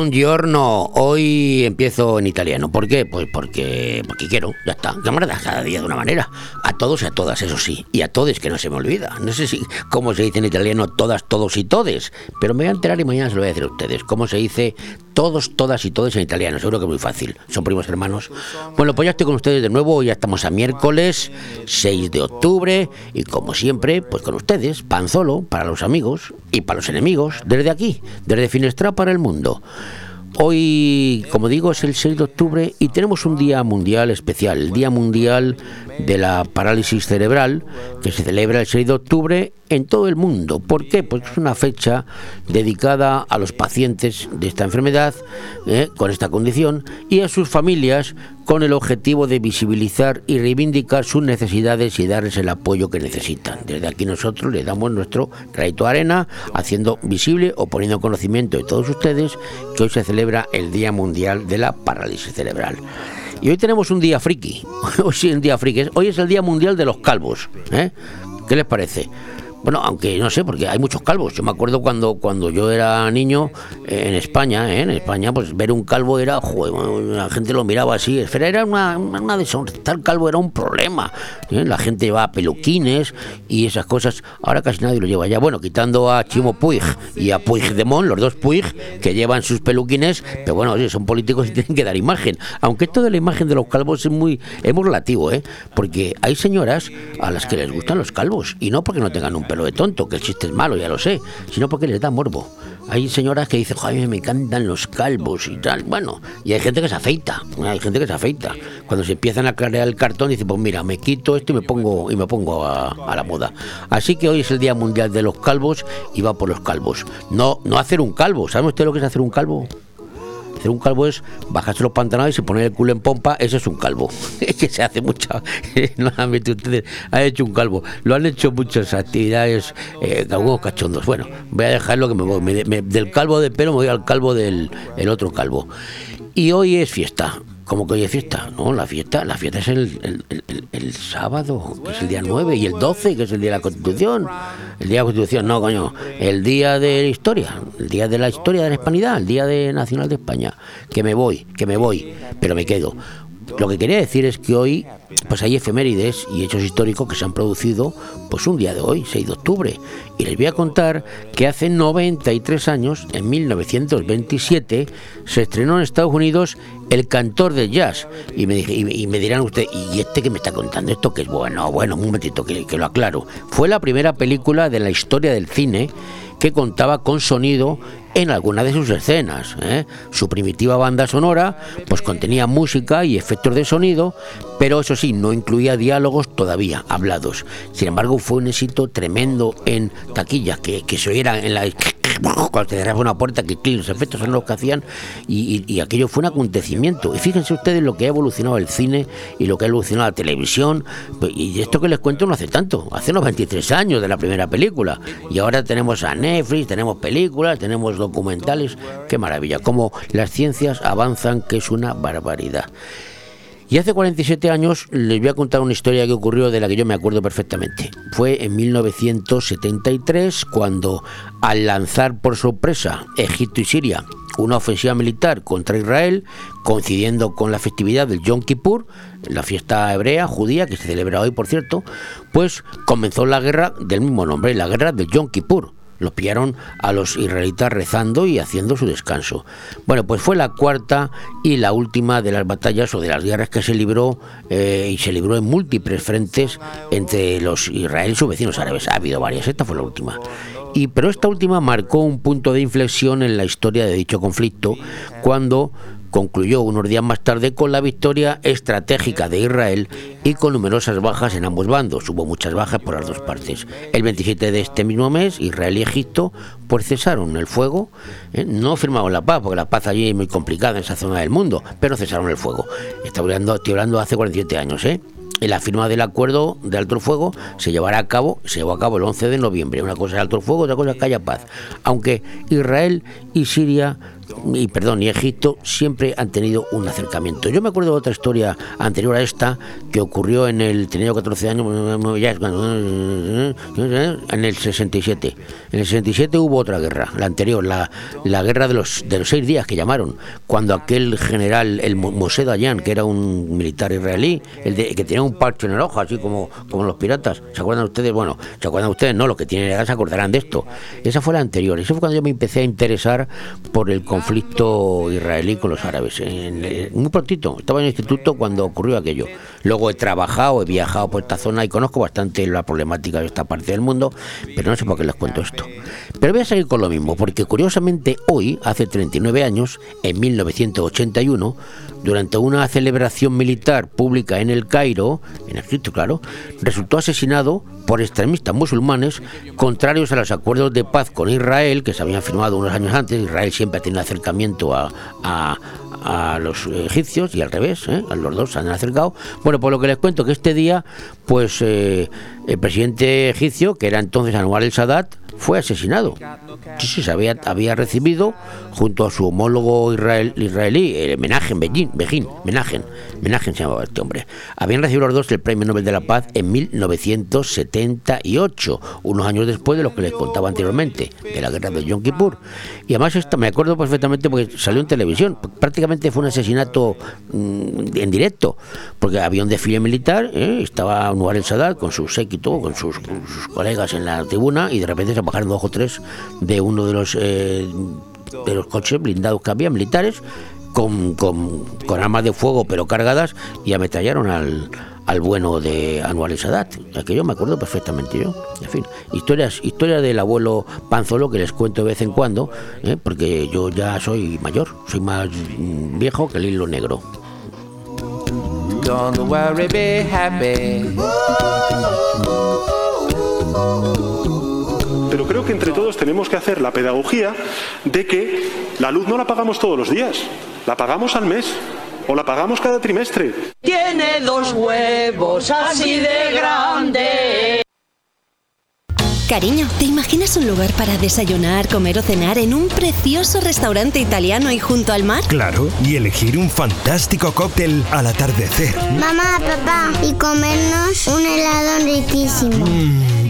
Buongiorno, hoy empiezo en italiano. ¿Por qué? Pues porque, porque quiero, ya está. Camaradas, cada día de una manera. A todos y a todas, eso sí. Y a todos, que no se me olvida. No sé si cómo se dice en italiano todas, todos y todes. Pero me voy a enterar y mañana se lo voy a decir a ustedes. ¿Cómo se dice todos, todas y todos en italiano? Seguro que es muy fácil. Son primos hermanos. Bueno, pues ya estoy con ustedes de nuevo. Ya estamos a miércoles 6 de octubre. Y como siempre, pues con ustedes, pan solo para los amigos y para los enemigos. Desde aquí, desde Finestra para el mundo. Hoy, como digo, es el 6 de octubre y tenemos un día mundial especial, el Día Mundial de la Parálisis Cerebral, que se celebra el 6 de octubre en todo el mundo. ¿Por qué? Pues es una fecha dedicada a los pacientes de esta enfermedad, eh, con esta condición, y a sus familias con el objetivo de visibilizar y reivindicar sus necesidades y darles el apoyo que necesitan. Desde aquí nosotros le damos nuestro crédito arena, haciendo visible o poniendo en conocimiento de todos ustedes que hoy se celebra el Día Mundial de la Parálisis Cerebral. Y hoy tenemos un día friki. Hoy sí, un día friki. Hoy es el Día Mundial de los Calvos. ¿eh? ¿Qué les parece? Bueno, aunque no sé, porque hay muchos calvos. Yo me acuerdo cuando, cuando yo era niño eh, en España, ¿eh? en España, pues ver un calvo era, joder, la gente lo miraba así. Era una, una Estar calvo era un problema. ¿eh? La gente llevaba peluquines y esas cosas. Ahora casi nadie lo lleva ya. Bueno, quitando a Chimo Puig y a Puig Demón, los dos Puig, que llevan sus peluquines, pero bueno, oye, son políticos y tienen que dar imagen. Aunque esto de la imagen de los calvos es muy, es muy relativo, ¿eh? Porque hay señoras a las que les gustan los calvos y no porque no tengan un pelo de tonto, que el chiste es malo, ya lo sé, sino porque les da morbo. Hay señoras que dicen, joder, me encantan los calvos y tal. Bueno, y hay gente que se afeita, hay gente que se afeita. Cuando se empiezan a crear el cartón, dice, pues mira, me quito esto y me pongo y me pongo a, la moda. Así que hoy es el Día Mundial de los Calvos y va por los calvos. No, no hacer un calvo. ¿Sabe usted lo que es hacer un calvo? Hacer un calvo es bajarse los pantalones y poner el culo en pompa, eso es un calvo. Que se hace mucha. No ustedes han hecho un calvo. Lo han hecho muchas actividades, eh, algunos cachondos. Bueno, voy a dejarlo que me voy. del calvo de pelo me voy al calvo del el otro calvo. Y hoy es fiesta como que hoy es fiesta? No, la fiesta, la fiesta es el, el, sábado, que es el día 9, y el 12, que es el día de la Constitución. El día de la Constitución, no, coño, el día de la historia, el día de la historia de la hispanidad, el día de Nacional de España. Que me voy, que me voy, pero me quedo. Lo que quería decir es que hoy pues hay efemérides y hechos históricos que se han producido pues un día de hoy, 6 de octubre. Y les voy a contar que hace 93 años, en 1927, se estrenó en Estados Unidos El cantor del jazz. Y me, y, me dirán ustedes, ¿y este que me está contando? ¿Esto que es bueno? Bueno, un momentito que, que lo aclaro. Fue la primera película de la historia del cine que contaba con sonido en alguna de sus escenas. ¿eh? Su primitiva banda sonora pues contenía música y efectos de sonido, pero eso sí, no incluía diálogos todavía hablados. Sin embargo, fue un éxito tremendo en taquilla, que, que se oyera en la cuando te cerraba una puerta, que los efectos son los que hacían, y, aquello fue un acontecimiento. Y fíjense ustedes lo que ha evolucionado el cine y lo que ha evolucionado la televisión. Pues, y esto que les cuento no hace tanto, hace unos 23 años de la primera película. Y ahora tenemos a Netflix, tenemos películas, tenemos documentales. Qué maravilla, cómo las ciencias avanzan, que es una barbaridad. Y hace 47 años les voy a contar una historia que ocurrió de la que yo me acuerdo perfectamente. Fue en 1973 cuando al lanzar por sorpresa Egipto y Siria una ofensiva militar contra Israel, coincidiendo con la festividad del Yom Kippur, la fiesta hebrea, judía, que se celebra hoy, por cierto, pues comenzó la guerra del mismo nombre, la guerra del Yom Kippur los pillaron a los israelitas rezando y haciendo su descanso. Bueno, pues fue la cuarta y la última de las batallas o de las guerras que se libró eh, y se libró en múltiples frentes entre los israelíes y sus vecinos árabes. Ha habido varias, esta fue la última. Y, pero esta última marcó un punto de inflexión en la historia de dicho conflicto cuando concluyó unos días más tarde con la victoria estratégica de Israel y con numerosas bajas en ambos bandos. Hubo muchas bajas por las dos partes. El 27 de este mismo mes, Israel y Egipto pues cesaron el fuego. ¿eh? No firmaron la paz, porque la paz allí es muy complicada en esa zona del mundo, pero cesaron el fuego. Estoy hablando, estoy hablando hace 47 años, ¿eh? La firma del acuerdo de alto fuego se llevará a cabo, se llevó a cabo el 11 de noviembre. Una cosa es alto fuego, otra cosa es que haya paz. Aunque Israel y Siria y perdón, y Egipto siempre han tenido un acercamiento. Yo me acuerdo de otra historia anterior a esta que ocurrió en el, tenía 14 años, en el 67. En el 67 hubo otra guerra, la anterior, la, la guerra de los, de los seis días que llamaron, cuando aquel general, el Moshe Dayan, que era un militar israelí, el de, que tenía un parche en el ojo, así como, como los piratas, ¿se acuerdan ustedes? Bueno, ¿se acuerdan ustedes? No, los que tienen edad se acordarán de esto. Esa fue la anterior, eso fue cuando yo me empecé a interesar por el conflicto israelí con los árabes. muy prontito, estaba en el instituto cuando ocurrió aquello. Luego he trabajado, he viajado por esta zona y conozco bastante la problemática de esta parte del mundo, pero no sé por qué les cuento esto. Pero voy a seguir con lo mismo, porque curiosamente hoy, hace 39 años, en 1981, durante una celebración militar pública en el Cairo, en Egipto, claro, resultó asesinado por extremistas musulmanes contrarios a los acuerdos de paz con Israel que se habían firmado unos años antes. Israel siempre ha tenido acercamiento a, a los egipcios y al revés, ¿eh? a los dos se han acercado. Bueno, por lo que les cuento que este día, pues eh, el presidente egipcio, que era entonces Anwar el Sadat, fue asesinado. Sí, había, había recibido, junto a su homólogo israel, israelí, el Menagen, Begin, Begin, Menagen, Menagen se llamaba este hombre. Habían recibido los dos el Premio Nobel de la Paz en 1978, unos años después de lo que les contaba anteriormente, de la guerra de Yom Kippur. Y además esto me acuerdo perfectamente porque salió en televisión. Prácticamente fue un asesinato mm, en directo, porque había un desfile militar, ¿eh? estaba Anwar el Sadat con su séquito, con sus, con sus colegas en la tribuna, y de repente se bajaron dos o tres de uno de los eh, de los coches blindados que había militares con, con, armas de fuego pero cargadas y ametrallaron al, al bueno de Anual Sadat. Aquello me acuerdo perfectamente yo. En fin, historias, historia del abuelo Panzolo que les cuento de vez en cuando, ¿eh? porque yo ya soy mayor, soy más viejo que el hilo negro. Pero creo que entre todos tenemos que hacer la pedagogía de que la luz no la pagamos todos los días, la pagamos al mes o la pagamos cada trimestre. Tiene dos huevos así de grandes. Cariño, ¿te imaginas un lugar para desayunar, comer o cenar en un precioso restaurante italiano y junto al mar? Claro, y elegir un fantástico cóctel al atardecer. Mamá, papá, y comernos un helado riquísimo. Mmm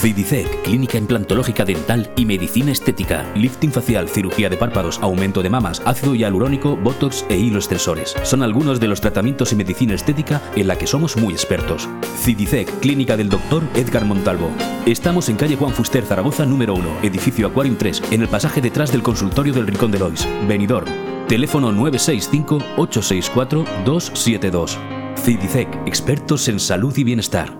Cidicec, clínica implantológica dental y medicina estética, lifting facial, cirugía de párpados, aumento de mamas, ácido hialurónico, botox e hilos tensores. Son algunos de los tratamientos y medicina estética en la que somos muy expertos. Cidicec, clínica del doctor Edgar Montalvo. Estamos en calle Juan Fuster, Zaragoza, número 1, edificio Aquarium 3, en el pasaje detrás del consultorio del Rincón de Lois. Benidorm. Teléfono 965-864-272. Cidicec, expertos en salud y bienestar.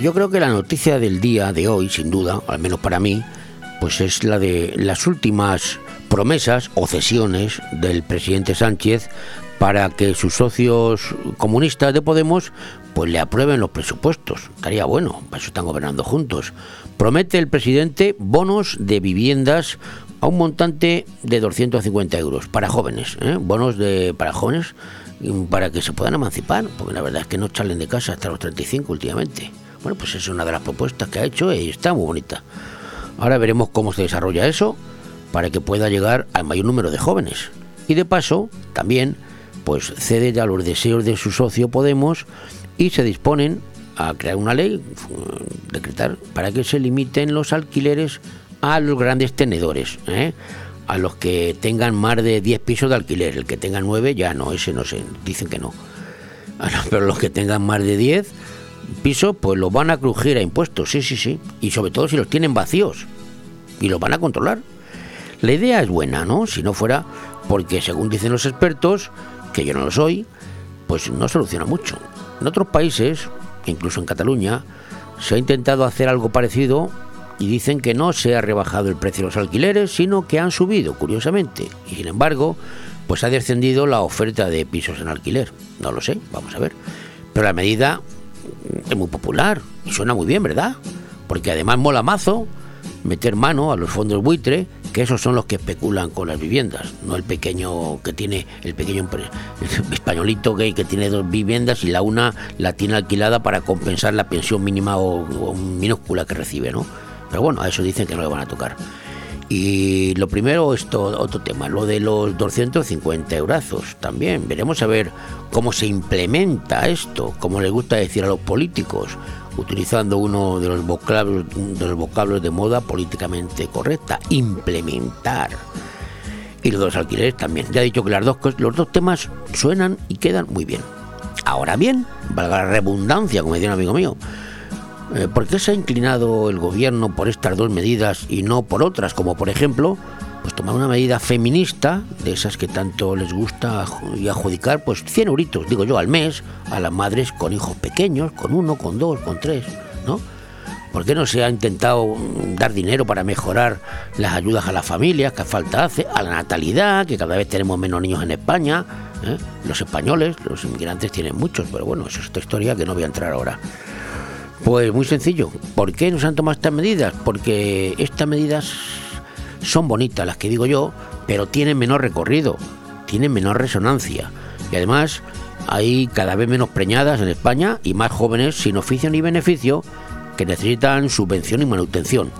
Yo creo que la noticia del día de hoy, sin duda, al menos para mí, pues es la de las últimas promesas o cesiones del presidente Sánchez para que sus socios comunistas de Podemos pues le aprueben los presupuestos. Estaría bueno, para eso están gobernando juntos. Promete el presidente bonos de viviendas a un montante de 250 euros para jóvenes, ¿eh? bonos de para jóvenes para que se puedan emancipar, porque la verdad es que no salen de casa hasta los 35 últimamente. Bueno, pues es una de las propuestas que ha hecho y está muy bonita. Ahora veremos cómo se desarrolla eso para que pueda llegar al mayor número de jóvenes. Y de paso, también pues cede a los deseos de su socio Podemos y se disponen a crear una ley, decretar, para que se limiten los alquileres a los grandes tenedores, ¿eh? a los que tengan más de 10 pisos de alquiler. El que tenga 9 ya no, ese no sé, dicen que no. Pero los que tengan más de 10 pisos, pues los van a crujir a impuestos, sí, sí, sí. Y sobre todo si los tienen vacíos. Y los van a controlar. La idea es buena, ¿no? Si no fuera porque, según dicen los expertos, que yo no lo soy, pues no soluciona mucho. En otros países, incluso en Cataluña, se ha intentado hacer algo parecido y dicen que no se ha rebajado el precio de los alquileres, sino que han subido, curiosamente. Y sin embargo, pues ha descendido la oferta de pisos en alquiler. No lo sé, vamos a ver. Pero la medida es muy popular y suena muy bien, ¿verdad? Porque además mola mazo meter mano a los fondos buitre, que esos son los que especulan con las viviendas, no el pequeño que tiene, el pequeño españolito gay que tiene dos viviendas y la una la tiene alquilada para compensar la pensión mínima o, minúscula que recibe, ¿no? Pero bueno, a eso dicen que no le van a tocar. Y lo primero es otro tema, lo de los 250 eurazos también. Veremos a ver cómo se implementa esto, como les gusta decir a los políticos, utilizando uno de los vocablos de, los vocablos de moda políticamente correcta, implementar. Y los dos alquileres también. Ya he dicho que las los dos temas suenan y quedan muy bien. Ahora bien, valga la redundancia, como decía un amigo mío, ¿Por qué se ha inclinado el gobierno por estas dos medidas y no por otras, como por ejemplo, pues tomar una medida feminista, de esas que tanto les gusta y adjudicar, pues 100 euritos, digo yo, al mes, a las madres con hijos pequeños, con uno, con dos, con tres, ¿no? ¿Por qué no se ha intentado dar dinero para mejorar las ayudas a las familias, que falta hace, a la natalidad, que cada vez tenemos menos niños en España? ¿eh? Los españoles, los inmigrantes tienen muchos, pero bueno, eso es otra historia que no voy a entrar ahora. Pues muy sencillo. ¿Por qué nos han tomado estas medidas? Porque estas medidas son bonitas, las que digo yo, pero tienen menor recorrido, tienen menor resonancia. Y además hay cada vez menos preñadas en España y más jóvenes sin oficio ni beneficio que necesitan subvención y manutención.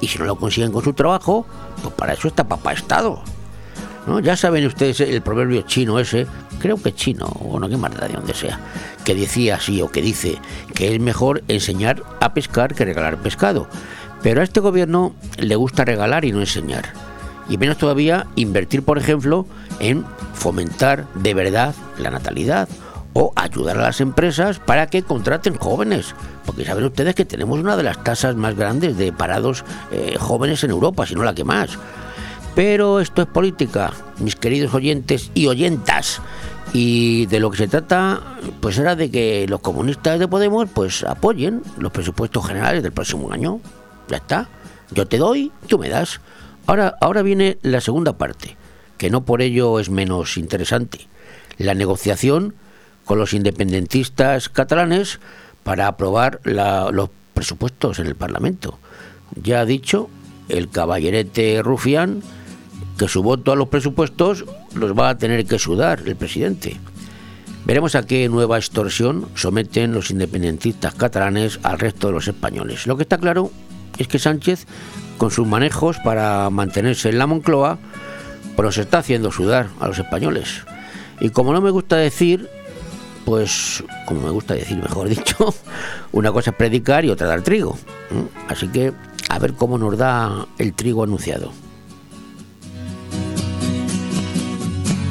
Y si no lo consiguen con su trabajo, pues para eso está papá Estado. ¿No? Ya saben ustedes el proverbio chino ese, creo que chino, o no que más de donde sea, que decía así o que dice que es mejor enseñar a pescar que regalar pescado. Pero a este gobierno le gusta regalar y no enseñar. Y menos todavía invertir, por ejemplo, en fomentar de verdad la natalidad o ayudar a las empresas para que contraten jóvenes. Porque saben ustedes que tenemos una de las tasas más grandes de parados eh, jóvenes en Europa, si no la que más. Pero esto es política, mis queridos oyentes y oyentas. Y de lo que se trata, pues era de que los comunistas de Podemos pues apoyen los presupuestos generales del próximo año. Ya está. Yo te doy, tú me das. Ahora, ahora viene la segunda parte, que no por ello es menos interesante. La negociación con los independentistas catalanes para aprobar los presupuestos en el Parlamento. Ya ha dicho el caballerete rufián que su voto a los presupuestos los va a tener que sudar el presidente. Veremos a qué nueva extorsión someten los independentistas catalanes al resto de los españoles. Lo que está claro es que Sánchez, con sus manejos para mantenerse en la Moncloa, pues está haciendo sudar a los españoles. Y como no me gusta decir, pues, como me gusta decir, mejor dicho, una cosa es predicar y otra dar trigo. Así que a ver cómo nos da el trigo anunciado.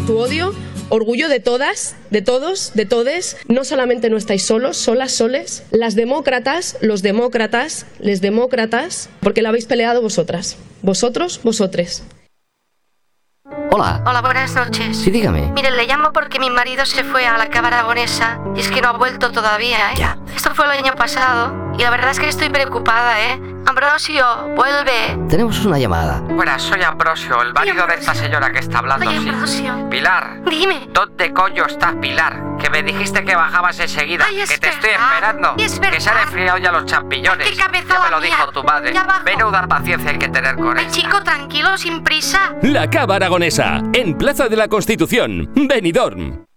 Tu odio, orgullo de todas, de todos, de todes. No solamente no estáis solos, solas, soles. Las demócratas, los demócratas, les demócratas, porque la habéis peleado vosotras. Vosotros, vosotres. Hola. Hola, buenas noches. Sí, dígame. Mire, le llamo porque mi marido se fue a la Cámara Aragonesa y es que no ha vuelto todavía, ¿eh? Ya. Esto fue el año pasado y la verdad es que estoy preocupada, ¿eh? Ambrosio, vuelve. Tenemos una llamada. Buenas, soy Ambrosio, el marido de esta señora que está hablando. Ay, Ambrosio. Pilar. Dime. ¿Dónde coño estás, Pilar? Que me dijiste que bajabas enseguida. Ay, es que te verdad. estoy esperando. Y es verdad. Que se han enfriado ya los champiñones. Qué cabeza ya me lo mía. dijo tu madre. Ya bajo. Menuda paciencia hay que tener con Ay, él. chico, tranquilo, sin prisa. La Cava Aragonesa, en Plaza de la Constitución, Benidorm.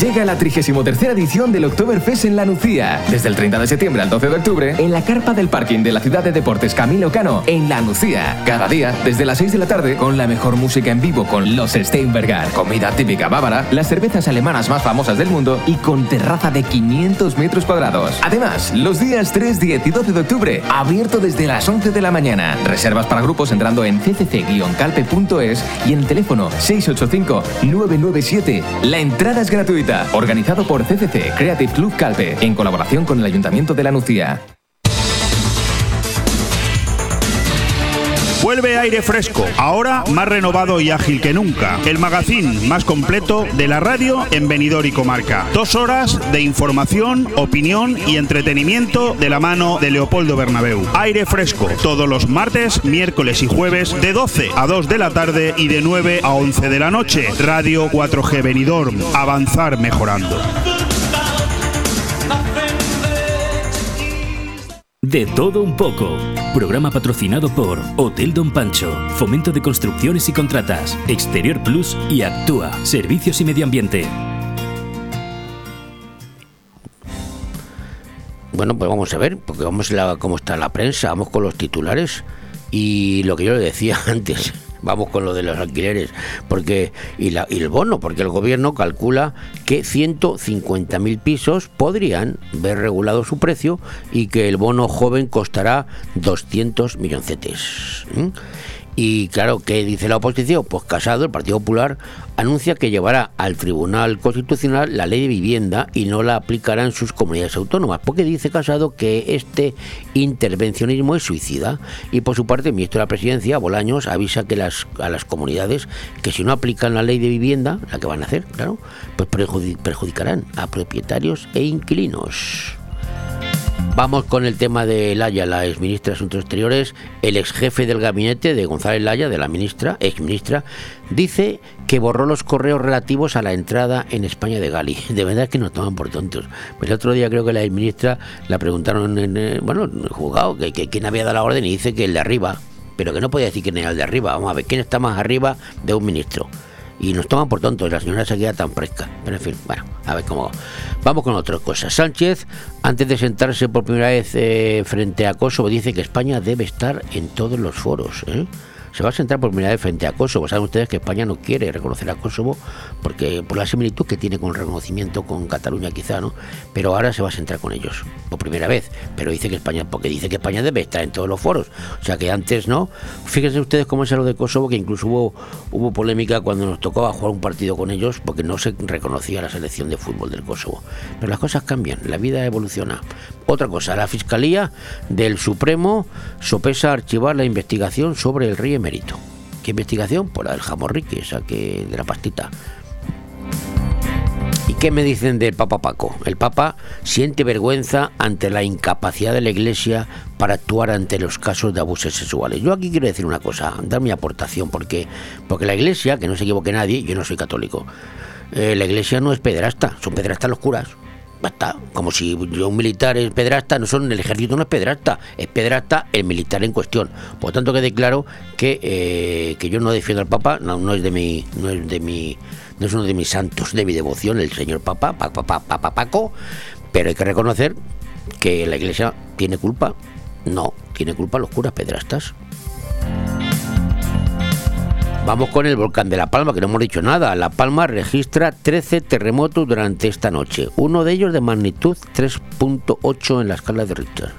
Llega la 33 edición del Oktoberfest en La Nucía. Desde el 30 de septiembre al 12 de octubre, en la carpa del parking de la ciudad de deportes Camilo Cano, en La Nucía. Cada día, desde las 6 de la tarde, con la mejor música en vivo con los Steinberger, comida típica bávara, las cervezas alemanas más famosas del mundo y con terraza de 500 metros cuadrados. Además, los días 3, 10 y 12 de octubre, abierto desde las 11 de la mañana. Reservas para grupos entrando en ccc-calpe.es y en el teléfono 685-997. La entrada es gratuita. Organizado por CCC Creative Club Calpe, en colaboración con el Ayuntamiento de la Nucía. Vuelve aire fresco, ahora más renovado y ágil que nunca. El magazín más completo de la radio en Benidorm y Comarca. Dos horas de información, opinión y entretenimiento de la mano de Leopoldo Bernabeu. Aire fresco, todos los martes, miércoles y jueves de 12 a 2 de la tarde y de 9 a 11 de la noche. Radio 4G Benidorm. Avanzar mejorando. De todo un poco. Programa patrocinado por Hotel Don Pancho, Fomento de Construcciones y Contratas, Exterior Plus y Actúa, Servicios y Medio Ambiente. Bueno, pues vamos a ver, porque vamos a la, cómo está la prensa, vamos con los titulares y lo que yo le decía antes. Vamos con lo de los alquileres porque y, la, y el bono, porque el gobierno calcula que 150.000 pisos podrían ver regulado su precio y que el bono joven costará 200 milloncetes. Y claro, ¿qué dice la oposición? Pues Casado, el Partido Popular, anuncia que llevará al Tribunal Constitucional la ley de vivienda y no la aplicará en sus comunidades autónomas, porque dice Casado que este intervencionismo es suicida. Y por su parte, el ministro de la Presidencia, Bolaños, avisa que las, a las comunidades que si no aplican la ley de vivienda, la que van a hacer, claro, pues perjudi- perjudicarán a propietarios e inquilinos. Vamos con el tema de Laya, la exministra de Asuntos Exteriores. El ex jefe del gabinete de González Laya, de la ministra, ex ministra, dice que borró los correos relativos a la entrada en España de Gali. De verdad que nos toman por tontos. Pues el otro día creo que la ex ministra la preguntaron en, eh, bueno, en el juzgado que, que quién había dado la orden y dice que el de arriba. Pero que no podía decir quién era el de arriba. Vamos a ver, ¿quién está más arriba de un ministro? Y nos toman por tontos. La señora se queda tan fresca. Pero en fin, bueno, a ver cómo. Vamos con otra cosa. Sánchez, antes de sentarse por primera vez eh, frente a Kosovo, dice que España debe estar en todos los foros. ¿eh? Se va a sentar por primera vez frente a Kosovo. Saben ustedes que España no quiere reconocer a Kosovo porque por la similitud que tiene con el reconocimiento con Cataluña quizá, ¿no? Pero ahora se va a sentar con ellos por primera vez. Pero dice que España, porque dice que España debe estar en todos los foros. O sea que antes no. Fíjense ustedes cómo es lo de Kosovo, que incluso hubo, hubo polémica cuando nos tocaba jugar un partido con ellos porque no se reconocía la selección de fútbol del Kosovo. Pero las cosas cambian, la vida evoluciona. Otra cosa, la Fiscalía del Supremo sopesa archivar la investigación sobre el rey emérito. ¿Qué investigación? Por la del jamorrique, esa que de la pastita. ¿Y qué me dicen del Papa Paco? El Papa siente vergüenza ante la incapacidad de la Iglesia para actuar ante los casos de abusos sexuales. Yo aquí quiero decir una cosa, dar mi aportación, porque, porque la Iglesia, que no se equivoque nadie, yo no soy católico, eh, la Iglesia no es pederasta, son pederastas los curas. Basta, como si un militar es pedrasta, no son el ejército no es pedrasta, es pedrasta el militar en cuestión. Por tanto que declaro que, eh, que yo no defiendo al Papa, no, no es de mi, no es de mi, no es uno de mis santos de mi devoción, el señor Papa, Papa, Papa, Papa Paco, pero hay que reconocer que la Iglesia tiene culpa. No, tiene culpa los curas pedrastas. Vamos con el volcán de La Palma, que no hemos dicho nada. La Palma registra 13 terremotos durante esta noche, uno de ellos de magnitud 3.8 en la escala de Richter.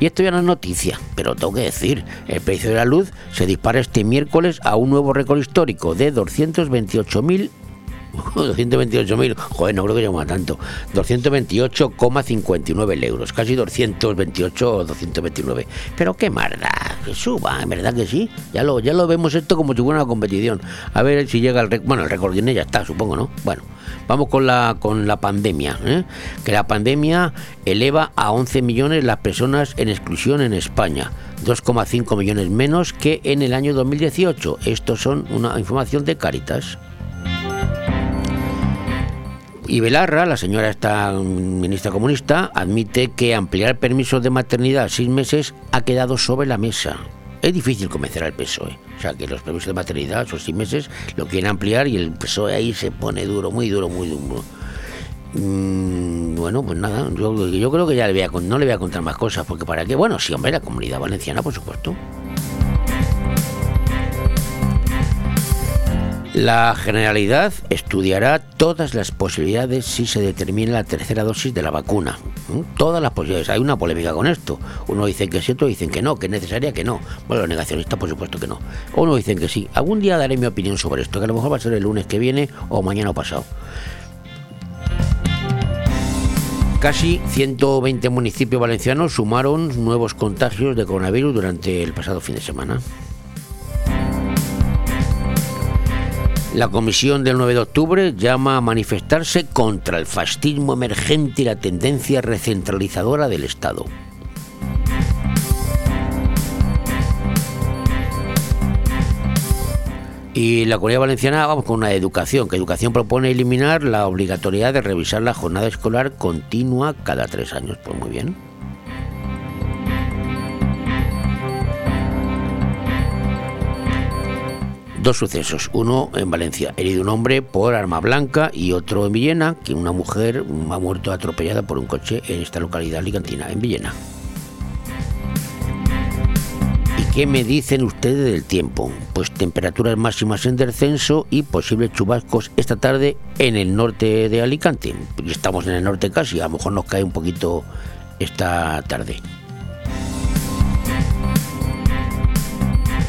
Y esto ya no es noticia, pero tengo que decir, el precio de la luz se dispara este miércoles a un nuevo récord histórico de 228.000 228.000, joder, no creo que lleguemos a tanto. 228,59 euros, casi 228 o 229. Pero qué marda, que suba, en verdad que sí. Ya lo, ya lo vemos esto como si fuera una competición. A ver si llega el récord. Bueno, el récord ya está, supongo, ¿no? Bueno, vamos con la, con la pandemia. ¿eh? Que la pandemia eleva a 11 millones las personas en exclusión en España. 2,5 millones menos que en el año 2018. Estos son una información de Caritas. Y Belarra, la señora esta ministra comunista, admite que ampliar permisos de maternidad a seis meses ha quedado sobre la mesa. Es difícil convencer al PSOE. O sea, que los permisos de maternidad, esos seis meses, lo quieren ampliar y el PSOE ahí se pone duro, muy duro, muy duro. Mm, bueno, pues nada, yo, creo que ya le no le voy a contar más cosas, porque para qué, bueno, sí, hombre, la comunidad valenciana, por supuesto. La Generalidad estudiará todas las posibilidades si se determina la tercera dosis de la vacuna. ¿Mm? Todas las posibilidades. Hay una polémica con esto. Uno dice que sí, otro dicen que no, que es necesaria, que no. Bueno, los negacionistas, por supuesto que no. Uno dicen que sí. Algún día daré mi opinión sobre esto, que a lo mejor va a ser el lunes que viene o mañana o pasado. Casi 120 municipios valencianos sumaron nuevos contagios de coronavirus durante el pasado fin de semana. La comisión del 9 de octubre llama a manifestarse contra el fascismo emergente y la tendencia recentralizadora del Estado. Y la Comunidad Valenciana vamos con una educación, que educación propone eliminar la obligatoriedad de revisar la jornada escolar continua cada tres años. Pues muy bien. Dos sucesos, uno en Valencia, herido un hombre por arma blanca y otro en Villena, que una mujer ha muerto atropellada por un coche en esta localidad alicantina, en Villena. ¿Y qué me dicen ustedes del tiempo? Pues temperaturas máximas en descenso y posibles chubascos esta tarde en el norte de Alicante. Estamos en el norte casi, a lo mejor nos cae un poquito esta tarde.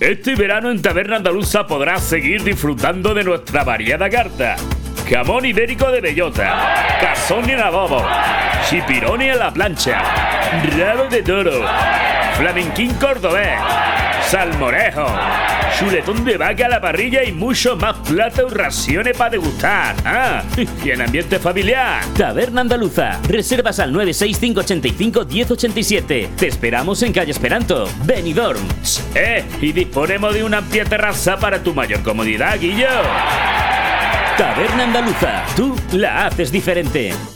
Este verano en Taberna Andaluza podrás seguir disfrutando de nuestra variada carta. Jamón ibérico de bellota, cazón en adobo, chipironi a la plancha, rabo de toro, flamenquín cordobés, salmorejo, chuletón de vaca a la parrilla y mucho más platos y raciones para degustar. Ah, y en ambiente familiar. Taberna Andaluza. Reservas al 96585 1087. Te esperamos en calle Esperanto, Benidorm. Eh, y disponemos de una amplia terraza para tu mayor comodidad, Guillo. Taberna Andaluza. Tú la haces diferente.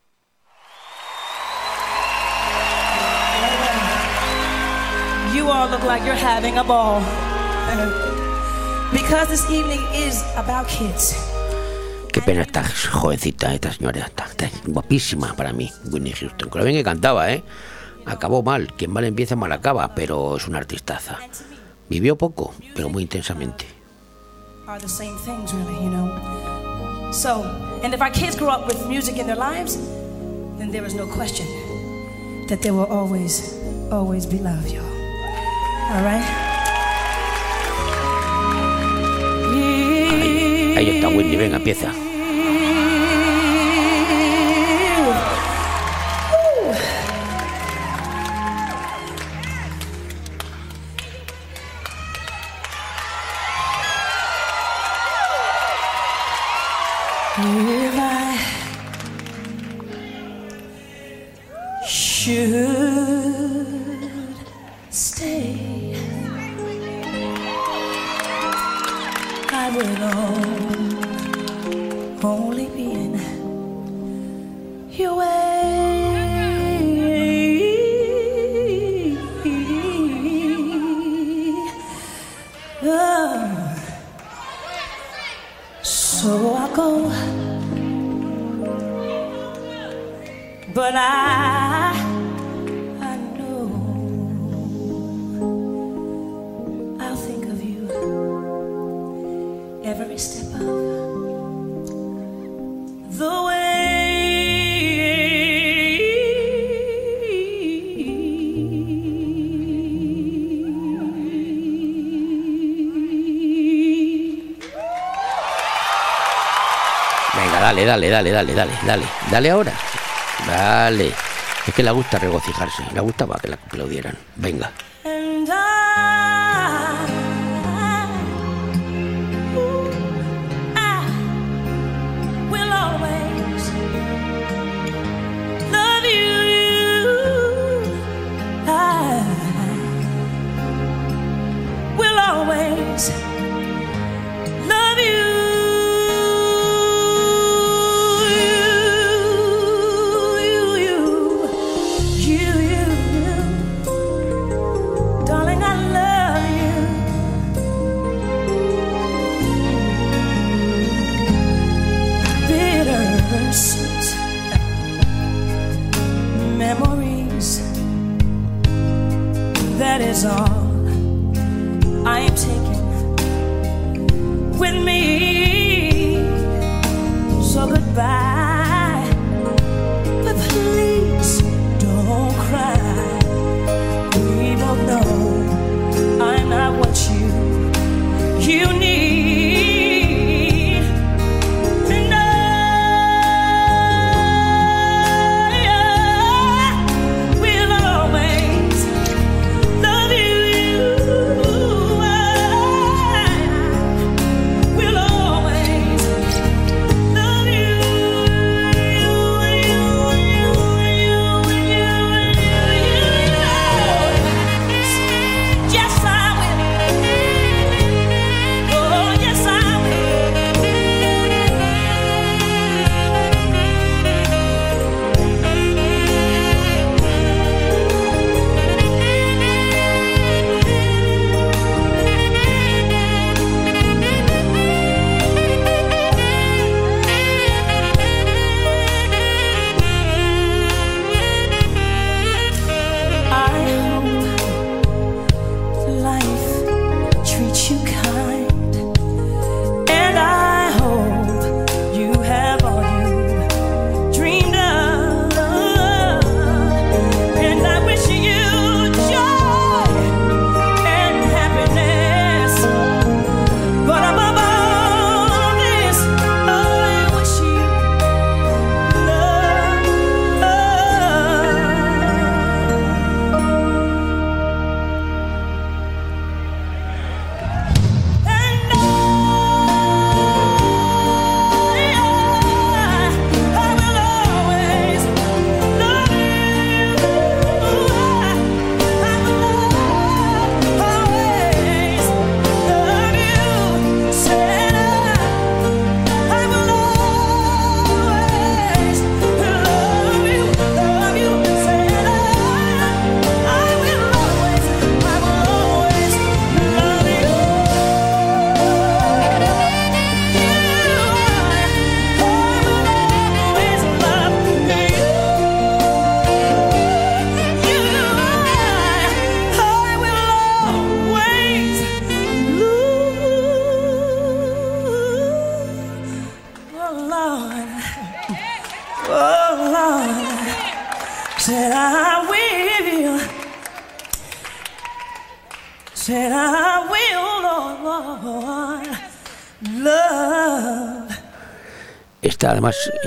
Look like you're having a ball. because this evening is about kids. Qué pena esta jovencita, esta señora, está guapísima para mí, Whitney Houston. Bien que cantaba, ¿eh? Acabó mal, quien mal empieza mal acaba, pero es una artistaza. Vivió poco, pero muy intensamente. Are the same things, really, you know. So, and if our kids grow up with music in their lives, then there is no question that there will always, always be love, y'all. All right? Ahí está Whitney, venga, empieza. Dale, dale, dale, dale, dale, dale. Ahora. Dale. Es que le gusta regocijarse. Le gustaba que la aplaudieran. Venga. Is all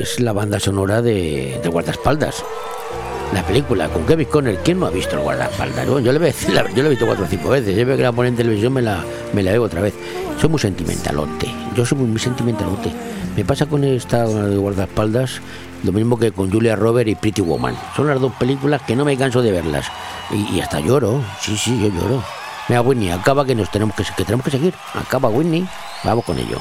es la banda sonora de, de Guardaespaldas. La película con Kevin Conner. ¿Quién no ha visto el guardaespaldas? Yo, le la- yo la he visto cuatro o cinco veces. Siempre que la ponen en televisión me la, me la veo otra vez. Soy muy sentimentalote. Yo soy muy, muy sentimentalote. Me pasa con esta de guardaespaldas lo mismo que con Julia Roberts y Pretty Woman. Son las dos películas que no me canso de verlas. Y, y hasta lloro. Sí, sí, yo lloro. Mira, Whitney, acaba que nos tenemos que, que tenemos que seguir. Acaba Whitney. Vamos con ello.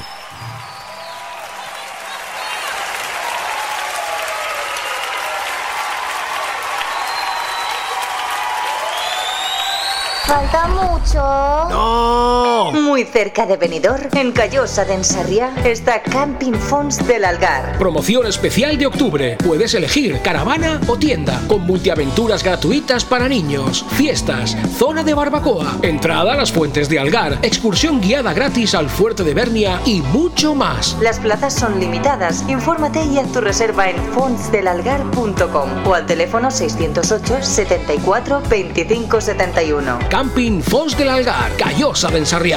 Falta mucho. Muy cerca de Benidorm, en Callosa de Ensarriá, está Camping Fons del Algar. Promoción especial de octubre. Puedes elegir caravana o tienda, con multiaventuras gratuitas para niños, fiestas, zona de barbacoa, entrada a las fuentes de Algar, excursión guiada gratis al fuerte de Bernia y mucho más. Las plazas son limitadas. Infórmate y haz tu reserva en fonsdelalgar.com o al teléfono 608 74 25 71. Camping Fons del Algar, Callosa de Ensarriá.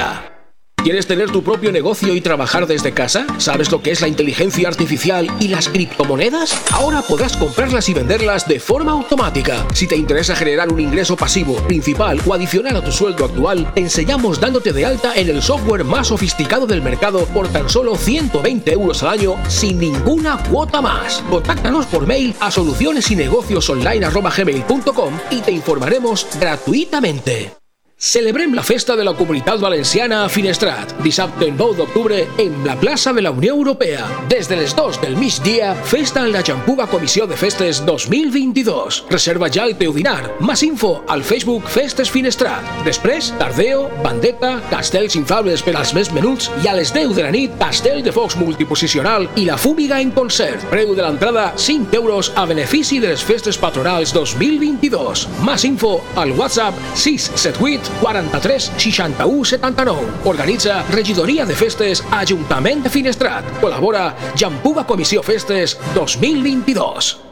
¿Quieres tener tu propio negocio y trabajar desde casa? ¿Sabes lo que es la inteligencia artificial y las criptomonedas? Ahora podrás comprarlas y venderlas de forma automática. Si te interesa generar un ingreso pasivo, principal o adicional a tu sueldo actual, te enseñamos dándote de alta en el software más sofisticado del mercado por tan solo 120 euros al año sin ninguna cuota más. Contáctanos por mail a solucionesinegociosonline.gmail.com y te informaremos gratuitamente. Celebrem la festa de la Comunitat Valenciana a Finestrat, dissabte 9 d'octubre en la plaça de la Unió Europea. Des de les 2 del migdia, festa en la Jampuga Comissió de Festes 2022. Reserva ja el teu dinar. Más info al Facebook Festes Finestrat. Després, tardeo, bandeta, castells inflables per als més menuts i a les 10 de la nit, castell de focs multiposicional i la fúmiga en concert. Preu de l'entrada 5 euros a benefici de les festes patronals 2022. Más info al WhatsApp 678 43 61 79. Organitza Regidoria de Festes Ajuntament de Finestrat. Col·labora Jampuga Comissió Festes 2022.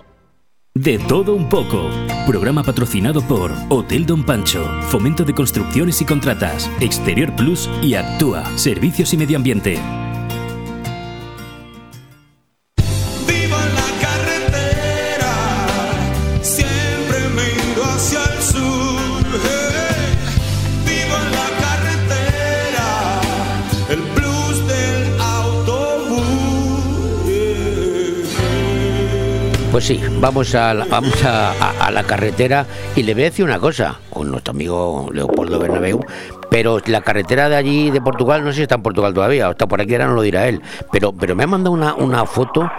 De todo un poco. Programa patrocinado por Hotel Don Pancho, Fomento de Construcciones y Contratas, Exterior Plus y Actúa, Servicios y Medio Ambiente. Sí, vamos a la, vamos a, a- la carretera y le voy a decir una cosa con nuestro amigo Leopoldo Bernabéu, pero la carretera de allí de Portugal, no sé si está en Portugal todavía, o está por aquí, ahora no lo dirá él, pero, pero me ha mandado una, una foto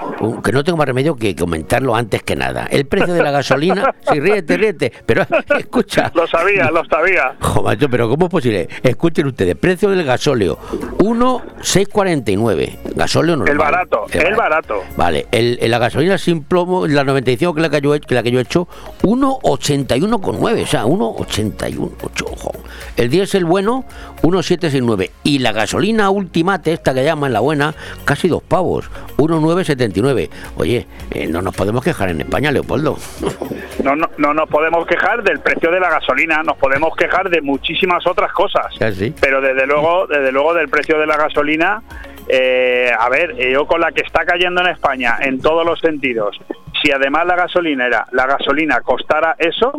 que no tengo más remedio que comentarlo antes que nada. El precio de la gasolina, sí, ríete, ríete, pero escucha. Lo sabía, lo sabía. Jo, macho, pero ¿cómo es posible? Escuchen ustedes, precio del gasóleo, 1,649. Gasóleo normal. El barato, el barato. Vale, el, la gasolina sin plomo, la 95 que la que yo, he- que la que yo he hecho, 1,81,9, o sea, 1,81, ocho, ojo. El diésel bueno, 1,769. Y la gasolina ultimate, esta que llaman la buena, casi dos pavos, 1,979. Oye, eh, no nos podemos quejar en España, Leopoldo. No, no, no nos podemos quejar del precio de la gasolina, nos podemos quejar de muchísimas otras cosas. Sí. Pero desde luego, desde luego del precio de la gasolina, eh, a ver, yo con la que está cayendo en España en todos los sentidos, si además la gasolinera, la gasolina costara eso,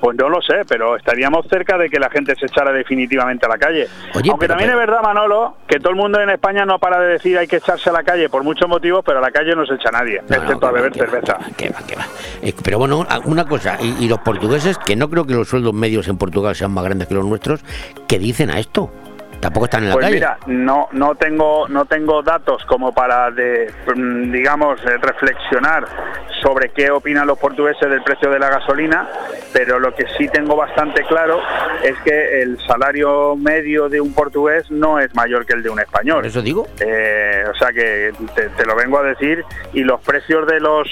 pues no lo sé, pero estaríamos cerca de que la gente se echara definitivamente a la calle. Oye, Aunque pero- también pero- es verdad, Manolo, que todo el mundo en España no para de decir hay que echarse a la calle por muchos motivos, pero a la calle no se echa nadie, No, no, excepto a beber que va, cerveza. que va, que va. Eh, pero bueno, una cosa, y, y los portugueses, que no creo que los sueldos medios en Portugal sean más grandes que los nuestros, ¿qué dicen a esto? Tampoco están en la Pues calle. mira, no no tengo no tengo datos como para de, mm, digamos eh, reflexionar sobre qué opinan los portugueses del precio de la gasolina, pero lo que sí tengo bastante claro es que el salario medio de un portugués no es mayor que el de un español. eso digo. Eh, o sea que te, te lo vengo a decir y los precios de los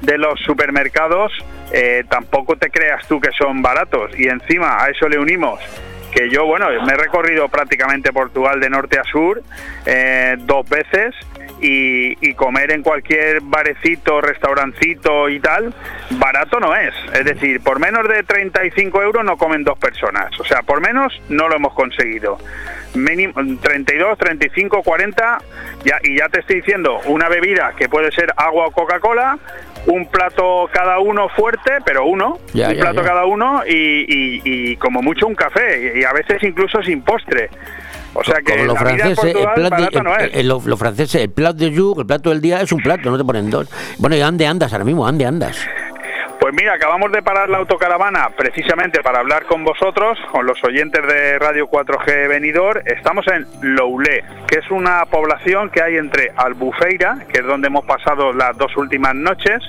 de los supermercados eh, tampoco te creas tú que son baratos y encima a eso le unimos que yo bueno me he recorrido prácticamente Portugal de norte a sur eh, dos veces y, comer en cualquier barecito, restaurancito y tal, barato no es. Es decir, por menos de 35 euros no comen dos personas. O sea, por menos no lo hemos conseguido. Mínimo, 32, 35, 40, ya, y ya te estoy diciendo, una bebida que puede ser agua o Coca-Cola, un plato cada uno fuerte, pero uno, Ya, un plato cada uno y, y- y como mucho un café, y, a veces incluso sin postre. O sea que Como los franceses, el plato, no es. el- los, los franceses, el plato de el plato del día es un plato, no te ponen dos. Bueno, y ande andas ahora mismo, ande andas. Pues mira, acabamos de parar la autocaravana precisamente para hablar con vosotros, con los oyentes de Radio 4G Venidor. Estamos en Loulé, que es una población que hay entre Albufeira, que es donde hemos pasado las dos últimas noches,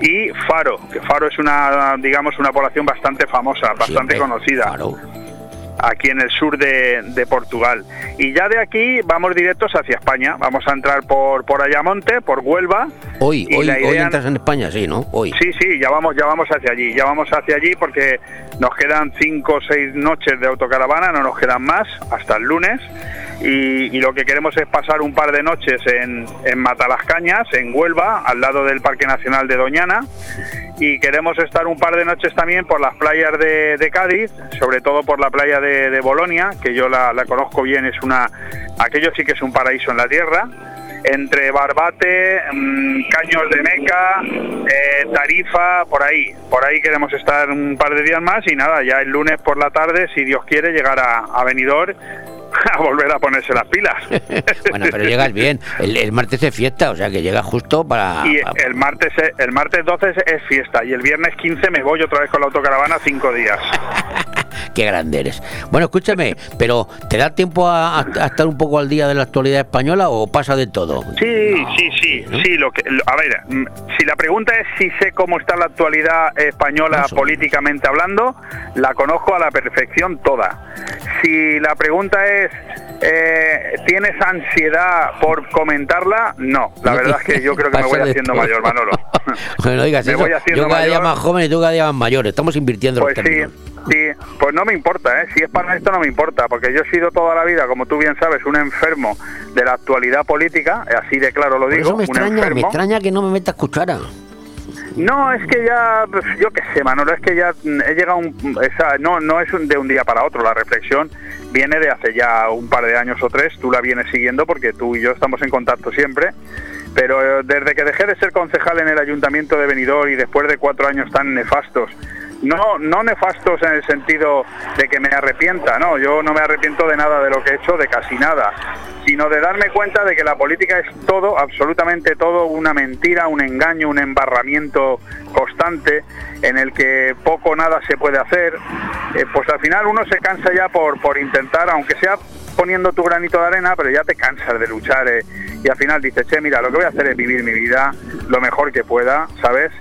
y Faro, que Faro es una, digamos, una población bastante famosa, bastante conocida. Aquí en el sur de, de Portugal. Y ya de aquí vamos directos hacia España. Vamos a entrar por, por Ayamonte, por Huelva. Hoy, hoy, hoy entras en España, sí, ¿no? Hoy. Sí, sí, ya vamos, ya vamos hacia allí, ya vamos hacia allí porque nos quedan cinco o seis noches de autocaravana, no nos quedan más hasta el lunes y, lo que queremos es pasar un par de noches en, en Matalascañas, en Huelva, al lado del Parque Nacional de Doñana y queremos estar un par de noches también por las playas de, Cádiz, sobre todo por la playa de, Bolonia, que yo la, la conozco bien, es una, aquello sí que es un paraíso en la tierra entre Barbate, mm, Caños de Meca, eh, Tarifa, por ahí. Por ahí queremos estar un par de días más y nada, ya el lunes por la tarde, si Dios quiere, llegar a, a Benidorm a volver a ponerse las pilas. Bueno, pero llegas bien. El, el martes es fiesta, o sea que llegas justo para... Y para- el martes, el martes 12 es, es fiesta y el viernes 15 me voy otra vez con la autocaravana cinco días. Qué grande eres. Bueno, escúchame, pero ¿te da tiempo a, estar un poco al día de la actualidad española o pasa de todo? Sí, sí, sí, sí. Lo que, lo- a ver, mm, si la pregunta es si sé cómo está la actualidad española políticamente hablando, la conozco a la perfección toda. Si la pregunta es eh, ¿tienes ansiedad por comentarla? No, la verdad es que yo creo que me voy haciendo mayor, Manolo. Bueno, digas Me eso. voy haciendo Yo cada día mayor. más joven y tú cada día más mayor. Estamos invirtiendo Pues los sí, sí, pues no me importa, ¿eh? si es para esto no me importa, porque yo he sido toda la vida, como tú bien sabes, un enfermo de la actualidad política, así de claro lo Por digo, eso me un extraña, me enfermo. extraña que no me metas cuchara. No, es que ya, yo qué sé, Manolo, es que ya he llegado a un... Esa, no, no es un- de un día para otro, la reflexión viene de hace ya un par de años o tres, tú la vienes siguiendo porque tú y yo estamos en contacto siempre, pero eh, desde que dejé de ser concejal en el Ayuntamiento de Benidorm y después de cuatro años tan nefastos, no, no nefastos en el sentido de que me arrepienta, no, yo no me arrepiento de nada de lo que he hecho, de casi nada, sino de darme cuenta de que la política es todo, absolutamente todo, una mentira, un engaño, un embarramiento constante en el que poco o nada se puede hacer, eh, pues al final uno se cansa ya por, por intentar, aunque sea poniendo tu granito de arena, pero ya te cansas de luchar eh, y al final dices, che, mira, lo que voy a hacer es vivir mi vida lo mejor que pueda, ¿sabes?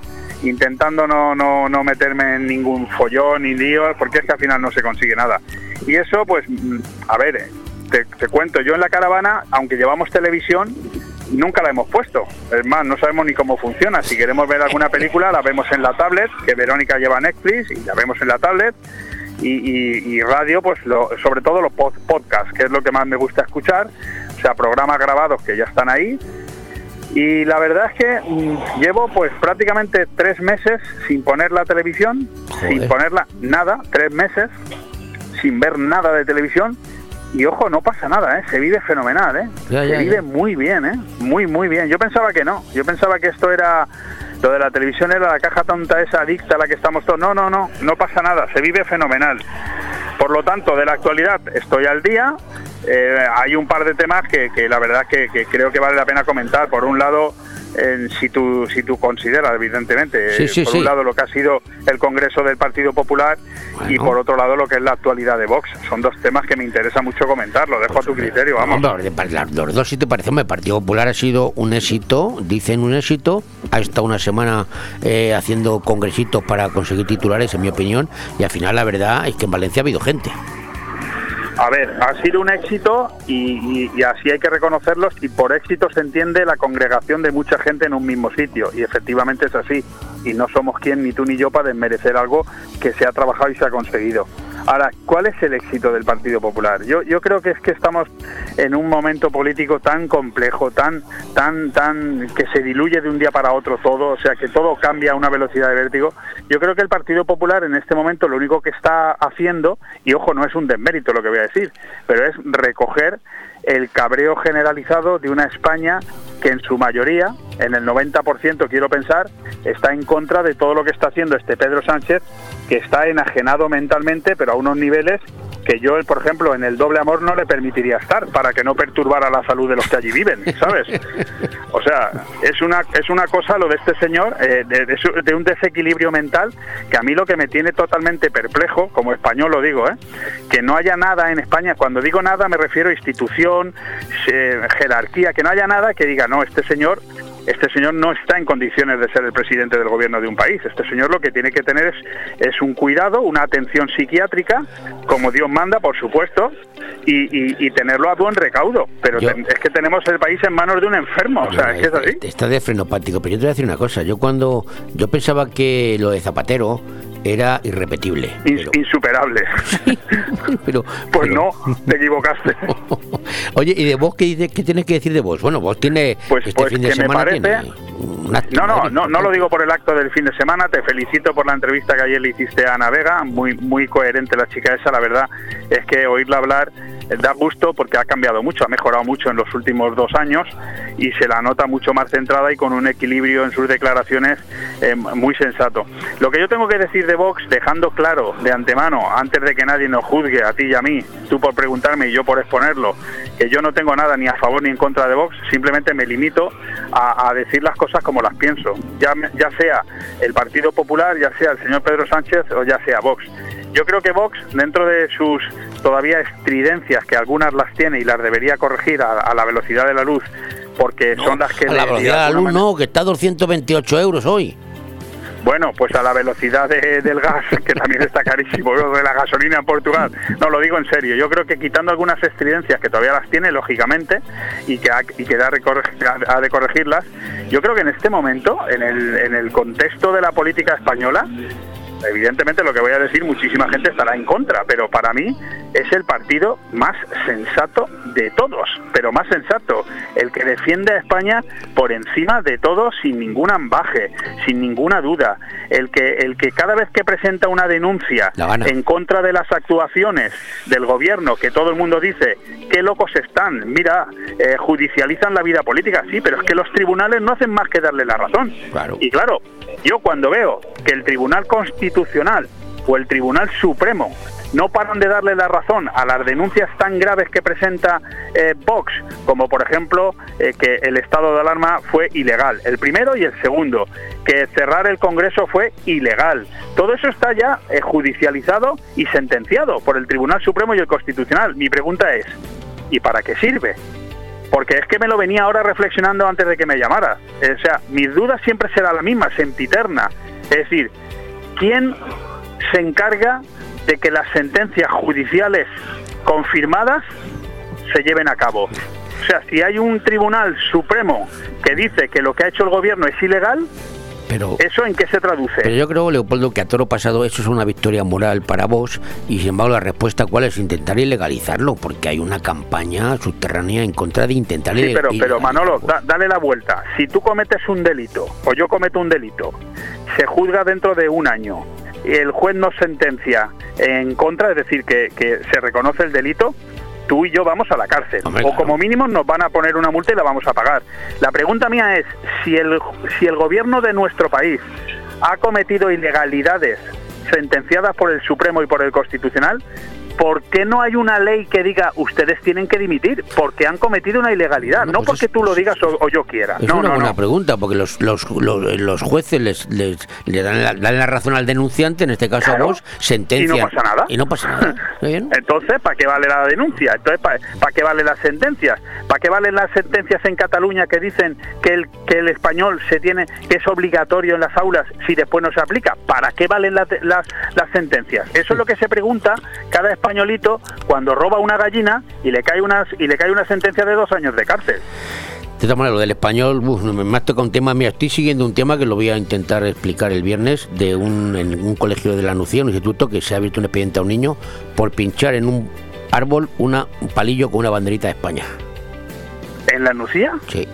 Intentando no, no, no meterme en ningún follón ni lío, porque es que al final no se consigue nada. Y eso, pues, mm, a ver, eh, te, cuento, yo en la caravana, aunque llevamos televisión, nunca la hemos puesto. Es más, no sabemos ni cómo funciona. Si queremos ver alguna película, la vemos en la tablet, que Verónica lleva Netflix, y la vemos en la tablet. Y, y- y radio, pues lo- sobre todo los pod- podcasts, que es lo que más me gusta escuchar, o sea, programas grabados que ya están ahí, y la verdad es que mm, llevo pues prácticamente tres meses sin poner la televisión, sin ponerla nada, tres meses, sin ver nada de televisión. Y ojo, no pasa nada, ¿eh? se vive fenomenal, ¿eh? Ya, se vive ya. muy bien, ¿eh? muy, muy bien. Yo pensaba que no, yo pensaba que esto era, lo de la televisión era la caja tonta esa adicta a la que estamos todos. No, no, no, no pasa nada, se vive fenomenal. Por lo tanto, de la actualidad estoy al día. Eh, hay un par de temas que, que la verdad que, que creo que vale la pena comentar. Por un lado, eh, si tú si tú consideras, evidentemente, Sí, sí, por sí. un lado lo que ha sido el Congreso del Partido Popular y por otro lado lo que es la actualidad de Vox. Son dos temas que me interesa mucho comentar. Lo dejo a tu criterio, vamos. Los dos, si te parece, el Partido Popular ha sido un éxito, dicen un éxito, ha estado una semana eh, haciendo congresitos para conseguir titulares, en mi opinión, y al final la verdad es que en Valencia ha habido gente. A ver, ha sido un éxito y, así hay que reconocerlos y por éxito se entiende la congregación de mucha gente en un mismo sitio y efectivamente es así y no somos quien ni tú ni yo para desmerecer algo que se ha trabajado y se ha conseguido. Ahora, ¿cuál es el éxito del Partido Popular? Yo, yo creo que es que estamos en un momento político tan complejo, tan, tan, tan que se diluye de un día para otro todo, o sea que todo cambia a una velocidad de vértigo. Yo creo que el Partido Popular en este momento lo único que está haciendo, y ojo, no es un desmérito lo que voy a decir, pero es recoger el cabreo generalizado de una España que en su mayoría, en el 90% quiero pensar, está en contra de todo lo que está haciendo este Pedro Sánchez, que está enajenado mentalmente, pero a unos niveles que yo, por ejemplo, en el doble amor no le permitiría estar para que no perturbara la salud de los que allí viven, ¿sabes? O sea, es una, es una cosa lo de este señor, eh, de, de un desequilibrio mental, que a mí lo que me tiene totalmente perplejo, como español lo digo, ¿eh? que no haya nada en España, cuando digo nada me refiero a institución, eh, jerarquía, que no haya nada que diga, no, este señor este señor no está en condiciones de ser el presidente del gobierno de un país. Este señor lo que tiene que tener es, es un cuidado, una atención psiquiátrica, como Dios manda, por supuesto, y, y- y tenerlo a buen recaudo. Pero Yo- es que tenemos el país en manos de un enfermo. O sea, es que es así. Está de frenopático, pero yo te voy a decir una cosa. Yo cuando yo pensaba que lo de Zapatero era irrepetible. Ins- Insuperable. pero, pues no, te equivocaste. Oye, ¿y de vos qué, qué tienes que decir de vos? Bueno, vos tiene este pues fin de que me semana parece- no, no, no lo digo por el acto del fin de semana. Te felicito por la entrevista que ayer le hiciste a Ana Vega. Muy, muy coherente la chica esa. La verdad es que oírla hablar eh, da gusto porque ha cambiado mucho, ha mejorado mucho en los últimos dos años y se la nota mucho más centrada y con un equilibrio en sus declaraciones eh, muy sensato. Lo que yo tengo que decir de Vox, dejando claro de antemano, antes de que nadie nos juzgue, a ti y a mí, tú por preguntarme y yo por exponerlo, que yo no tengo nada ni a favor ni en contra de Vox, simplemente me limito a, a decir las cosas como las pienso, ya, ya sea el Partido Popular, ya sea el señor Pedro Sánchez o ya sea Vox. Yo creo que Vox, dentro de sus todavía estridencias, que algunas las tiene y las debería corregir a, a la velocidad de la luz, porque son las que... A la velocidad de la luz no, que está a 228 euros hoy. Bueno, pues a la velocidad de- del gas, que también está carísimo, de la gasolina en Portugal. No, lo digo en serio. Yo creo que quitando algunas estridencias que todavía las tiene, lógicamente, y que ha, ha de corregirlas, yo creo que en este momento, en el, en el contexto de la política española, evidentemente lo que voy a decir, muchísima gente estará en contra, pero para mí es el partido más sensato de todos, pero más sensato, el que defiende a España por encima de todo sin ningún ambaje, sin ninguna duda, el que el que cada vez que presenta una denuncia en contra de las actuaciones del gobierno, que todo el mundo dice, qué locos están, mira, eh, judicializan la vida política, sí, pero es que los tribunales no hacen más que darle la razón. Y claro, yo cuando veo que el Tribunal Constitucional o el Tribunal Supremo no paran de darle la razón a las denuncias tan graves que presenta eh, Vox, como por ejemplo eh, que el estado de alarma fue ilegal, el primero y el segundo, que cerrar el Congreso fue ilegal. Todo eso está ya eh, judicializado y sentenciado por el Tribunal Supremo y el Constitucional. Mi pregunta es, ¿y para qué sirve? Porque es que me lo venía ahora reflexionando antes de que me llamara. O sea, mis dudas siempre será la misma, sempiterna. Es decir, ¿quién se encarga de que las sentencias judiciales confirmadas se lleven a cabo? O sea, si hay un tribunal supremo que dice que lo que ha hecho el gobierno es ilegal, Pero, ¿eso en qué se traduce? pero yo creo, Leopoldo, que a toro pasado eso es una victoria moral para vos y sin embargo la respuesta cuál es intentar ilegalizarlo porque hay una campaña subterránea en contra de intentar Sí, pero, pero. Manolo, da- dale la vuelta. Si tú cometes un delito o yo cometo un delito, se juzga dentro de un año y el juez nos sentencia en contra, es decir, que, que se reconoce el delito, tú y yo vamos a la cárcel. o como mínimo nos van a poner una multa y la vamos a pagar. La pregunta mía es, si el, si el gobierno de nuestro país ha cometido ilegalidades sentenciadas por el Supremo y por el Constitucional, ¿por qué no hay una ley que diga ustedes tienen que dimitir? Porque han cometido una ilegalidad, no, porque tú lo digas o, o yo quiera. Es no, una no, buena no. pregunta, porque los, los, los, los jueces les, les, le dan, la, dan la razón al denunciante, en este caso Claro. a vos, sentencian. Y no pasa nada. Y no pasa nada. Entonces, ¿para qué vale la denuncia? Entonces, ¿para, para qué valen las sentencias? ¿Para qué valen las sentencias en Cataluña que dicen que el, que el español se tiene que es obligatorio en las aulas si después no se aplica? ¿Para qué valen la- las, las sentencias? Eso es lo que se pregunta cada españolito cuando roba una gallina y le cae unas y le cae una sentencia de dos años de cárcel. De todas maneras, lo del español, uf, me has tocado un tema, mira, estoy siguiendo un tema que lo voy a intentar explicar el viernes de un, en un colegio de la Nucía, un instituto que se ha abierto un expediente a un niño por pinchar en un árbol una, un palillo con una banderita de España. ¿En la Nucía? Sí.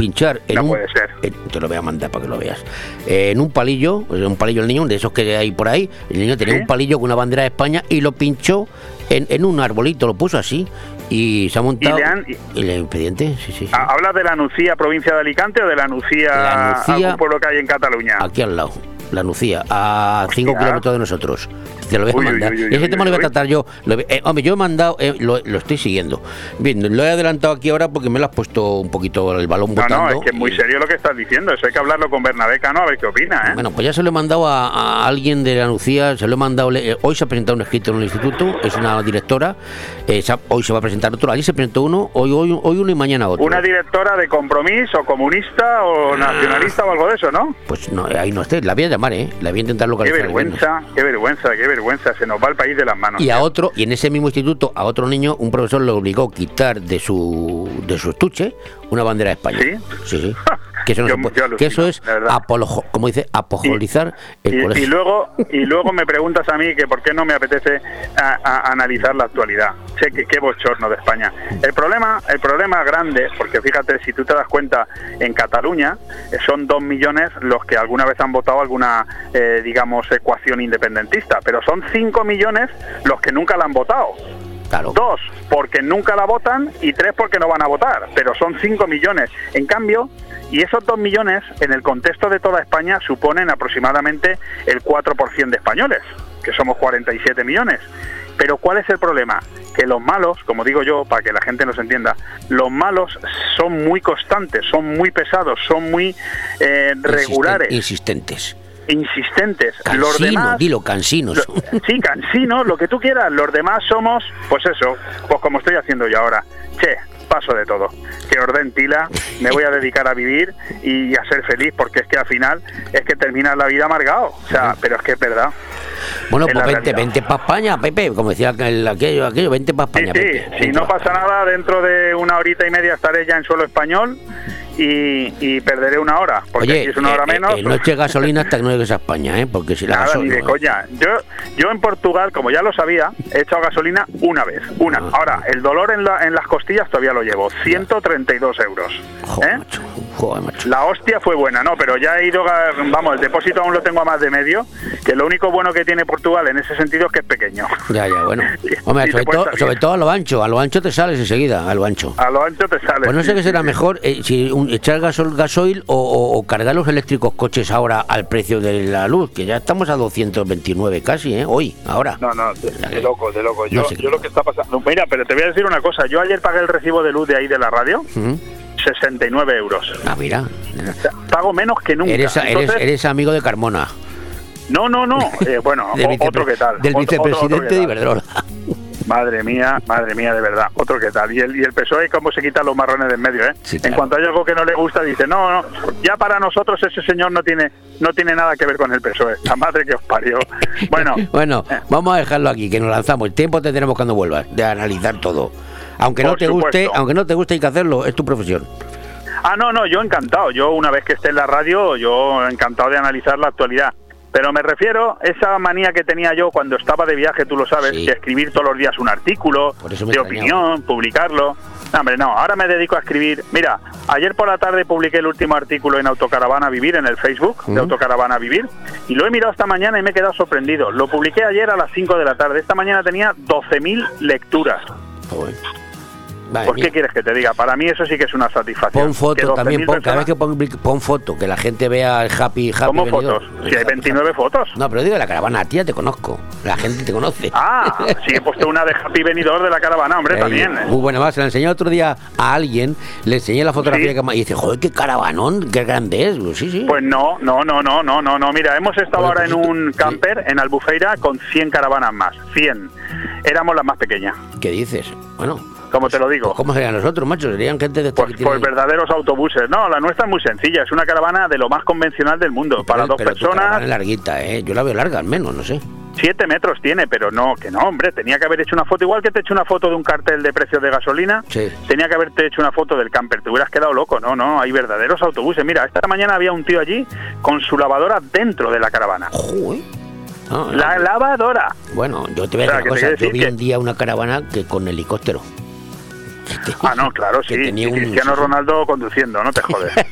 Pinchar en No un, puede ser. en- te lo voy a mandar para que lo veas. Eh, en un palillo, un palillo el niño, de esos que hay por ahí, el niño tenía ¿Sí? un palillo con una bandera de España y lo pinchó en, en un arbolito, lo puso así y se ha montado. le han- el expediente, sí, sí. sí. ¿Ha- ¿Hablas de la Nucía, provincia de Alicante o de la Nucía, La Nucía- algún pueblo que hay en Cataluña? Aquí al lado, la Nucía, a 5 Hostia. kilómetros de nosotros. Te lo voy a Uy, mandar. uy, uy, y ese tema lo voy a tratar yo. Lo- eh, hombre, yo he mandado, eh, lo, lo estoy siguiendo. Bien, lo he adelantado aquí ahora porque me lo has puesto un poquito el balón No, no, es que es muy serio lo que estás diciendo. Eso hay que hablarlo con Bernabé Cano a ver qué opina, ¿eh? Bueno, pues ya se lo he mandado a, a alguien de la Nucía, se lo he mandado, eh, hoy se ha presentado un escrito en el instituto, es una directora, eh, se ha- hoy se va a presentar otro, allí se presentó uno, hoy, hoy, hoy uno y mañana otro. Una directora de compromiso, comunista o nacionalista o algo de eso, ¿no? Pues no, ahí no esté, la voy a llamar, ¿eh? La voy a intentar Qué localizar. viernes. vergüenza, qué vergüenza, qué vergüenza. Se nos va el país de las manos. Y a otro, y en ese mismo instituto, a otro niño, un profesor le obligó a quitar de su de su estuche una bandera de España. ¿Sí? Sí, sí. Que eso, no Yo- se puede- yo alucino, que eso es, apolojo- como dice, apojolizar el Y, colegio. y luego y luego me preguntas a mí que por qué no me apetece a- a- analizar la actualidad. Che, qué, qué bochorno de España. El problema, el problema grande, porque fíjate, si tú te das cuenta, en Cataluña eh, son dos millones los que alguna vez han votado alguna, eh, digamos, ecuación independentista, pero son cinco millones los que nunca la han votado. Dos, porque nunca la votan y tres, porque no van a votar. Pero son cinco millones. En cambio, y esos dos millones, en el contexto de toda España, suponen aproximadamente el 4% de españoles, que somos 47 millones. Pero ¿cuál es el problema? Que los malos, como digo yo, para que la gente nos entienda, los malos son muy constantes, son muy pesados, son muy eh, regulares, Insistentes. Insistentes. los Cansinos, demás, dilo, cansinos. lo- sí, cansinos, lo que tú quieras. Los demás somos, pues eso, pues como estoy haciendo yo ahora. Che, paso de todo. Que orden tila, me voy a dedicar a vivir y a ser feliz, porque es que al final es que terminas la vida amargado. O sea, pero es que es verdad. Bueno, Es pues vente, vente para España, Pepe, como decía aquel- aquello, aquello, vente para España, Sí, Pepe. si no pasa nada, dentro de una horita y media estaré ya en suelo español y, y perderé una hora, porque Oye, es una hora menos. eh, no eches gasolina hasta que no llegues a España, ¿eh? Porque si la Nada, ni de gasolina... coña. Yo, yo en Portugal, como ya lo sabía, he echado gasolina una vez, una. Ah. Ahora, el dolor en, la- en las costillas todavía lo llevo, 132 euros. ¿eh? La hostia fue buena, no, pero ya he ido, vamos, el depósito aún lo tengo a más de medio, que lo único bueno que tiene Portugal en ese sentido es que es pequeño. Ya, ya, bueno. Hombre, sobre, todo, salir. sobre todo a lo ancho, a lo ancho te sales enseguida, a lo ancho. A lo ancho te sale. Pues no sé qué será mejor, eh, si un- echar gasol, gasoil o, o- o cargar los eléctricos coches ahora al precio de la luz, que ya estamos a 229 casi, ¿eh? Hoy, ahora. No, no, de, de loco, de loco. Yo, No sé qué- yo lo que está pasando... Mira, pero te voy a decir una cosa. Yo ayer pagué el recibo de luz de ahí de la radio, Ujú. 69 euros. Ah, mira. Pago menos que nunca. Eres, eres, Entonces, eres amigo de Carmona, No, no, no. Eh, bueno, otro que tal. del otro- vicepresidente otro de. Iberdrola. Madre mía, madre mía, de verdad. Otro que tal. Y el, y el PSOE, cómo se quitan los marrones del medio, ¿eh? En cuanto hay algo que no le gusta, dice, no, no, ya para nosotros ese señor no tiene no tiene nada que ver con el PSOE. La madre que os parió. Bueno, Bueno, vamos a dejarlo aquí, que nos lanzamos. El tiempo tendremos cuando vuelvas, de analizar todo. Aunque no Por te guste, aunque no te guste hay que hacerlo, es tu profesión. Ah, no, no, yo encantado. Yo una vez que esté en la radio, yo encantado de analizar la actualidad. Pero me refiero a esa manía que tenía yo cuando estaba de viaje, tú lo sabes, que escribir todos los días un artículo de extrañaba. opinión, publicarlo. No, hombre, no, ahora me dedico a escribir. Mira, ayer por la tarde publiqué el último artículo en Autocaravana Vivir, en el Facebook de Mm. Autocaravana Vivir, y lo he mirado esta mañana y me he quedado sorprendido. Lo publiqué ayer a las 5 de la tarde. Esta mañana tenía 12.000 lecturas. Vale, ¿Por mira. qué quieres que te diga? Para mí eso sí que es una satisfacción. Pon Que foto 12.000 también, pon, cada vez que pon, pon foto, que la gente vea el happy, happy ¿Cómo fotos? Si hay 29 fotos. No, pero digo la caravana, tía, te conozco. La gente te conoce. Ah, sí, he puesto una de Happy Venidor de la caravana, hombre, también. ¿eh? Muy buena más. Se la enseñé otro día a alguien, le enseñé la fotografía que ma- y dice, joder, qué caravanón, qué grande es. Digo, sí, sí. Pues no, no, no, no, no, no, no. Mira, hemos estado ahora en un camper en Albufeira con 100 caravanas más. 100. Éramos la más pequeña. ¿Qué dices? Bueno. Como te lo digo. ¿Cómo serían nosotros, macho? Serían gente de esta que tiene- Pues verdaderos autobuses. No, la nuestra es muy sencilla. Es una caravana de lo más convencional del mundo. Para dos pero personas, es larguita, ¿eh? Yo la veo larga, al menos, no sé. 7 metros tiene, pero no, que no, hombre. Tenía que haber hecho una foto. Igual que te he hecho una foto de un cartel de precios de gasolina, Sí. tenía que haberte hecho una foto del camper. Te hubieras quedado loco. No, no, hay verdaderos autobuses. Mira, esta mañana había un tío allí con su lavadora dentro de la caravana. No, no. La lavadora. Bueno, yo te voy a O sea, decir una que te cosa. Yo vi que- un día una caravana que con helicóptero. Ah, no, claro, sí. Tenía Y un- Cristiano Ronaldo conduciendo, no te jodes.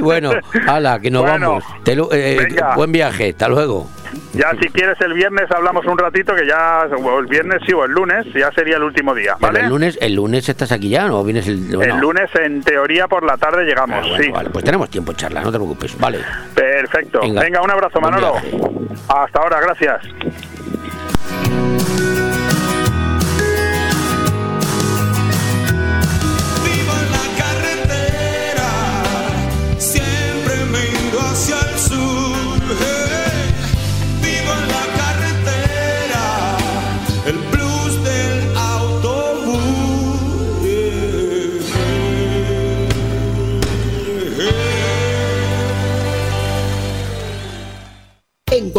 Bueno, ala, que nos Bueno, vamos. Te lo- eh, buen viaje, hasta luego. ya si quieres el viernes hablamos un ratito, que ya, o el viernes sí, o el lunes, ya sería el último día, el lunes, el lunes estás aquí ya, ¿no? Vienes el, bueno, El lunes, en teoría, por la tarde llegamos, Ah, bueno, sí. vale, pues tenemos tiempo de charla, no te preocupes. Vale. Perfecto. Venga. Venga, un abrazo, Manolo. viaje. Hasta ahora, gracias.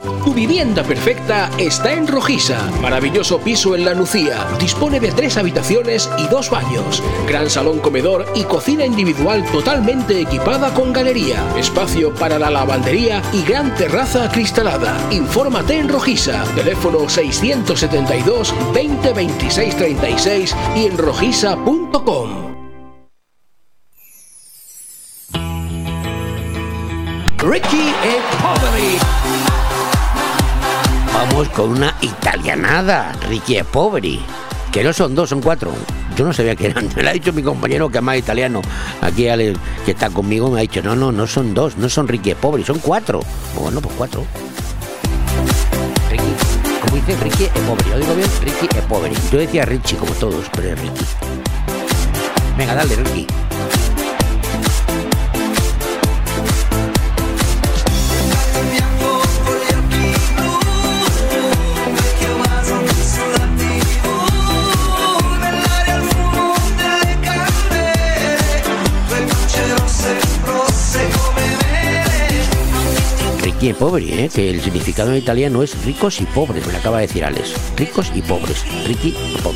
Tu vivienda perfecta está en Rojisa. Maravilloso piso en La Nucía. Dispone de tres habitaciones y dos baños. Gran salón comedor y cocina individual totalmente equipada con galería. Espacio para la lavandería y gran terraza acristalada. Infórmate en Rojisa. Teléfono 672 20 26 36 y en rojisa.com. Ricky e Poveri. Vamos con una italianada, Ricky e Poveri. Que no son dos, son cuatro. Yo no sabía que eran. Me lo ha dicho mi compañero que es más italiano. Aquí Ale, que está conmigo me ha dicho, no, no, no son dos, no son Ricky e Poveri, son cuatro. Bueno, pues cuatro. Ricky, como dice Ricky e Poveri. Yo digo bien, Ricky e Poveri. Yo decía Richie como todos, pero es Ricky. Venga, dale, Ricky. Ricky e Poveri, ¿eh? que el significado en italiano es ricos y pobres, me lo acaba de decir Alex. Ricos y pobres. Ricky e Po-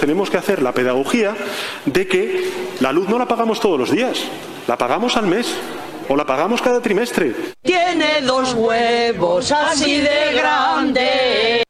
tenemos que hacer la pedagogía de que la luz no la pagamos todos los días, la pagamos al mes o la pagamos cada trimestre. Tiene dos huevos así de grandes.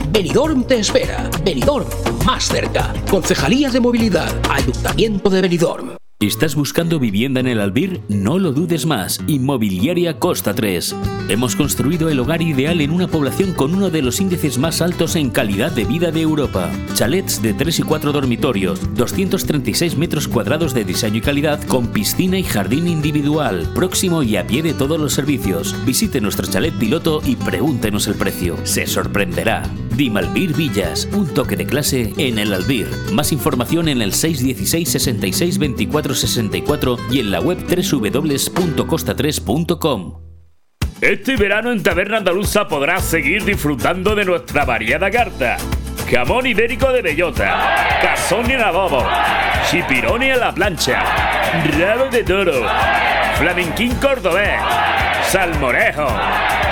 Benidorm te espera. Benidorm, más cerca. Concejalía de Movilidad, Ayuntamiento de Benidorm. ¿Estás buscando vivienda en el Albir? No lo dudes más. Inmobiliaria Costa 3. Hemos construido el hogar ideal en una población con uno de los índices más altos en calidad de vida de Europa. Chalets de 3 y 4 dormitorios, 236 metros cuadrados de diseño y calidad con piscina y jardín individual, próximo y a pie de todos los servicios. Visite nuestro chalet piloto y pregúntenos el precio. Se sorprenderá. Dimalbir Villas, un toque de clase en el Albir. Más información en el 616 66 24 64 y en la web www.costa3.com. Este verano en Taberna Andaluza podrás seguir disfrutando de nuestra variada carta. Jamón ibérico de bellota, cazón en adobo, chipironi a la plancha, rabo de toro, flamenquín cordobés, salmorejo,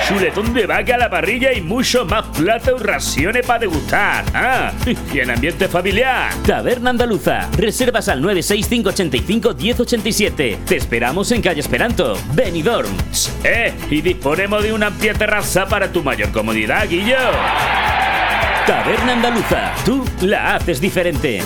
chuletón de vaca a la parrilla y mucho más platos y raciones para degustar. Ah, y en ambiente familiar. Taberna Andaluza. Reservas al 96585 1087. Te esperamos en calle Esperanto, Benidorm. Eh, y disponemos de una amplia terraza para tu mayor comodidad, Guillo. Taberna Andaluza. Tú la haces diferente.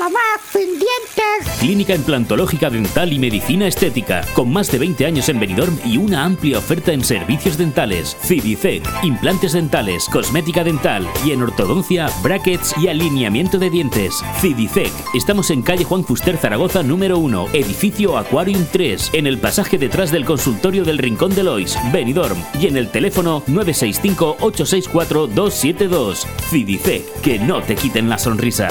Mamá, sin dientes. Clínica Implantológica Dental y Medicina Estética, con más de 20 años en Benidorm y una amplia oferta en servicios dentales, Cidicec, implantes dentales, cosmética dental y en ortodoncia, brackets y alineamiento de dientes. Cidicec, estamos en calle Juan Fuster Zaragoza número 1, edificio Aquarium 3, en el pasaje detrás del consultorio del Rincón de Lois, Benidorm, y en el teléfono 965 864 272. Cidicec, que no te quiten la sonrisa.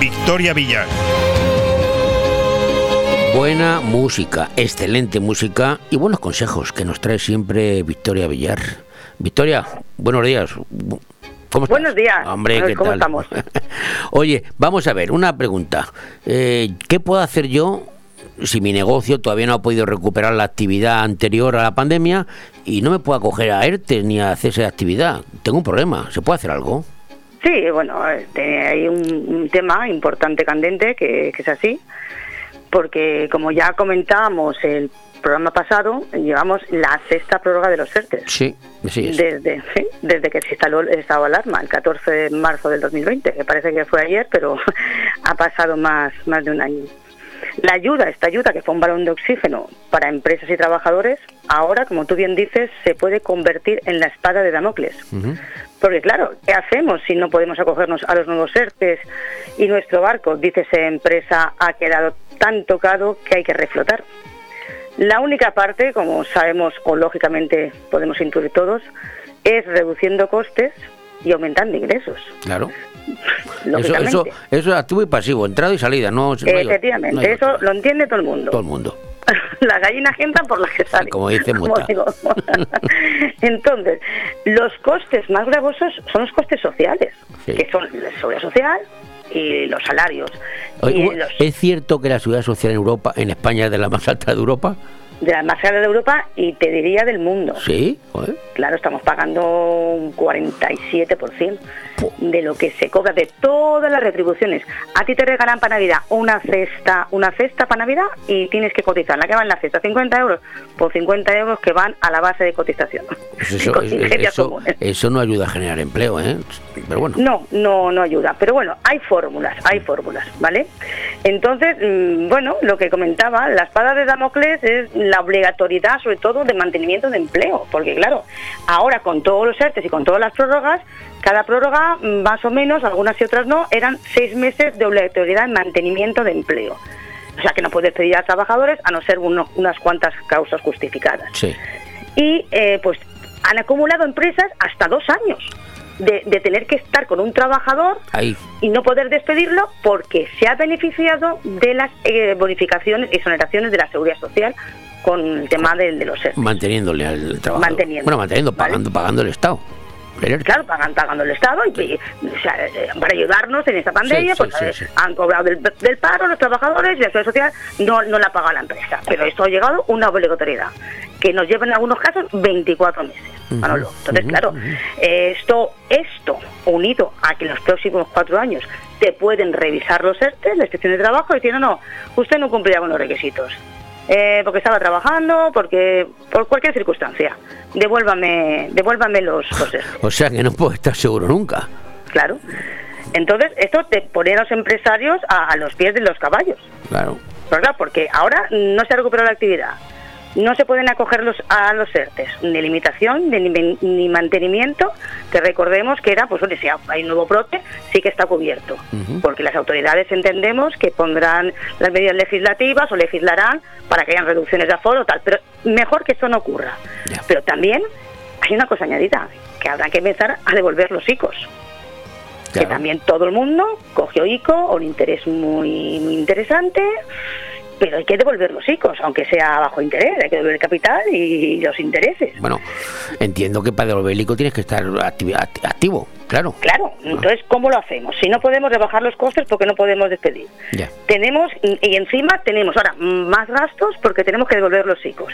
Victoria Villar. Buena música, excelente música y buenos consejos que nos trae siempre Victoria Villar. Victoria, buenos días. ¿Cómo estás? Buenos días. Hombre, ¿qué ¿Cómo tal? estamos? Oye, vamos a ver, una pregunta. Eh, ¿Qué puedo hacer yo si mi negocio todavía no ha podido recuperar la actividad anterior a la pandemia y no me puedo acoger a ERTE ni a cese de actividad? Tengo un problema. ¿Se puede hacer algo? Sí, bueno, este, hay un, un tema importante, candente, que, que es así, porque como ya comentábamos el programa pasado, llevamos la sexta prórroga de los ERTE. Sí, sí. es. Desde, sí, desde que se instaló el estado de alarma, el 14 de marzo del 2020, que parece que fue ayer, pero ha pasado más, más de un año. La ayuda, esta ayuda que fue un balón de oxígeno para empresas y trabajadores, ahora, como tú bien dices, se puede convertir en la espada de Damocles. Porque claro, ¿qué hacemos si no podemos acogernos a los nuevos ERTES y nuestro barco, dice esa empresa, ha quedado tan tocado que hay que reflotar? La única parte, como sabemos o lógicamente podemos intuir todos, es reduciendo costes y aumentando ingresos. Claro. Eso, eso, eso es activo y pasivo, entrada y salida. No, no hay- Efectivamente, no hay eso lo entiende todo el mundo. Todo el mundo. Las gallinas entran por las que salen. como dice Muta. Entonces, los costes más gravosos son los costes sociales, Sí. que son la seguridad social y los salarios. Oye, y Hugo, los ¿Es cierto que la seguridad social en Europa, en España, es de la más alta de Europa? de la más grande de Europa y te diría del mundo. Sí. Claro, estamos pagando un 47%. De lo que se cobra de todas las retribuciones. A ti te regalan para Navidad una cesta, una cesta para Navidad y tienes que cotizar. ¿La que va en la cesta? ¿50 euros? Por 50 euros que van a la base de cotización. Pues eso, comunes. eso no ayuda a generar empleo, ¿eh? Pero bueno. No, no, no ayuda. Pero bueno, hay fórmulas, hay fórmulas, ¿vale? Entonces, mm, bueno, lo que comentaba, la espada de Damocles es la obligatoriedad, sobre todo, de mantenimiento de empleo. Porque, claro, ahora con todos los ERTES y con todas las prórrogas, cada prórroga, más o menos, algunas y otras no, eran seis meses de obligatoriedad en mantenimiento de empleo. O sea, que no puedes pedir a trabajadores a no ser uno- unas cuantas causas justificadas Sí. y eh, pues han acumulado empresas hasta dos años de, de tener que estar con un trabajador Ahí. y no poder despedirlo porque se ha beneficiado de las eh, bonificaciones y exoneraciones de la seguridad social con el tema de, de los ERTE. Manteniéndole al trabajador. Manteniendo. Bueno, manteniendo, pagando, pagando el Estado. Claro, pagan, pagando el Estado y, y, o sea, eh, para ayudarnos en esta pandemia, Sí, sí, pues sí, eh, han cobrado del, del paro los trabajadores y la seguridad social no, no la paga la empresa. Pero esto ha llegado una obligatoriedad que nos lleva en algunos casos 24 meses. Manolo. Entonces, claro, eh, esto, esto unido a que en los próximos cuatro años te pueden revisar los ERTE, la inspección de trabajo, diciendo, no, usted no cumplía con los requisitos. Eh, porque estaba trabajando, porque por cualquier circunstancia. Devuélvame, devuélvame los, ERTE. O sea que no puedo estar seguro nunca. Claro. Entonces, esto te pone a los empresarios a, a los pies de los caballos. Claro. ¿Verdad? Porque ahora no se ha recuperado la actividad. No se pueden acoger los, a los ERTES, ni limitación, ni, ni mantenimiento, que recordemos que era, pues bueno, si hay un nuevo brote, sí que está cubierto. Porque las autoridades entendemos que pondrán las medidas legislativas o legislarán para que hayan reducciones de aforo, tal. Pero mejor que eso no ocurra. Pero también hay una cosa añadida, que habrá que empezar a devolver los ICOs. Que también todo el mundo cogió ICO, un interés muy, muy interesante, pero hay que devolver los ICOs, aunque sea bajo interés, hay que devolver el capital y los intereses. Bueno, entiendo que para devolver el ICO tienes que estar acti- act- activo, claro. Claro, entonces, ¿cómo lo hacemos? Si no podemos rebajar los costes, porque no podemos despedir? Ya. Tenemos, y encima tenemos ahora más gastos porque tenemos que devolver los ICOs.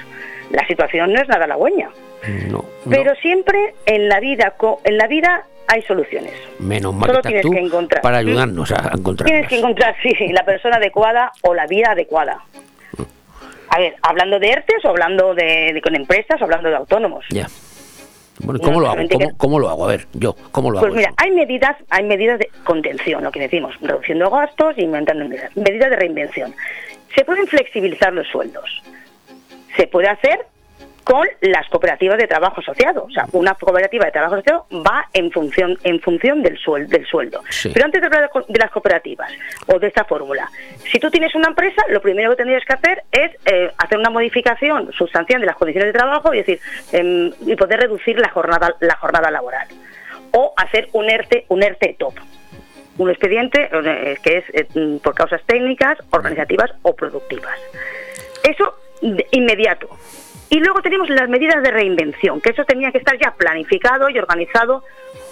La situación no es nada halagüeña, No, pero siempre en la vida, en la vida hay soluciones. menos mal Solo que tienes tú que encontrar. para ¿Mm? ayudarnos a encontrar. Tienes que encontrar, sí, la persona adecuada o la vía adecuada. A ver, hablando de ERTES o hablando de, de- con empresas o hablando de autónomos. Ya. Bueno, No, ¿cómo lo hago? ¿Cómo, lo hago? A ver, yo, ¿cómo lo Pues hago? mira, hay medidas, hay medidas de contención, lo que decimos, reduciendo gastos y aumentando medidas. Medidas de reinvención. Se pueden flexibilizar los sueldos. Se puede hacer con las cooperativas de trabajo asociado. O sea, una cooperativa de trabajo asociado va en función en función del sueldo. Del sueldo. Sí. Pero antes de hablar de las cooperativas o de esta fórmula, si tú tienes una empresa, lo primero que tendrías que hacer es eh, hacer una modificación sustancial de las condiciones de trabajo y decir em, y poder reducir la jornada la jornada laboral o hacer un ERTE un ERTE top un expediente eh, que es eh, por causas técnicas, organizativas o productivas. Eso de inmediato. Y luego tenemos las medidas de reinvención, que eso tenía que estar ya planificado y organizado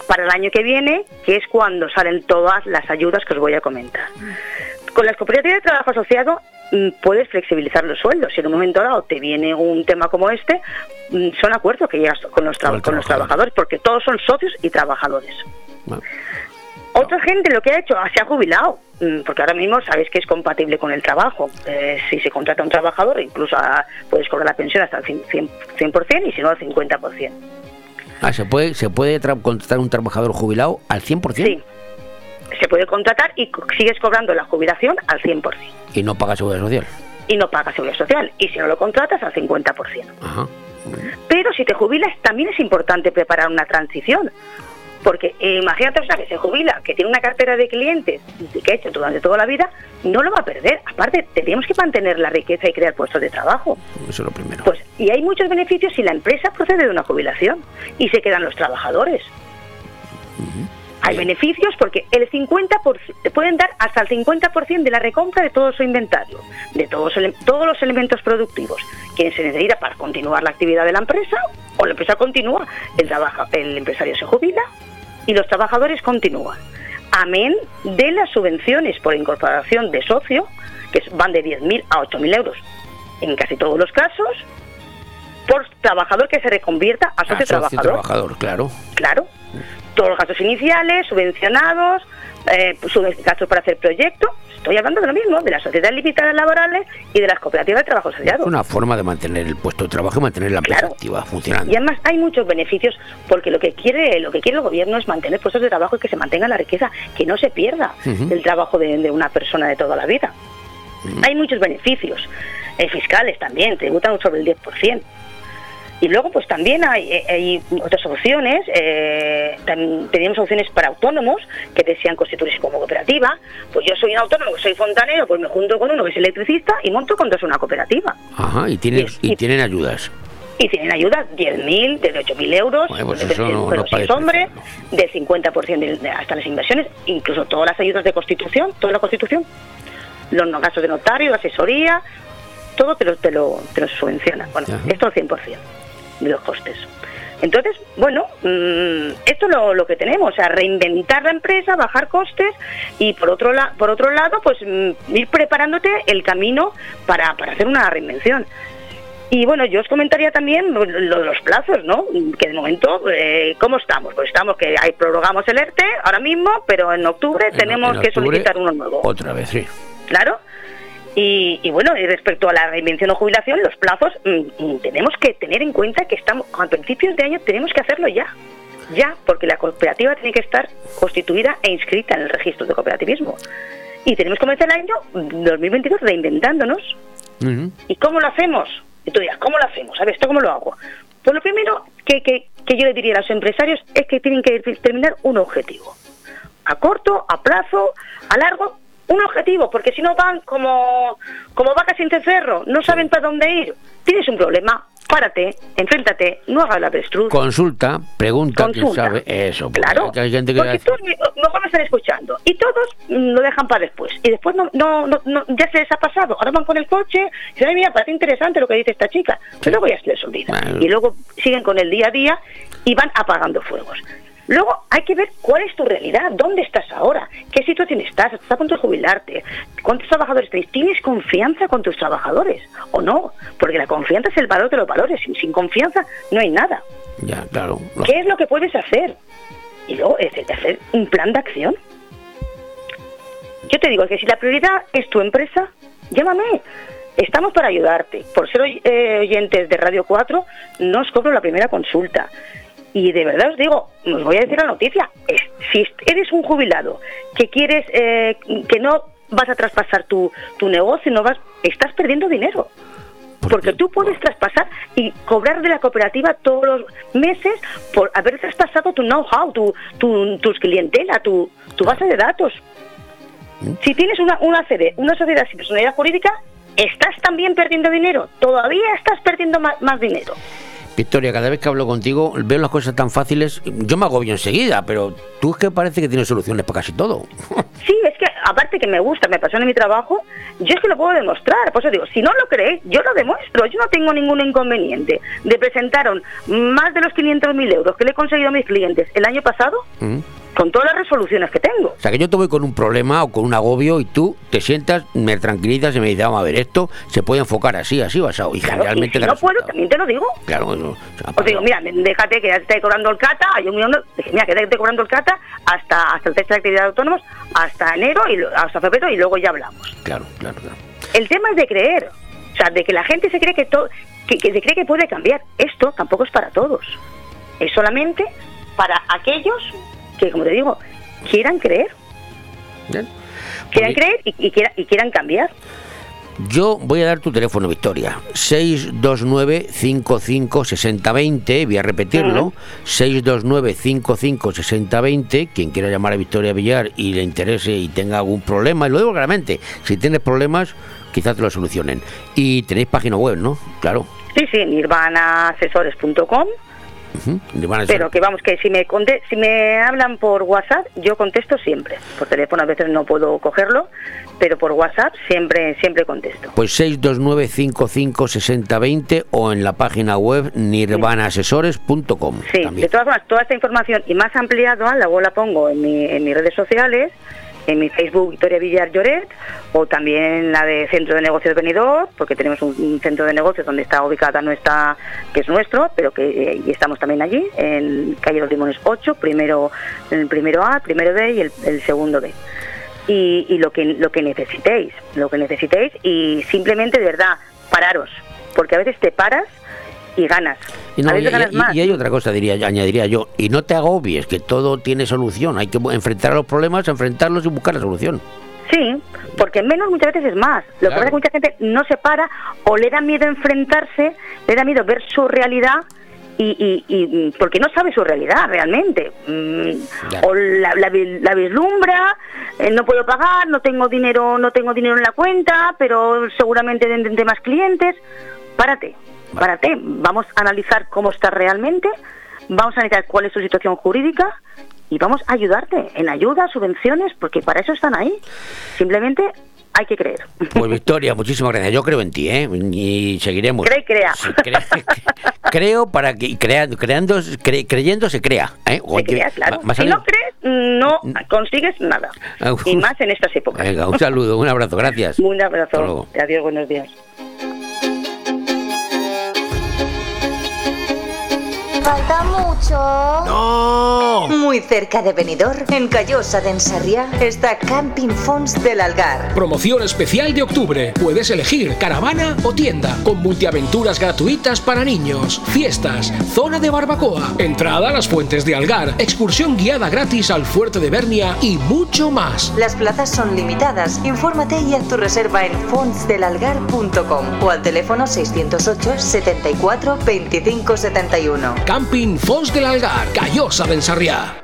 para el año que viene, que es cuando salen todas las ayudas que os voy a comentar. Con las cooperativas de trabajo asociado mm, puedes flexibilizar los sueldos. Si en un momento dado te viene un tema como este, mm, son acuerdos que llegas con los, tra- Con trabajadores, porque todos son socios y trabajadores. Bueno. Otra gente lo que ha hecho, se ha jubilado, mm, porque ahora mismo sabéis que es compatible con el trabajo. Eh, si se contrata a un trabajador, incluso ah, puedes cobrar la pensión hasta el 100%, 100% y si no al 50%. Ah, ¿se puede, se puede tra- contratar un trabajador jubilado al 100%? Sí. Se puede contratar y co- sigues cobrando la jubilación al 100% Y no paga seguridad social. y no pagas seguridad social. Y si no lo contratas al 50%. Ajá. Pero si te jubilas, también es importante preparar una transición. Porque eh, imagínate, o sea, que se jubila, que tiene una cartera de clientes que ha hecho durante toda la vida, no lo va a perder. Aparte, tenemos que mantener la riqueza y crear puestos de trabajo. Eso es lo primero. Pues, y hay muchos beneficios si la empresa procede de una jubilación y se quedan los trabajadores. Hay beneficios porque el 50 pueden dar hasta el 50% de la recompra de todo su inventario, de todos los elementos productivos que se necesita para continuar la actividad de la empresa o la empresa continúa, el, trabaja, el empresario se jubila y los trabajadores continúan. Amén de las subvenciones por incorporación de socio, que van de 10.000 a 8.000 euros en casi todos los casos, por trabajador que se reconvierta a socio Ah, socio trabajador. trabajador, claro. Claro. todos los gastos iniciales, subvencionados, eh, sub- gastos para hacer proyectos. Estoy hablando de lo mismo, de las sociedades limitadas laborales y de las cooperativas de trabajo asociado. Es una forma de mantener el puesto de trabajo y mantener la empresa activa, funcionando. Y además hay muchos beneficios porque lo que quiere lo que quiere el gobierno es mantener puestos de trabajo y que se mantenga la riqueza, que no se pierda el trabajo de, de una persona de toda la vida. Hay muchos beneficios eh, fiscales también, tributan sobre el 10%. Y luego, pues también hay, eh, hay otras opciones. eh, tenemos opciones para autónomos que desean constituirse como cooperativa. Pues yo soy un autónomo, que soy fontanero, pues me junto con uno que es electricista y monto con dos una cooperativa. Ajá, y tienen, y tienen ayudas. Y tienen ayudas 10.000, desde 8.000 euros, Bueno, pues eso no- pero no si parece es hombre, del 50% de- de- hasta las inversiones, incluso todas las ayudas de constitución, toda la constitución, los gastos de notario, de asesoría, todo te lo, te lo, te lo subvenciona. Bueno, esto al 100% de los costes. Entonces, bueno, mm, esto es lo, lo que tenemos, o sea, reinventar la empresa, bajar costes y por otro, la- por otro lado, pues mm, ir preparándote el camino para, para hacer una reinvención. Y bueno, yo os comentaría también lo, de los plazos, ¿no? Que de momento, eh, ¿cómo estamos? Pues estamos que hay prorrogamos el ERTE ahora mismo, pero en octubre tenemos en que solicitar uno nuevo. Otra vez, sí. Claro. Y, y bueno, y respecto a la reinvención o jubilación, los plazos, mm, mm, tenemos que tener en cuenta que estamos a principios de año tenemos que hacerlo ya. Ya, porque la cooperativa tiene que estar constituida e inscrita en el registro de cooperativismo. Y tenemos que comenzar el año 2022 reinventándonos. ¿Y cómo lo hacemos? Y tú dirás, ¿cómo lo hacemos? A ver, ¿esto cómo lo hago? Pues lo primero que, que, que yo le diría a los empresarios es que tienen que determinar un objetivo. A corto, a plazo, a largo, un objetivo, porque si no van como, como vacas sin cencerro, no saben para dónde ir. Tienes un problema, párate, enfréntate, no hagas la avestruz. Consulta, pregunta, quién sabe. Eso, porque Claro, hay gente que porque todos mejor me están escuchando. Y todos mm, lo dejan para después. Y después no, no, no, no- ya se les ha pasado. Ahora van con el coche y dicen ay mira parece interesante lo que dice esta chica pero luego ya se les olvida. Y luego siguen con el día a día y van apagando fuegos Luego hay que ver cuál es tu realidad, dónde estás ahora, qué situación estás, estás a punto de jubilarte, cuántos trabajadores tienes, tienes confianza con tus trabajadores o no, porque la confianza es el valor de los valores, sin, sin confianza no hay nada. Ya, claro. ¿Qué es lo que puedes hacer? Y luego es hacer un plan de acción. Yo te digo que si la prioridad es tu empresa, llámame. Estamos para ayudarte. Por ser eh, oyentes de Radio 4, no os cobro la primera consulta. Y de verdad os digo, os voy a decir la noticia. Es- si eres un jubilado que quieres, eh, que no vas a traspasar tu, tu negocio, no vas, estás perdiendo dinero. Porque tú puedes traspasar y cobrar de la cooperativa todos los meses por haber traspasado tu know-how, tu, tu, tus clientela, tu, tu base de datos. Si tienes una, una CD, una sociedad sin personalidad jurídica, estás también perdiendo dinero. Todavía estás perdiendo más dinero. Victoria, cada vez que hablo contigo veo las cosas tan fáciles. Yo me agobio enseguida, pero tú es que parece que tienes soluciones para casi todo. Sí, es que aparte que me gusta, me apasiona mi trabajo, yo es que lo puedo demostrar. Por eso digo, si no lo creéis, yo lo demuestro. Yo no tengo ningún inconveniente de presentaron más de los 500.000 euros que le he conseguido a mis clientes el año pasado ¿Mm? Con todas las resoluciones que tengo. O sea, que yo te voy con un problema o con un agobio y tú te sientas, me tranquilizas y me dices, vamos a ver, esto se puede enfocar así, así, basado. Y Claro, y generalmente... si da no puedo, también te lo digo. Claro, eso, o sea, Os digo, mira, déjate que ya te esté cobrando el CATA, hay un millón de... dije, mira, que te esté cobrando el CATA hasta, hasta el texto de actividad de autónomos, hasta enero, y hasta febrero, y luego ya hablamos. claro, claro, claro. El tema es de creer, o sea, de que la gente se cree que, todo que, que se cree que puede cambiar. Esto tampoco es para todos, es solamente para aquellos que, como te digo, quieran creer, Bien. quieran creer y, y quiera- y quieran cambiar. Yo voy a dar tu teléfono, Victoria. 629-55-6020. Voy a repetirlo. 629-55-6020. Quien quiera llamar a Victoria Villar y le interese y tenga algún problema, y lo digo claramente, si tienes problemas, quizás te lo solucionen. Y tenéis página web, ¿no? Claro. Sí, sí, nirvanaasesores.com, Pero que vamos, que si me, conte- si me hablan por WhatsApp, yo contesto siempre. Por teléfono a veces no puedo cogerlo, pero por WhatsApp siempre, siempre contesto. Pues 629-55-6020 o en la página web nirvanaasesores.com. Sí, también. de todas formas, toda esta información y más ampliada, luego la pongo en, mi- en mis redes sociales en mi Facebook Victoria Villar Lloret o también la de Centro de Negocios Venidor, porque tenemos un, centro de negocios donde está ubicada nuestra, que es nuestro, pero que eh, y estamos también allí, en calle Los Limones 8, primero, el primero A, primero B y el, el segundo B. Y, y lo que lo que necesitéis, lo que necesitéis y simplemente de verdad pararos, porque a veces te paras y ganas. Y, no, a y, veces ganas y- más. y hay otra cosa, diría, añadiría yo, y no te agobies, que todo tiene solución. Hay que enfrentar a los problemas, enfrentarlos y buscar la solución. Sí, porque menos muchas veces es más. Lo que pasa es que mucha gente no se para o le da miedo enfrentarse, le da miedo ver su realidad y, y- y- porque no sabe su realidad realmente. Mm, O la, la vislumbra, eh, no puedo pagar, no tengo dinero, no tengo dinero en la cuenta, pero seguramente tendré más clientes. Párate, párate. Vamos a analizar cómo estás realmente, vamos a analizar cuál es tu situación jurídica y vamos a ayudarte en ayuda, subvenciones, porque para eso están ahí. Simplemente hay que creer. Pues Victoria, muchísimas gracias. Yo creo en ti, ¿eh? Y seguiremos. Cree y crea. Sí, cre- creo para que y creando, cre- creyendo se crea. ¿eh? O que- Crea, claro. Si no crees, no consigues nada. Ah, Y más en estas épocas. Venga, un saludo, un abrazo, gracias. Un abrazo. Adiós, buenos días. ¿Falta mucho? ¡No! Muy cerca de Benidorm, en Callosa de Ensarriá, está Camping Fons del Algar. Promoción especial de octubre. Puedes elegir caravana o tienda, con multiaventuras gratuitas para niños, fiestas, zona de barbacoa, entrada a las fuentes de Algar, excursión guiada gratis al fuerte de Bernia y mucho más. Las plazas son limitadas. Infórmate y haz tu reserva en fonsdelalgar.com o al teléfono 608 74 25 71. Camping Fons del Algar, Callosa de Ensarriá.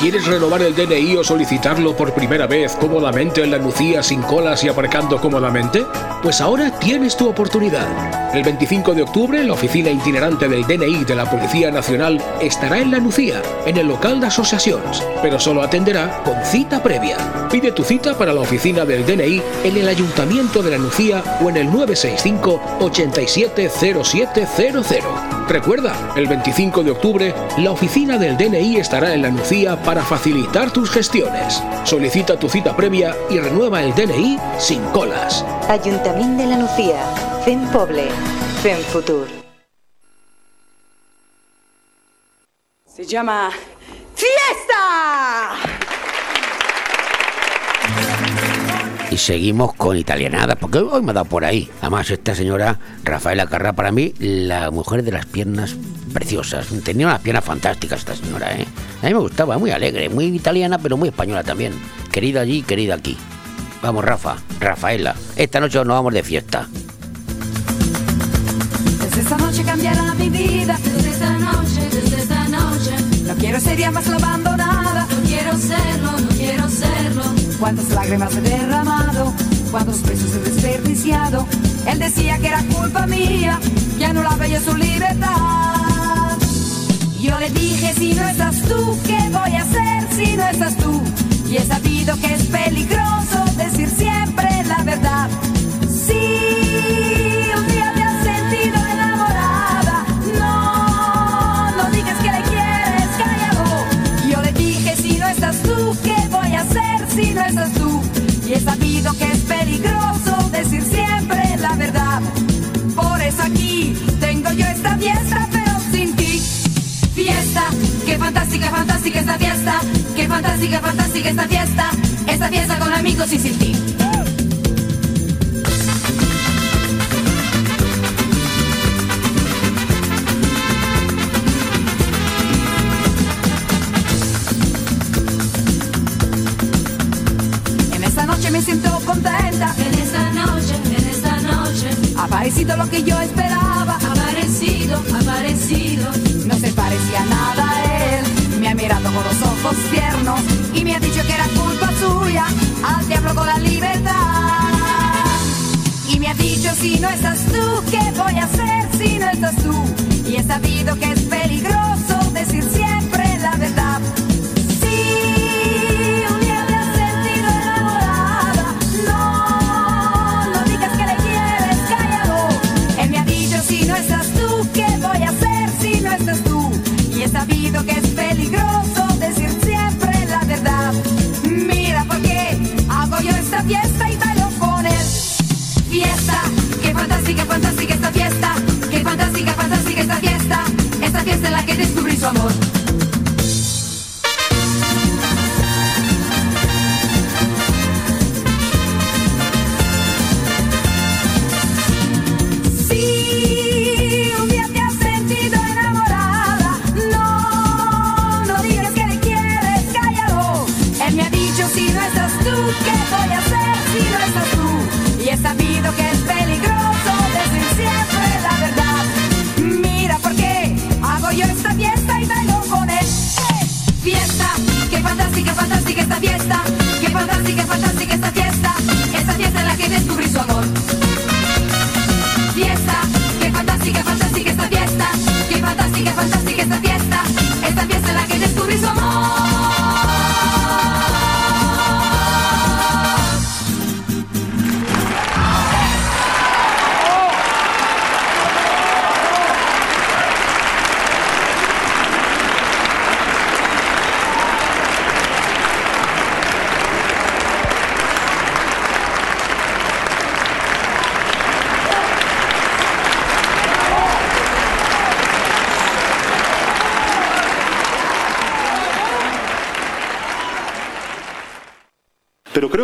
¿Quieres renovar el DNI o solicitarlo por primera vez cómodamente en la Nucía sin colas y aparcando cómodamente? Pues ahora tienes tu oportunidad. El 25 de octubre, la oficina itinerante del DNI de la Policía Nacional estará en la Nucía, en el local de asociaciones, pero solo atenderá con cita previa. Pide tu cita para la oficina del DNI en el Ayuntamiento de la Nucía o en el 965 870700. Recuerda, el 25 de octubre, la oficina del DNI estará en la Para facilitar tus gestiones. Solicita tu cita previa y renueva el DNI sin colas. Ayuntamiento de la Nucía. Fem Poble. Fem Futur. Se llama ¡Fiesta! Seguimos con italianadas, porque hoy me ha dado por ahí. Además, esta señora, Rafaela Carrá, para mí, la mujer de las piernas preciosas. Tenía unas piernas fantásticas esta señora, ¿eh? A mí me gustaba, muy alegre, muy italiana, pero muy española también. Querida allí, querida aquí. Vamos, Rafa, Rafaela. Esta noche nos vamos de fiesta. Desde esta noche cambiará mi vida. Desde esta noche, desde esta noche. No quiero ser ya más la abandonada. No quiero serlo, no quiero serlo. Cuántas lágrimas he derramado, cuántos besos he desperdiciado. Él decía que era culpa mía, que anulaba yo su libertad. Yo le dije, si no estás tú, ¿qué voy a hacer si no estás tú? Y he sabido que es peligroso decir siempre fiesta, pero sin ti. Fiesta, fantástica esta fiesta, qué fantástica, fantástica esta fiesta, esta fiesta con amigos y sin ti. En esta noche me siento contenta. En esta noche, en esta noche, Ha aparecido lo que yo esperaba. Aparecido, aparecido. No se parecía nada a él. Me ha mirado con los ojos tiernos y me ha dicho que era culpa suya. Al diablo con la libertad. Y me ha dicho si no estás tú, ¿qué voy a hacer si no estás tú? Y he sabido que es peligroso decir siempre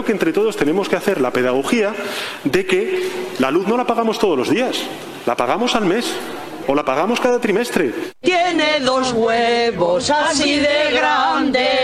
que entre todos tenemos que hacer la pedagogía de que la luz no la pagamos todos los días, la pagamos al mes o la pagamos cada trimestre. Tiene dos huevos así de grandes.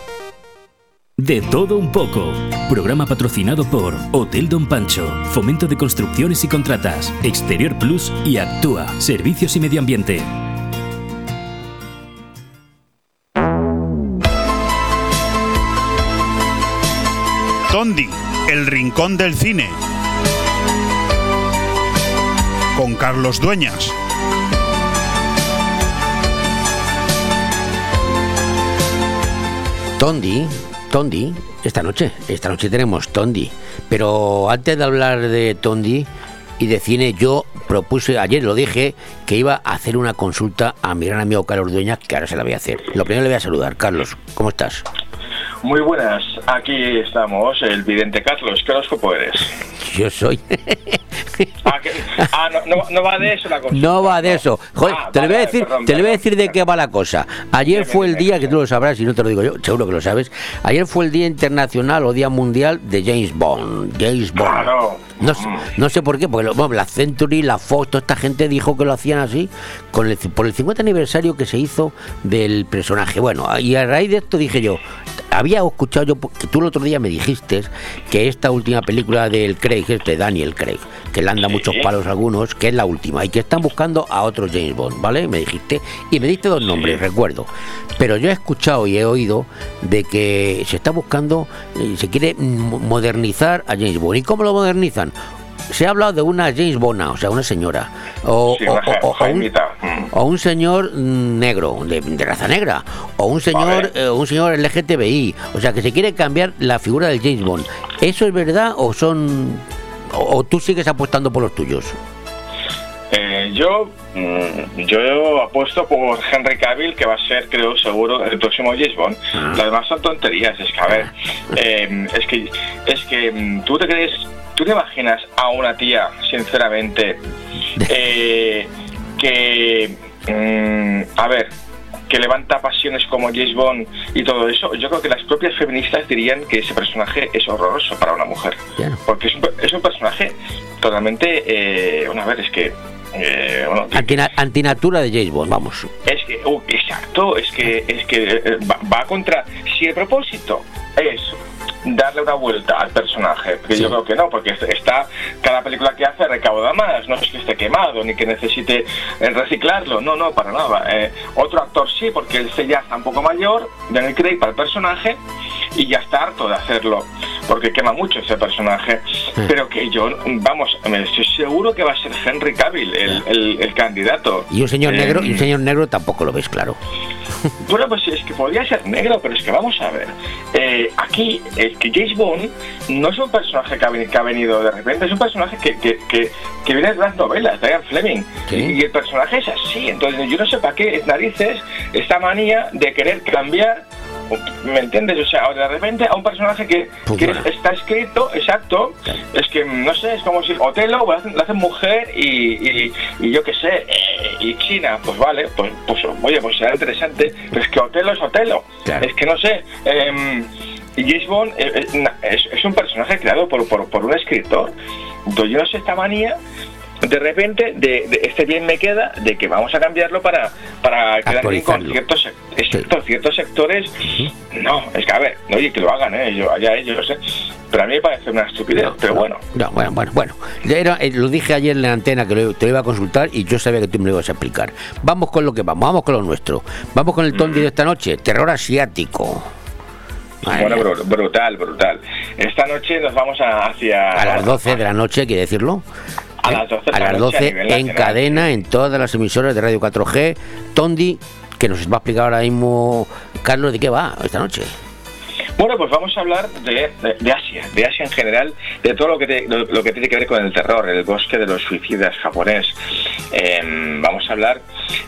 De todo un poco. Programa patrocinado por Hotel Don Pancho, Fomento de Construcciones y Contratas, Exterior Plus y Actúa, Servicios y Medio Ambiente. Tondi, el rincón del cine. Con Carlos Dueñas. Tondi, Tondi, esta noche, esta noche tenemos Tondi. Pero antes de hablar de Tondi y de cine, yo propuse, ayer lo dije, que iba a hacer una consulta a mi gran amigo Carlos Dueñas, que ahora se la voy a hacer. Lo primero le voy a saludar. Carlos, ¿cómo estás? Muy buenas, aquí estamos, el vidente Carlos. ¿Qué horóscopo eres? Yo soy. Ah, que- ah, no, no- no va de eso la cosa. No va de eso. Joder, Ah, te, lo voy a vale, decir, perdón, te lo voy a decir de qué va la cosa. Ayer fue el día, que tú lo sabrás y no te lo digo yo, seguro que lo sabes. Ayer fue el Día Internacional o Día Mundial de James Bond. James Bond. Claro. No, sé- no sé por qué, porque lo- bueno, la Century, la Fox, toda esta gente dijo que lo hacían así con el, por el 50 aniversario que se hizo del personaje. Bueno, y a raíz de esto dije yo, había escuchado yo, que tú el otro día me dijiste que esta última película del Craig, este Daniel Craig, que le anda muchos palos a algunos, que es la última, y que están buscando a otro James Bond, ¿vale? Me dijiste, y me diste dos nombres, recuerdo. Pero yo he escuchado y he oído de que se está buscando, eh, se quiere modernizar a James Bond. ¿Y cómo lo modernizan? Se ha hablado de una James Bona, o sea, una señora, o, Sí, o- o- o un. Mm. o un señor negro, de, de raza negra, o un señor, eh, un señor LGTBI, o sea, que se quiere cambiar la figura del James Bond. ¿Eso es verdad o son, o, o tú sigues apostando por los tuyos? Eh, yo, mm, yo apuesto por Henry Cavill, que va a ser, creo, seguro, el próximo James Bond. Ah. Lo demás son tonterías. Es que, a ver, eh, es que, es que mm, tú te crees, tú te imaginas a una tía, sinceramente, eh, que, mm, a ver, que levanta pasiones como James Bond y todo eso, yo creo que las propias feministas dirían que ese personaje es horroroso para una mujer. Porque es un, es un personaje totalmente, eh, bueno, a ver, es que, eh, bueno, Antina- antinatura de James Bond, vamos. es que, uh, exacto, es que, es que eh, va, va contra. Si el propósito es darle una vuelta al personaje, que yo creo que no, porque está cada película que hace recauda más, no es que esté quemado ni que necesite eh, reciclarlo, no, no, para nada. Eh, otro actor sí, porque él se ya está un poco mayor, Daniel Craig para el personaje y ya está harto de hacerlo, porque quema mucho ese personaje, pero que yo, vamos, estoy seguro que va a ser Henry Cavill el, el- el candidato. Y un señor Eh, negro, y un señor negro tampoco lo ves claro. bueno, pues es que podría ser negro, pero es que vamos a ver. Eh, aquí, es que James Bond no es un personaje que ha, que ha venido de repente, es un personaje que, que, que, que viene de las novelas, de Ian Fleming. Y el personaje es así. Entonces, yo no sé para qué narices esta manía de querer cambiar. ¿Me entiendes? O sea, de repente a un personaje que, que es- está escrito, exacto, es que no sé, es como si Otelo lo hacen, lo hacen mujer y, y, y yo qué sé, eh, y China, pues vale, pues, pues oye, pues será interesante, pero es que Otelo es Otelo, es que no sé. y James Bond eh, eh, es, es un personaje creado por, por, por un escritor. Entonces yo no sé esta manía de repente de, de este bien me queda de que vamos a cambiarlo para para quedar bien con ciertos exacto, ciertos sectores no es que a ver no, oye que lo hagan eh, yo allá ellos sé pero a mí me parece una estupidez pero bueno No, bueno, bueno, bueno. Ya era- eh, lo dije ayer en la antena que lo- te lo iba a consultar y yo sabía que tú me lo ibas a explicar. Vamos con lo que vamos, vamos con lo nuestro. Vamos con el tondi de esta noche, terror asiático. Bueno brutal brutal esta noche nos vamos a, hacia A las 12 de la noche, quiere decirlo. A las 12 de A la las noche a 12 nivel en nacional, cadena en todas las emisoras de Radio 4G. Tondi, que nos va a explicar ahora mismo Carlos de qué va esta noche. Bueno, pues vamos a hablar de, de- Asia, de Asia en general, de todo lo que, lo, que tiene que ver con el terror, el bosque de los suicidas japonés. Em, vamos a hablar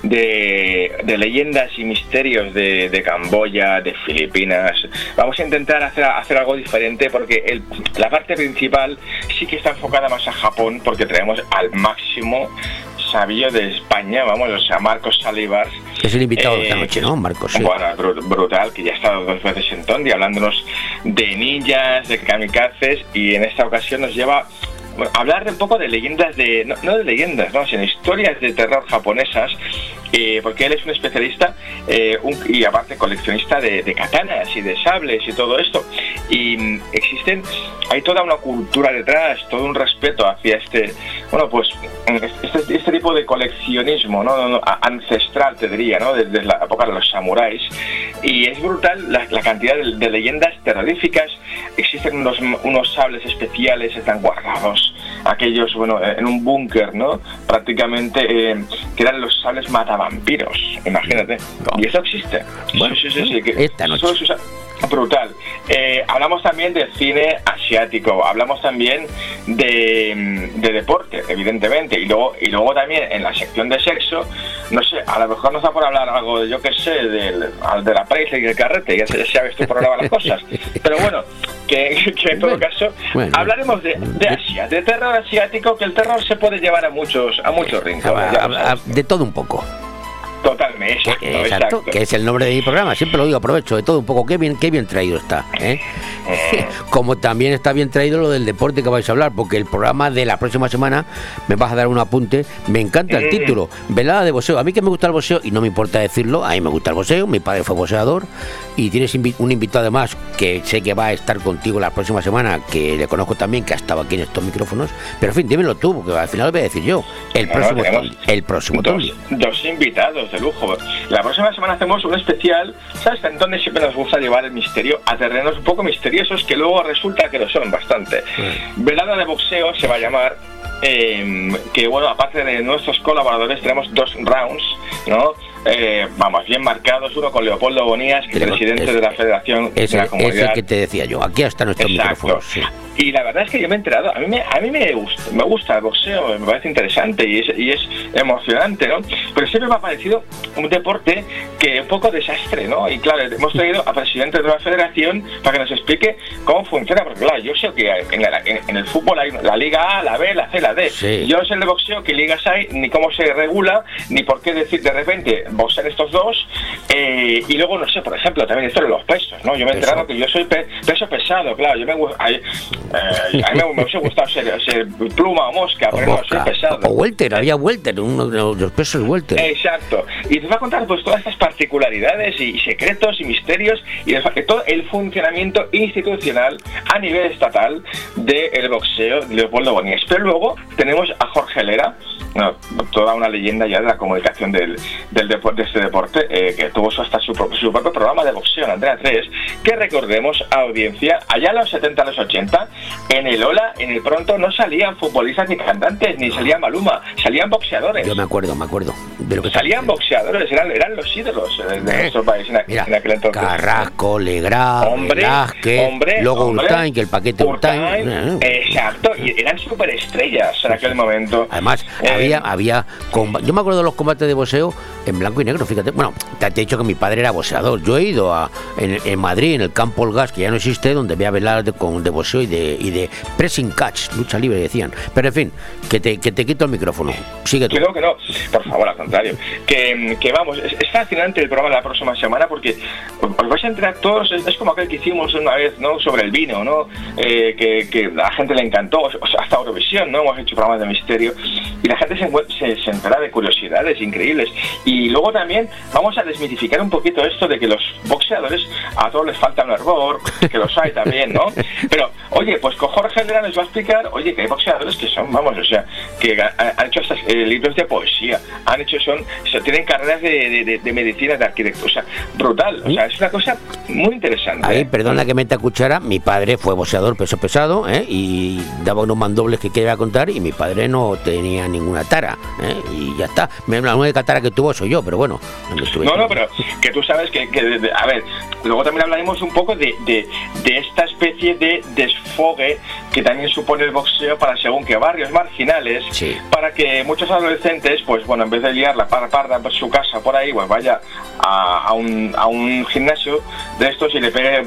de, de leyendas y misterios de, Camboya, de Filipinas. Vamos a intentar hacer, hacer algo diferente porque la parte principal sí que está enfocada más a Japón porque traemos al máximo sabio de España, vamos, o sea, Marcos Salivas. Es el invitado de esta Eh, noche, ¿no, Marcos? Sí. Bueno, bru- brutal, que ya ha estado dos veces en Tondi hablándonos de ninjas, de kamikazes y en esta ocasión nos lleva bueno, a hablar de un poco de leyendas de no, no de leyendas, no, sino historias de terror japonesas, porque él es un especialista eh, y aparte coleccionista de, de katanas y de sables y todo esto. Y mm, existen, hay toda una cultura detrás, todo un respeto hacia este, bueno, pues este, este tipo de coleccionismo, ¿no? Ancestral te diría, ¿no? Desde la época de los samuráis. Y es brutal la, cantidad de, leyendas terroríficas. Existen unos, sables especiales, están guardados, aquellos, bueno, en un búnker, ¿no? Prácticamente, eh, que eran los sables matavampiros, imagínate. Y eso existe. Bueno, sí, sí, sí, sí, que esta noche. solo se usa- brutal. Eh, hablamos también del cine asiático, hablamos también de, de deporte, evidentemente, y luego, y luego también en la sección de sexo, no sé, a lo mejor nos da por hablar algo, de, yo qué sé, del, de la prensa y del carrete, ya sabes dónde van las cosas. Pero bueno, que, que en todo caso, bueno. hablaremos de, de Asia, de terror asiático, que el terror se puede llevar a muchos, a muchos rincones. A- a- de todo un poco. Totalmente, exacto, Exacto, exacto. que es el nombre de mi programa. Siempre lo digo, aprovecho de todo un poco. Qué bien, qué bien traído está. ¿eh? Como también está bien traído lo del deporte que vais a hablar, porque el programa de la próxima semana me vas a dar un apunte. Me encanta el Mm. título, Velada de boxeo. A mí que me gusta el boxeo y no me importa decirlo, a mí me gusta el boxeo. Mi padre fue boxeador y tienes un invitado además que sé que va a estar contigo la próxima semana, que le conozco también, que ha estado aquí en estos micrófonos. Pero en fin, dímelo tú, porque al final lo voy a decir yo. El No, próximo, el próximo. Dos invitados de lujo. La próxima semana hacemos un especial, ¿sabes? Donde siempre nos gusta llevar el misterio a terrenos un poco misteriosos que luego resulta que lo son bastante. Velada de boxeo se va a llamar. eh, que bueno, aparte de nuestros colaboradores, tenemos dos rounds, ¿no? Eh, vamos, bien marcados, uno con Leopoldo Bonías, que es presidente de la Federación Es de la el, es Comunidad el que te decía yo. Aquí están nuestros Exacto. sí. Y la verdad es que yo me he enterado, a mí me, a mí me gusta, me gusta el boxeo, me parece interesante y es, y es emocionante, ¿no? Pero siempre me ha parecido un deporte que un poco desastre, ¿no? Y claro, hemos traído a presidente de la federación para que nos explique cómo funciona, porque claro, yo sé que en, la- en- en el fútbol hay la Liga A, la B, la C, la D. Sí. Yo no sé el de boxeo qué ligas hay, ni cómo se regula, ni por qué decir de repente boxean estos dos. eh, y luego, no sé, por ejemplo, también esto de los pesos, ¿no? Yo me he enterado que yo soy pe- peso pesado, claro, yo me, ay, eh, a mí me, hubiese gustado ser, ser pluma o mosca, pero no, soy pesado. O welter, había welter, uno de los pesos welter. Exacto. Y nos va a contar pues todas estas particularidades y, y secretos y misterios y de todo el funcionamiento institucional a nivel estatal del boxeo de Leopoldo Bonías. Pero luego tenemos a Jorge Lera, toda una leyenda ya de la comunicación del, del deporte, de este deporte, eh, que tuvo hasta su, propio- su propio programa de boxeo en Andrea 3, que recordemos a audiencia, allá en los 70, a los 80, en el Ola, en el Pronto, no salían futbolistas ni cantantes, ni salían Maluma, salían boxeadores. Yo me acuerdo, me acuerdo. De lo que Salían boxeadores, eran, eran los ídolos eh, de Eh, nuestro país en, aqu- en aquel entonces. Carrasco, Legrand, Hombre, Velázquez, hombre, luego hombre. Urtain, que el paquete Urtain. Urtain, eh, Exacto, y eran superestrellas en aquel momento. Además, Eh, había, había yo me acuerdo de los combates de boxeo en blanco y negro, fíjate. Bueno, te, he dicho que mi padre era boxeador. Yo he ido a, en, en Madrid, en el campo El Gas, que ya no existe, donde voy a velar de, con, de boxeo y de, y de pressing catch, lucha libre, decían. Pero en fin, que te, que te quito el micrófono. Sigue tú. Que no, que no, por favor, al contrario. Que, que vamos, es, es fascinante el programa de la próxima semana porque os vais a enterar todos, es, es como aquel que hicimos una vez, ¿no? Sobre el vino, ¿no? Eh, que, que a la gente le encantó, o sea, hasta Eurovisión, ¿no? Hemos hecho programas de misterio y la gente se, se, se entera de curiosidades increíbles. Y luego también vamos a desmitificar un poquito esto de que los boxeadores a todos les falta un hervor, que los hay también, ¿no? Pero, oye, pues con Jorge Lera nos va a explicar, oye, que hay boxeadores que son, vamos, o sea, que ha- han hecho hasta eh, libros de poesía, han hecho, son, o sea, tienen carreras de, de- de- medicina, de arquitectura, o sea, brutal, o sea, es una cosa muy interesante. Ahí, perdona que meta cuchara, mi padre fue boxeador peso pesado ¿eh? y daba unos mandobles que quería contar y mi padre no tenía ninguna tara ¿eh? y ya está. La única tara que tuvo soy yo, pero bueno. no me estuve- No, no, pero que tú sabes que, que a ver, luego también hablaremos un poco de, de, de esta especie de desfogue que también supone el boxeo para según qué barrios marginales, para que muchos adolescentes, pues bueno, en vez de liar la par parda por su casa por ahí, pues vaya a, a un, a un gimnasio de estos y le pegue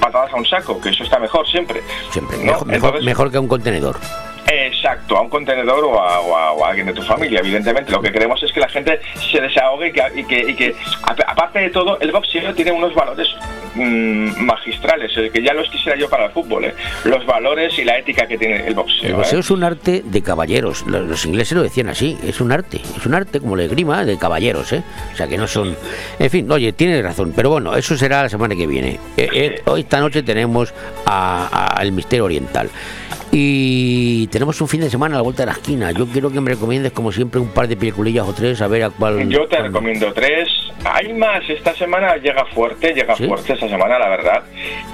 patadas a un saco, que eso está mejor siempre. Siempre, ¿no? mejor, mejor, Entonces- mejor que un contenedor. Exacto, a un contenedor o a, o a- o a alguien de tu familia, evidentemente. Lo que queremos es que la gente se desahogue y que, y que, y que, a- aparte de todo, el boxeo tiene unos valores mm, magistrales, eh, que ya los quisiera yo para el fútbol, eh. los valores y la ética que tiene el boxeo. El eh. boxeo es un arte de caballeros. Los, los ingleses lo decían así. Es un arte. Es un arte como la esgrima de caballeros, ¿eh? O sea que no son. En fin, oye, tienes razón. Pero bueno, eso será la semana que viene. Eh, eh, hoy esta noche tenemos a- a- al misterio oriental. Y tenemos un fin de semana a la vuelta de la esquina. Yo quiero que me recomiendes, como siempre, un par de peliculillas o tres, a ver a cuál. Yo te recomiendo tres. Hay más, esta semana llega fuerte, llega fuerte esta semana, la verdad.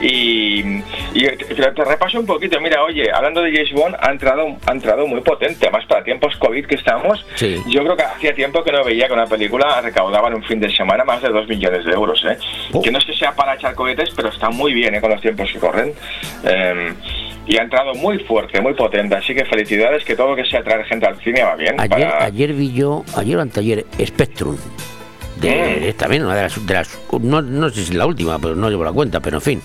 Y, y te, te repaso un poquito. Mira, oye, hablando de James Bond, ha entrado, ha entrado muy potente. Además, para tiempos COVID que estamos, Sí. yo creo que hacía tiempo que no veía que una película recaudaba en un fin de semana más de 2 millones de euros. ¿eh? Que no es que sea para echar cohetes, pero está muy bien ¿eh? con los tiempos que corren. Eh, y ha entrado muy fuerte, muy potente. Así que felicidades, que todo lo que sea traer gente al cine va bien. Ayer, para- ayer vi yo, ayer o anteayer, Spectrum. De, Mm. de- también una de las, de las- no, no sé si es la última, pero no llevo la cuenta, pero en fin.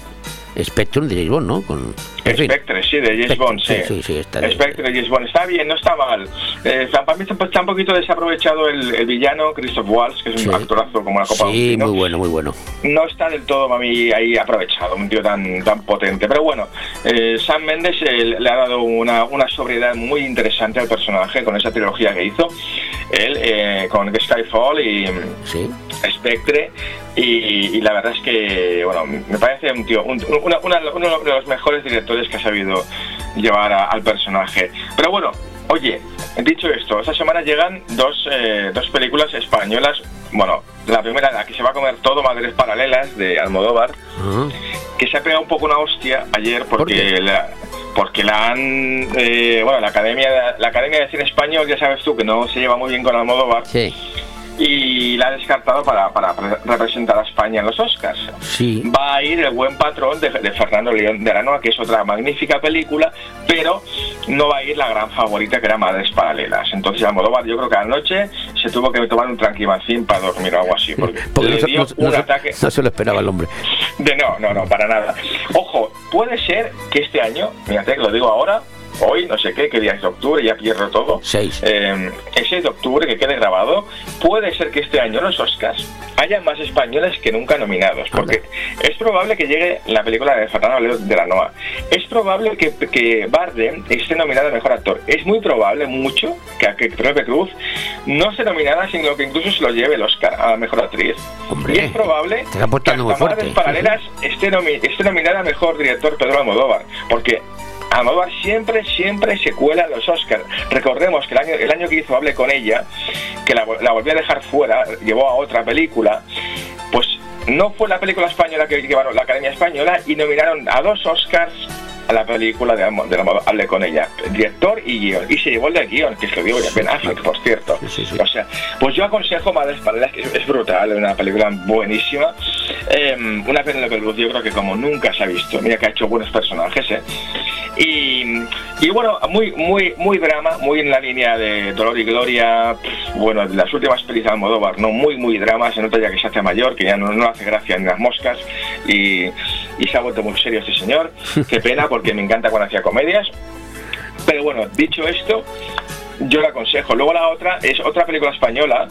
Spectrum de James Bond, ¿no? Con. Spectre, sí, de James Bond, sí. sí, sí, sí, está de- Spectre de James Bond. Está bien, no está mal. Eh, para mí está, está un poquito desaprovechado el, el villano, Christoph Waltz, que es un actorazo como la copa Sí, muy bueno, muy bueno. no está del todo para mí ahí aprovechado, un tío tan tan potente. Pero bueno, eh, Sam Mendes eh, le ha dado una, una sobriedad muy interesante al personaje con esa trilogía que hizo. Él eh, con Skyfall y Spectre. Y, y la verdad es que, bueno, me parece un tío, un- una- una- uno de los mejores directores que ha sabido llevar a- al personaje. Pero bueno, oye, dicho esto, esta semana llegan dos, eh, dos películas españolas. Bueno, la primera, la que se va a comer todo, Madres Paralelas, de Almodóvar, que se ha pegado un poco una hostia ayer porque la porque la han eh, bueno la academia la academia de cine español ya sabes tú que no se lleva muy bien con Almodóvar Sí. Y la ha descartado para, para pre- representar a España en los Oscars Sí. va a ir el buen patrón de, de Fernando León de Aranoa que es otra magnífica película pero no va a ir la gran favorita que era Madres Paralelas entonces Almodóvar yo creo que anoche se tuvo que tomar un tranquimacín para dormir o algo así porque, Porque le no, dio no se- no un ataque no se lo esperaba el hombre. de no, no, no, para nada. Ojo, puede ser que este año, fíjate que lo digo ahora, hoy, no sé qué, qué día es de octubre, ya pierdo todo. Seis. Eh, ese de octubre que quede grabado, puede ser que este año en los Oscars haya más españoles que nunca nominados, porque es probable que llegue la película de Fernando León de la Noa. Es probable que, que Bardem esté nominado a Mejor Actor. Es muy probable, mucho, que, que Penélope Cruz no se nominada, sino que incluso se lo lleve el Oscar a Mejor Actriz. y es probable está apostando muy fuerte. Paralelas esté, nomi- esté nominada a Mejor Director Pedro Almodóvar, porque Almodóvar siempre, siempre se cuela los Oscars. Recordemos que el año, el año que hizo Hable con ella, que la, la volvió a dejar fuera, llevó a otra película, pues no fue la película española que llevaron la Academia Española y nominaron a dos Oscars a la película de, de Almodóvar, Hable con ella, director y guion. Y se llevó el de guion, que es lo digo ya, Ben Affleck, por cierto. O sea, pues yo aconsejo Madres Paralelas, que es, brutal, una película buenísima. Eh, una Penélope Cruz, yo creo que como nunca se ha visto. Mira que ha hecho buenos personajes, ¿eh? Y, y bueno, muy muy muy drama, muy en la línea de Dolor y Gloria, bueno, de las últimas películas de Almodóvar, no muy muy drama, se nota ya que se hace mayor, que ya no, no hace gracia ni las moscas y, y se ha vuelto muy serio este señor. Qué pena porque me encanta cuando hacía comedias. Pero bueno, dicho esto, yo le aconsejo. Luego la otra es otra película española.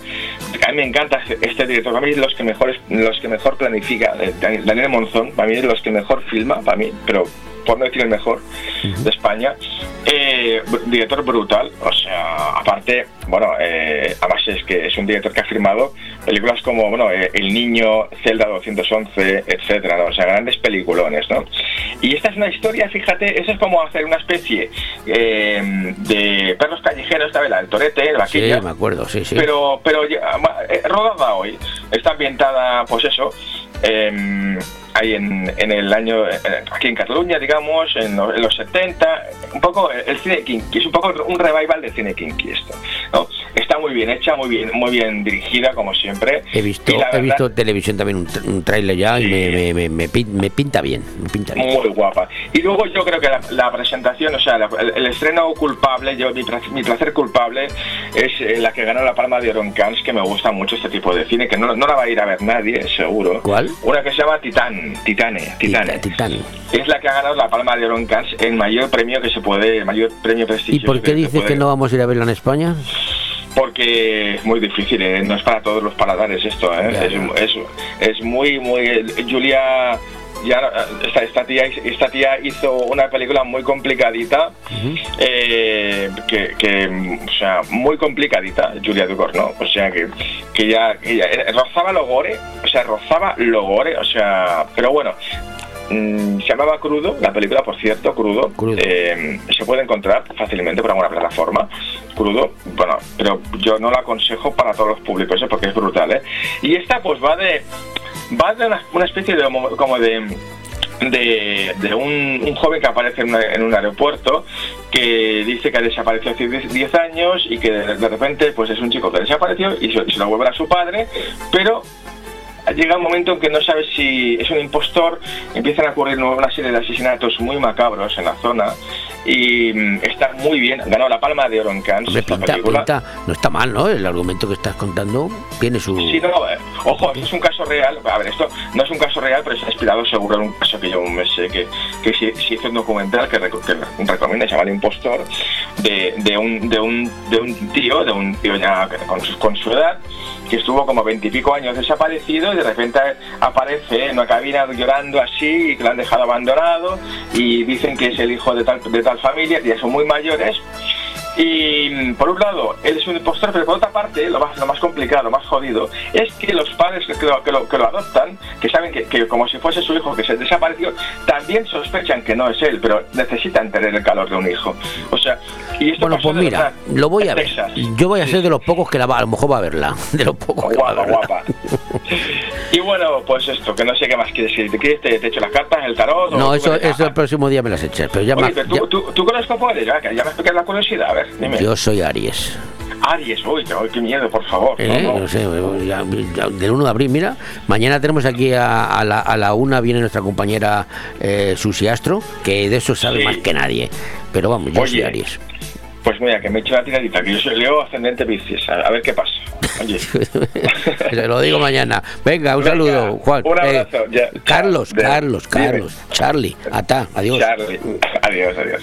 A mí me encanta este- director. Para mí es los que mejor, los que mejor planifica. eh, Dani- Daniel Monzón, para mí es los que mejor filma, para mí, pero por no decir el mejor de España. Eh, director brutal, o sea, aparte, bueno, eh, además es que es un director que ha firmado películas como, bueno, eh, El Niño, Zelda 211, etcétera, ¿no? o sea, grandes peliculones, ¿no? Y esta es una historia, fíjate, eso es como hacer una especie eh, de perros callejeros, ¿sabes? La del Torete, Sí, vaquilla, me acuerdo, sí, sí. pero pero rodada hoy está ambientada pues eso en, en el año eh, aquí en Cataluña digamos en, lo- en los 70 un poco el cine kinky es un poco un revival del cine kinky esto ¿no? está muy bien hecha muy bien muy bien dirigida como siempre He visto, he visto televisión también un, un tráiler ya y me, me, me, me pin- me pinta bien, me pinta bien. muy guapa. Y luego yo creo que la, la presentación, o sea, la- el, el estreno culpable, yo mi, placer- mi placer culpable es eh, la que ganó la Palma de Oro en Cannes, que me gusta mucho este tipo de cine, que no, no la va a ir a ver nadie, seguro. ¿Cuál? Una que se llama Titán, Titane, Titane. Titán. Es la que ha ganado la Palma de Oro en Cannes, el mayor premio que se puede, el mayor premio ¿Y prestigioso. por qué dices que no vamos a ir a verla en España? porque es muy difícil, ¿eh? no es para todos los paladares esto, ¿eh? Es, ya. es, es muy, muy... Julia, ya, esta, esta, tía, esta tía hizo una película muy complicadita, eh, que, que, o sea, muy complicadita, Julia Ducournau, o sea, que, que ya, que ya- eh, rozaba lo gore, o sea, rozaba lo gore, o sea, pero bueno, mm, se llamaba Crudo, la película, por cierto, Crudo. Eh, se puede encontrar fácilmente por alguna plataforma. Crudo, bueno, pero yo no la aconsejo para todos los públicos, ¿eh? porque es brutal, ¿eh? Y esta, pues va de. Va de una, una especie de. como- de de, un, joven que aparece en, un aeropuerto que dice que ha desaparecido hace 10 10 años y que de, repente pues es un chico que desapareció y se lo vuelve a su padre, pero llega un momento en que no sabe si es un impostor, empiezan a ocurrir una serie de asesinatos muy macabros en la zona y mm, está muy bien, ganó la Palma de Oro en Cannes pinta, pinta- no está mal, ¿no? El argumento que estás contando tiene su... Sí, no, eh, ojo, esto es un caso real. A ver, esto no es un caso real, pero está inspirado seguro en un caso que yo me sé que, que se, se hizo un documental que, reco- que recomienda, se llama El Impostor, de, de, un, de, un, de un tío, de un tío ya con su, con su edad, que estuvo como veintipico años desaparecido y de repente aparece en una cabina llorando así y que lo han dejado abandonado y dicen que es el hijo de tal, de tal familia, que ya son muy mayores. Y por un lado, él es un impostor, pero por otra parte, lo más, lo más complicado, lo más jodido, es que los padres que lo, que lo, que lo adoptan, que saben que, que como si fuese su hijo que se desapareció, también sospechan que no es él, pero necesitan tener el calor de un hijo. O sea, y esto Bueno, pues mira, lo voy a ver. Texas. Yo voy a ser de los pocos que la va, a lo mejor va a verla. De los pocos que va a Guapa, verla. guapa. Y bueno, pues esto, que no sé qué más quieres decir. ¿Te quieres? Te, te echo las cartas, el tarot? o No, tú eso, eso el próximo día me las echas. Pero ya, Oye, me- pero ya- tú, tú, tú con los ya, que ya me explica la curiosidad, a ver, dime. yo soy Aries. Aries, uy, qué, qué miedo, por favor. ¿eh? no, no. No sé, ya- ya- del 1 de abril, mira, mañana tenemos aquí a, a la, a la una, viene nuestra compañera eh, Susi Astro, que de eso sabe Sí. más que nadie. Pero vamos, yo soy. Aries. Pues mira, que me he hecho la tiradita, que yo soy Leo ascendente Piscis, a, ver qué pasa. Oye, Se lo digo mañana. Venga, un Venga, saludo, Juan. un Eh, abrazo, Carlos, de- Carlos. Carlos, Charlie, ata, adiós. Charlie, adiós, adiós.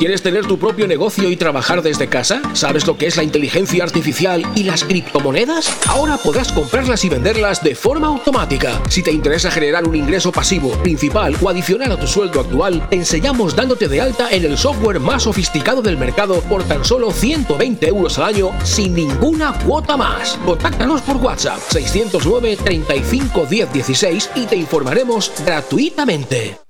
¿Quieres tener tu propio negocio y trabajar desde casa? ¿Sabes lo que es la inteligencia artificial y las criptomonedas? Ahora podrás comprarlas y venderlas de forma automática. Si te interesa generar un ingreso pasivo, principal o adicional a tu sueldo actual, te enseñamos dándote de alta en el software más sofisticado del mercado por tan solo 120 euros al año sin ninguna cuota más. Contáctanos por WhatsApp 609 35 10 16 y te informaremos gratuitamente.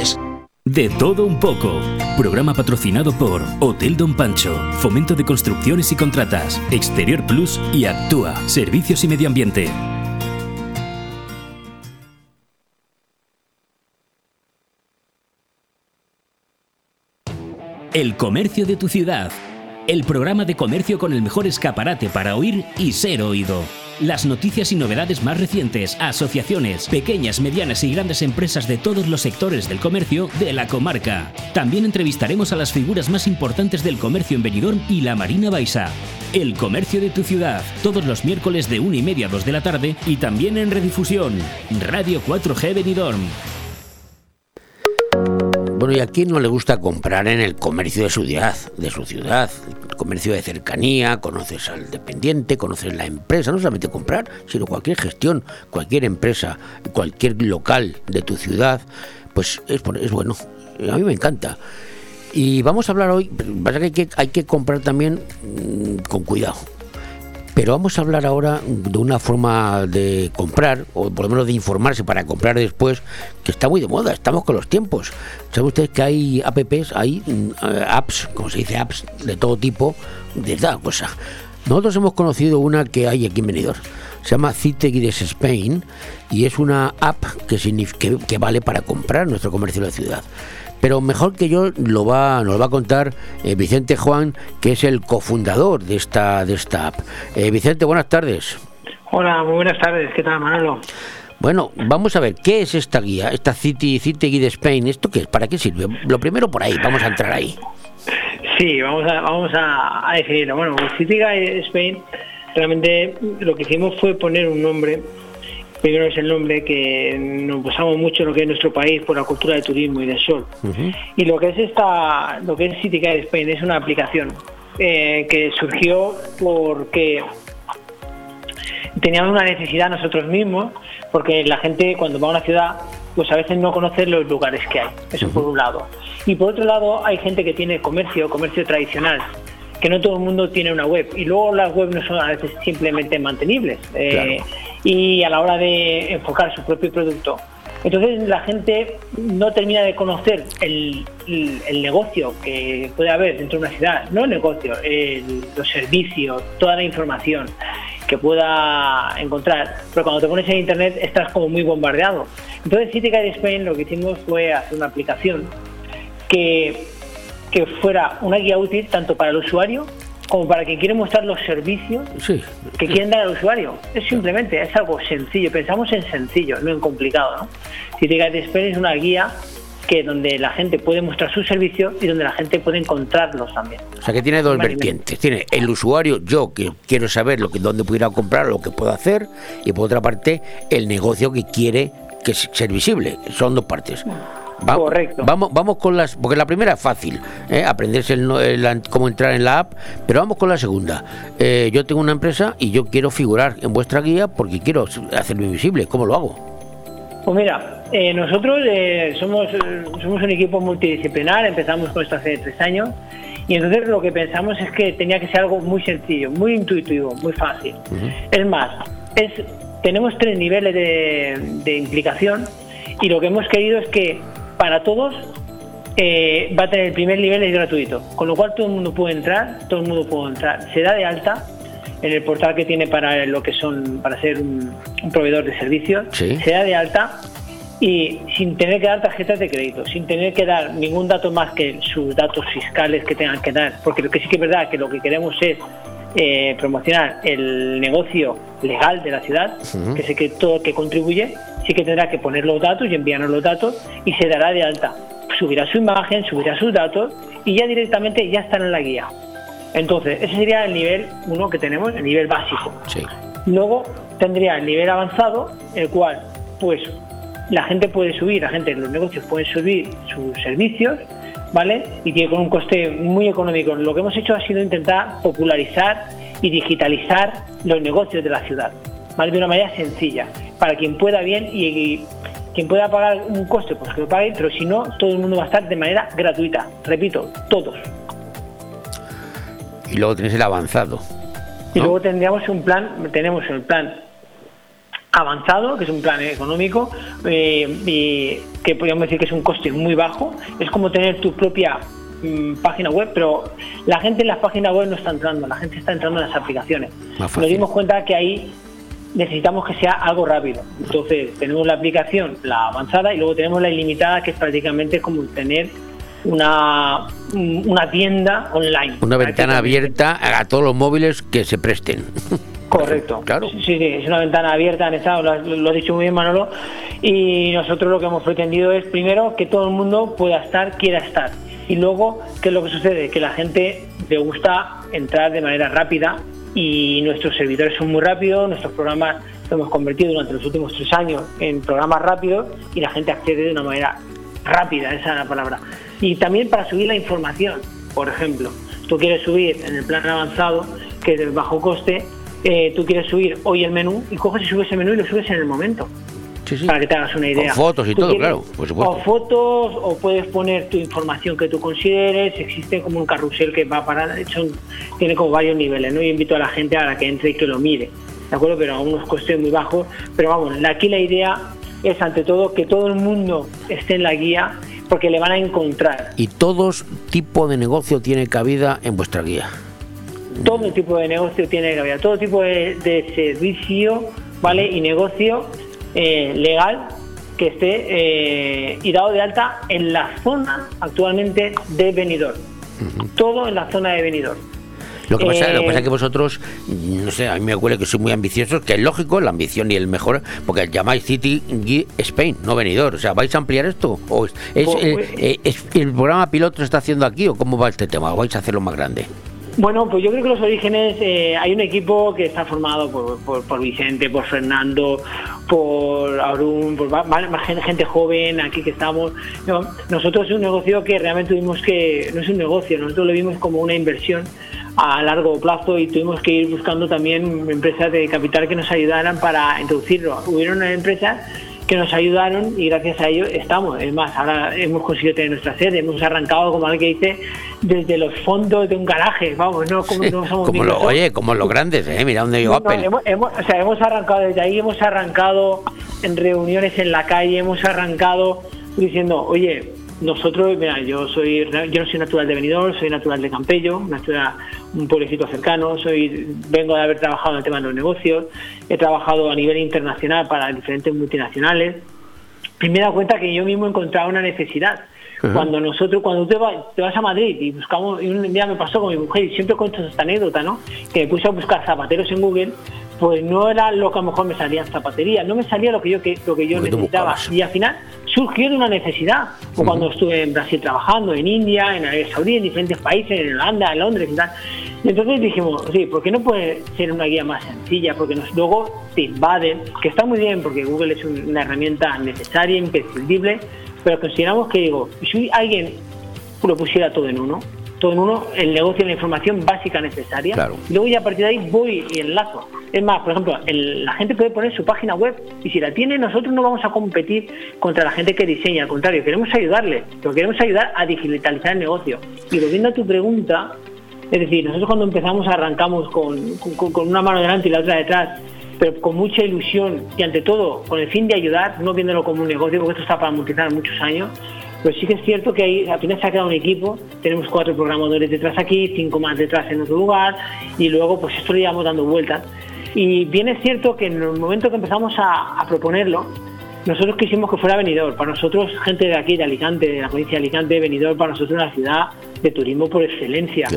De todo un poco. Programa patrocinado por Hotel Don Pancho, Fomento de Construcciones y Contratas, Exterior Plus y Actúa, Servicios y Medio Ambiente. El comercio de tu ciudad. El programa de comercio con el mejor escaparate para oír y ser oído. Las noticias y novedades más recientes, asociaciones, pequeñas, medianas y grandes empresas de todos los sectores del comercio de la comarca. También entrevistaremos a las figuras más importantes del comercio en Benidorm y la Marina Baixa. El comercio de tu ciudad, todos los miércoles de 1 y media a 2 de la tarde y también en redifusión. Radio 4G Benidorm. Bueno, ¿y a quién no le gusta comprar en el comercio de su ciudad? De su ciudad? El comercio de cercanía, conoces al dependiente, conoces la empresa, no solamente comprar, sino cualquier gestión, cualquier empresa, cualquier local de tu ciudad, pues es, es bueno. A mí me encanta. Y vamos a hablar hoy, pasa que hay que, hay que comprar también mm, con cuidado. Pero vamos a hablar ahora de una forma de comprar, o por lo menos de informarse para comprar después, que está muy de moda, estamos con los tiempos. ¿Saben ustedes que hay apps, hay eh, apps, como se dice, apps de todo tipo, de cada cosa? Nosotros hemos conocido una que hay aquí en Benidorm. Se llama Citeguides Spain y es una app que, que, que vale para comprar nuestro comercio de la ciudad. Pero mejor que yo lo va, nos lo va a contar eh, Vicente Juan, que es el cofundador de esta, de esta app. Eh, Vicente, buenas tardes. Hola, muy buenas tardes. ¿Qué tal, Manolo? Bueno, vamos a ver, ¿qué es esta guía, esta City, City Guide Spain? ¿Esto qué es? ¿Para qué sirve? Lo primero por ahí, vamos a entrar ahí. Sí, vamos a, vamos a, a definirlo. Bueno, City Guide Spain, realmente lo que hicimos fue poner un nombre. Primero es el nombre que nos basamos mucho en lo que es nuestro país por la cultura de turismo y del sol. Y lo que es esta, lo que es City Guide Spain es una aplicación eh, que surgió porque teníamos una necesidad nosotros mismos, porque la gente cuando va a una ciudad, pues a veces no conoce los lugares que hay. Eso por un lado. Y por otro lado, hay gente que tiene comercio, comercio tradicional, que no todo el mundo tiene una web. Y luego las webs no son a veces simplemente mantenibles. eh, Y a la hora de enfocar su propio producto. Entonces la gente no termina de conocer el, el- negocio que puede haber dentro de una ciudad, no el negocio, los servicios, toda la información que pueda encontrar. Pero cuando te pones en internet estás como muy bombardeado. Entonces City Guide Spain lo que hicimos fue hacer una aplicación que, que fuera una guía útil tanto para el usuario como para quien quiere mostrar los servicios Sí. que quieren dar al usuario. Es simplemente, es algo sencillo. Pensamos en sencillo, no en complicado. ¿no? Guide Spain es una guía que donde la gente puede mostrar sus servicios y donde la gente puede encontrarlos también. O sea que tiene dos vertientes. Tiene el usuario, yo que quiero saber lo que, dónde pudiera comprar, lo que puedo hacer, y por otra parte, el negocio que quiere que ser visible. Son dos partes. Va- Correcto. Vamos, vamos con las. Porque la primera es fácil, ¿eh? aprenderse el el cómo entrar en la app, pero vamos con la segunda. Eh, yo tengo una empresa y yo quiero figurar en vuestra guía porque quiero hacerme visible. ¿Cómo lo hago? Pues mira, eh, nosotros eh, somos, somos un equipo multidisciplinar, empezamos con esto hace tres años y entonces lo que pensamos es que tenía que ser algo muy sencillo, muy intuitivo, muy fácil. Es más, es, tenemos tres niveles de, de implicación y lo que hemos querido es que para todos eh, va a tener el primer nivel es gratuito, con lo cual todo el mundo puede entrar, todo el mundo puede entrar, se da de alta en el portal que tiene para lo que son para ser un, un proveedor de servicios, Sí. se da de alta y sin tener que dar tarjetas de crédito, sin tener que dar ningún dato más que sus datos fiscales que tengan que dar, porque lo que sí que es verdad que lo que queremos es eh, promocionar el negocio legal de la ciudad, que sé que todo el que contribuye sí que tendrá que poner los datos y enviarnos los datos y se dará de alta. Subirá su imagen, subirá sus datos y ya directamente ya están en la guía. Entonces, ese sería el nivel uno que tenemos, el nivel básico. Sí. Luego tendría el nivel avanzado, el cual, pues, la gente puede subir, la gente, los negocios pueden subir sus servicios, ¿vale? Y que con un coste muy económico. Lo que hemos hecho ha sido intentar popularizar y digitalizar los negocios de la ciudad, ¿vale? De una manera sencilla, para quien pueda bien y, y quien pueda pagar un coste, pues que lo pague, pero si no, todo el mundo va a estar de manera gratuita. Repito, todos. Y luego tienes el avanzado. Y luego tendríamos un plan, tenemos el plan avanzado, que es un plan económico, eh, y que podríamos decir que es un coste muy bajo. Es como tener tu propia mm, página web, pero la gente en las páginas web no está entrando, la gente está entrando en las aplicaciones. Más Nos dimos cuenta que ahí necesitamos que sea algo rápido. Entonces tenemos la aplicación, la avanzada, y luego tenemos la ilimitada, que es prácticamente como tener una, una tienda online. Una ventana abierta a todos los móviles que se presten. Correcto. Claro. Sí, sí, es una ventana abierta en estado, lo, lo has dicho muy bien Manolo, y nosotros lo que hemos pretendido es primero que todo el mundo pueda estar, quiera estar, y luego, ¿qué es lo que sucede? Que la gente le gusta entrar de manera rápida y nuestros servidores son muy rápidos, nuestros programas lo hemos convertido durante los últimos tres años en programas rápidos y la gente accede de una manera rápida, esa es la palabra. Y también para subir la información, por ejemplo, tú quieres subir en el plan avanzado, que es de bajo coste, eh, tú quieres subir hoy el menú y coges y subes el menú y lo subes en el momento. Para que te hagas una idea. Con fotos y todo, claro, por supuesto. O fotos, o puedes poner tu información que tú consideres. Existe como un carrusel que va para. Son, tiene como varios niveles, ¿no? Yo invito a la gente a la que entre y que lo mire, ¿de acuerdo? Pero a unos costes muy bajos. Pero vamos, aquí la idea es ante todo que todo el mundo esté en la guía porque le van a encontrar Y todos tipo de negocio tiene cabida en vuestra guía. todo tipo de negocio tiene haber, todo tipo de, de servicio, ¿vale? Y negocio eh, legal que esté eh, y dado de alta en la zona actualmente de Benidorm. Todo en la zona de Benidorm. Lo que, pasa, Eh, lo que pasa es que vosotros, no sé, a mí me huele que sois muy ambiciosos, que es lógico, la ambición y el mejor, porque llamáis City Spain, no venidor. O sea, ¿vais a ampliar esto? ¿O es, es, Pues, eh, pues- eh, es- el programa piloto se está haciendo aquí o cómo va este tema? ¿O vais a hacerlo más grande? Bueno, pues yo creo que los orígenes, eh, hay un equipo que está formado por, Vicente, por Fernando, por Arun, por va- gente, joven aquí que estamos. No, nosotros es un negocio que realmente tuvimos que, no es un negocio, nosotros lo vimos como una inversión a largo plazo y tuvimos que ir buscando también empresas de capital que nos ayudaran para introducirlo. Hubieron empresas que nos ayudaron y gracias a ello estamos. Es más, ahora hemos conseguido tener nuestra sede, hemos arrancado, como alguien que dice, desde los fondos de un garaje, vamos, no, como, no somos Como lo, oye, como los grandes, ¿eh? Mira dónde llegó No, no, Apple. hemos, hemos- o sea, hemos arrancado desde ahí, hemos arrancado en reuniones en la calle, hemos arrancado diciendo, oye, nosotros, mira, yo soy, yo no soy natural de Benidorm, soy natural de Campello, una ciudad, un pueblecito cercano, soy, vengo de haber trabajado en el tema de los negocios, he trabajado a nivel internacional para diferentes multinacionales, y me he dado cuenta que yo mismo he encontrado una necesidad. Cuando nosotros, cuando te, te vas a Madrid y buscamos, y un día me pasó con mi mujer, y siempre cuento esta anécdota, ¿no? Que me puse a buscar zapateros en Google, pues no era lo que a lo mejor me salía en zapatería, no me salía lo que yo, que, lo que yo necesitaba. Y al final surgió de una necesidad. O cuando estuve en Brasil trabajando, en India, en Arabia Saudí, en diferentes países, en Holanda, en Londres y tal. Y entonces dijimos, sí, ¿por qué no puede ser una guía más sencilla? Porque nos, luego te invaden, que está muy bien porque Google es un- una herramienta necesaria, imprescindible, pero consideramos que, digo, si alguien lo pusiera todo en uno, todo en uno, el negocio y la información básica necesaria, Claro. y luego ya a partir de ahí voy y enlazo. Es más, por ejemplo, el- la gente puede poner su página web y si la tiene, nosotros no vamos a competir contra la gente que diseña, al contrario, queremos ayudarle, pero queremos ayudar a digitalizar el negocio. Y volviendo a tu pregunta, es decir, nosotros cuando empezamos arrancamos con, con- con una mano delante y la otra detrás, pero con mucha ilusión y ante todo con el fin de ayudar, no viéndolo como un negocio, porque esto está para multiplicar muchos años. Pero sí que es cierto que ahí, al final se ha creado un equipo, tenemos cuatro programadores detrás aquí, cinco más detrás en otro lugar, y luego pues esto lo llevamos dando vueltas. Y bien es cierto que en el momento que empezamos a, a proponerlo, nosotros quisimos que fuera Benidorm. Para nosotros, gente de aquí, de Alicante, de la provincia de Alicante, Benidorm, para nosotros es una ciudad de turismo por excelencia.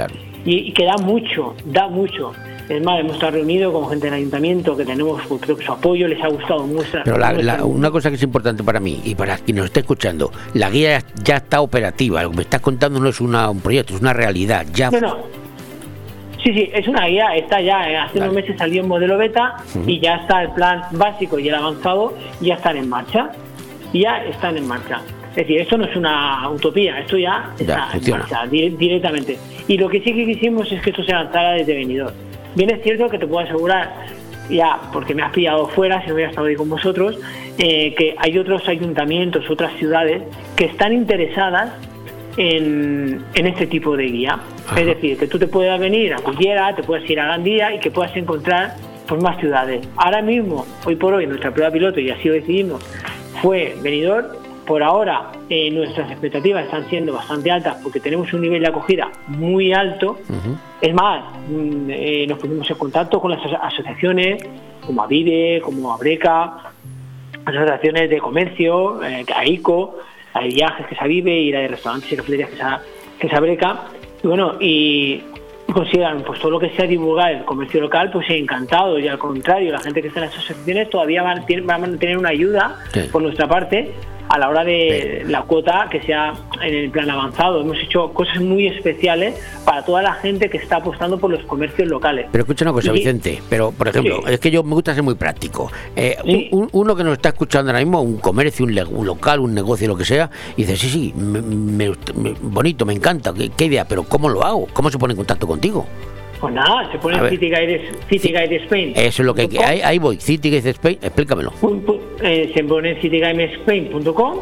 Y, y que da mucho, da mucho. Es más, hemos estado reunidos con gente del ayuntamiento que tenemos, pues, creo que su apoyo les ha gustado muestra. Pero la- una cosa que es importante para mí y para quien nos esté escuchando, la guía ya, está operativa. Lo que me estás contando no es una- un proyecto, es una realidad. Ya No, no. Sí, sí, es una guía, está ya, eh, hace unos meses salió en modelo beta y ya está el plan básico y el avanzado, ya están en marcha. Ya están en marcha. Es decir, esto no es una utopía, esto ya está en funciona. marcha di- directamente. Y lo que sí que quisimos es que esto se lanzara desde Benidorm. Bien es cierto que te puedo asegurar, ya porque me has pillado fuera, si no hubiera estado ahí con vosotros, eh, que hay otros ayuntamientos, otras ciudades que están interesadas en, en este tipo de guía. Es decir, que tú te puedas venir a cualquiera, te puedes ir a Gandía y que puedas encontrar pues, más ciudades. Ahora mismo, hoy por hoy, nuestra prueba piloto, y así lo decidimos, fue venidor. Por ahora, eh, nuestras expectativas están siendo bastante altas porque tenemos un nivel de acogida muy alto. Es más, mm, eh, nos pusimos en contacto con las aso- asociaciones como Avive, como Abreca, asociaciones de comercio, eh, AICO, la de viajes que se Avive y la de restaurantes y cafeterías que se, que se Abreca. Y bueno, y consideran pues todo lo que sea divulgar el comercio local pues encantado y al contrario la gente que está en las asociaciones todavía van, van a tener una ayuda Sí. por nuestra parte a la hora de la cuota que sea en el plan avanzado hemos hecho cosas muy especiales para toda la gente que está apostando por los comercios locales Pero escucha una cosa, Y- Vicente. Pero, por ejemplo, Sí. es que yo me gusta ser muy práctico. Eh, un- un- uno que nos está escuchando ahora mismo, un comercio, un, local, un negocio, lo que sea, y dice, sí, sí, me- me- me- bonito, me encanta, ¿qué, qué idea, pero ¿cómo lo hago? ¿Cómo se pone en contacto contigo? Pues nada se pone. City Guide, City Guide Spain Eso es lo que hay que... Ahí, ahí voy, City Gates Spain, explícamelo. Eh, se pone en citygamespain.com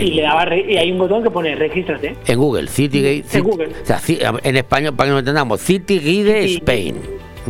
y le daba re- y hay un botón que pone regístrate En Google, City Gate... En Google. O sea, en español, para que nos entendamos, City Guide City- Spain.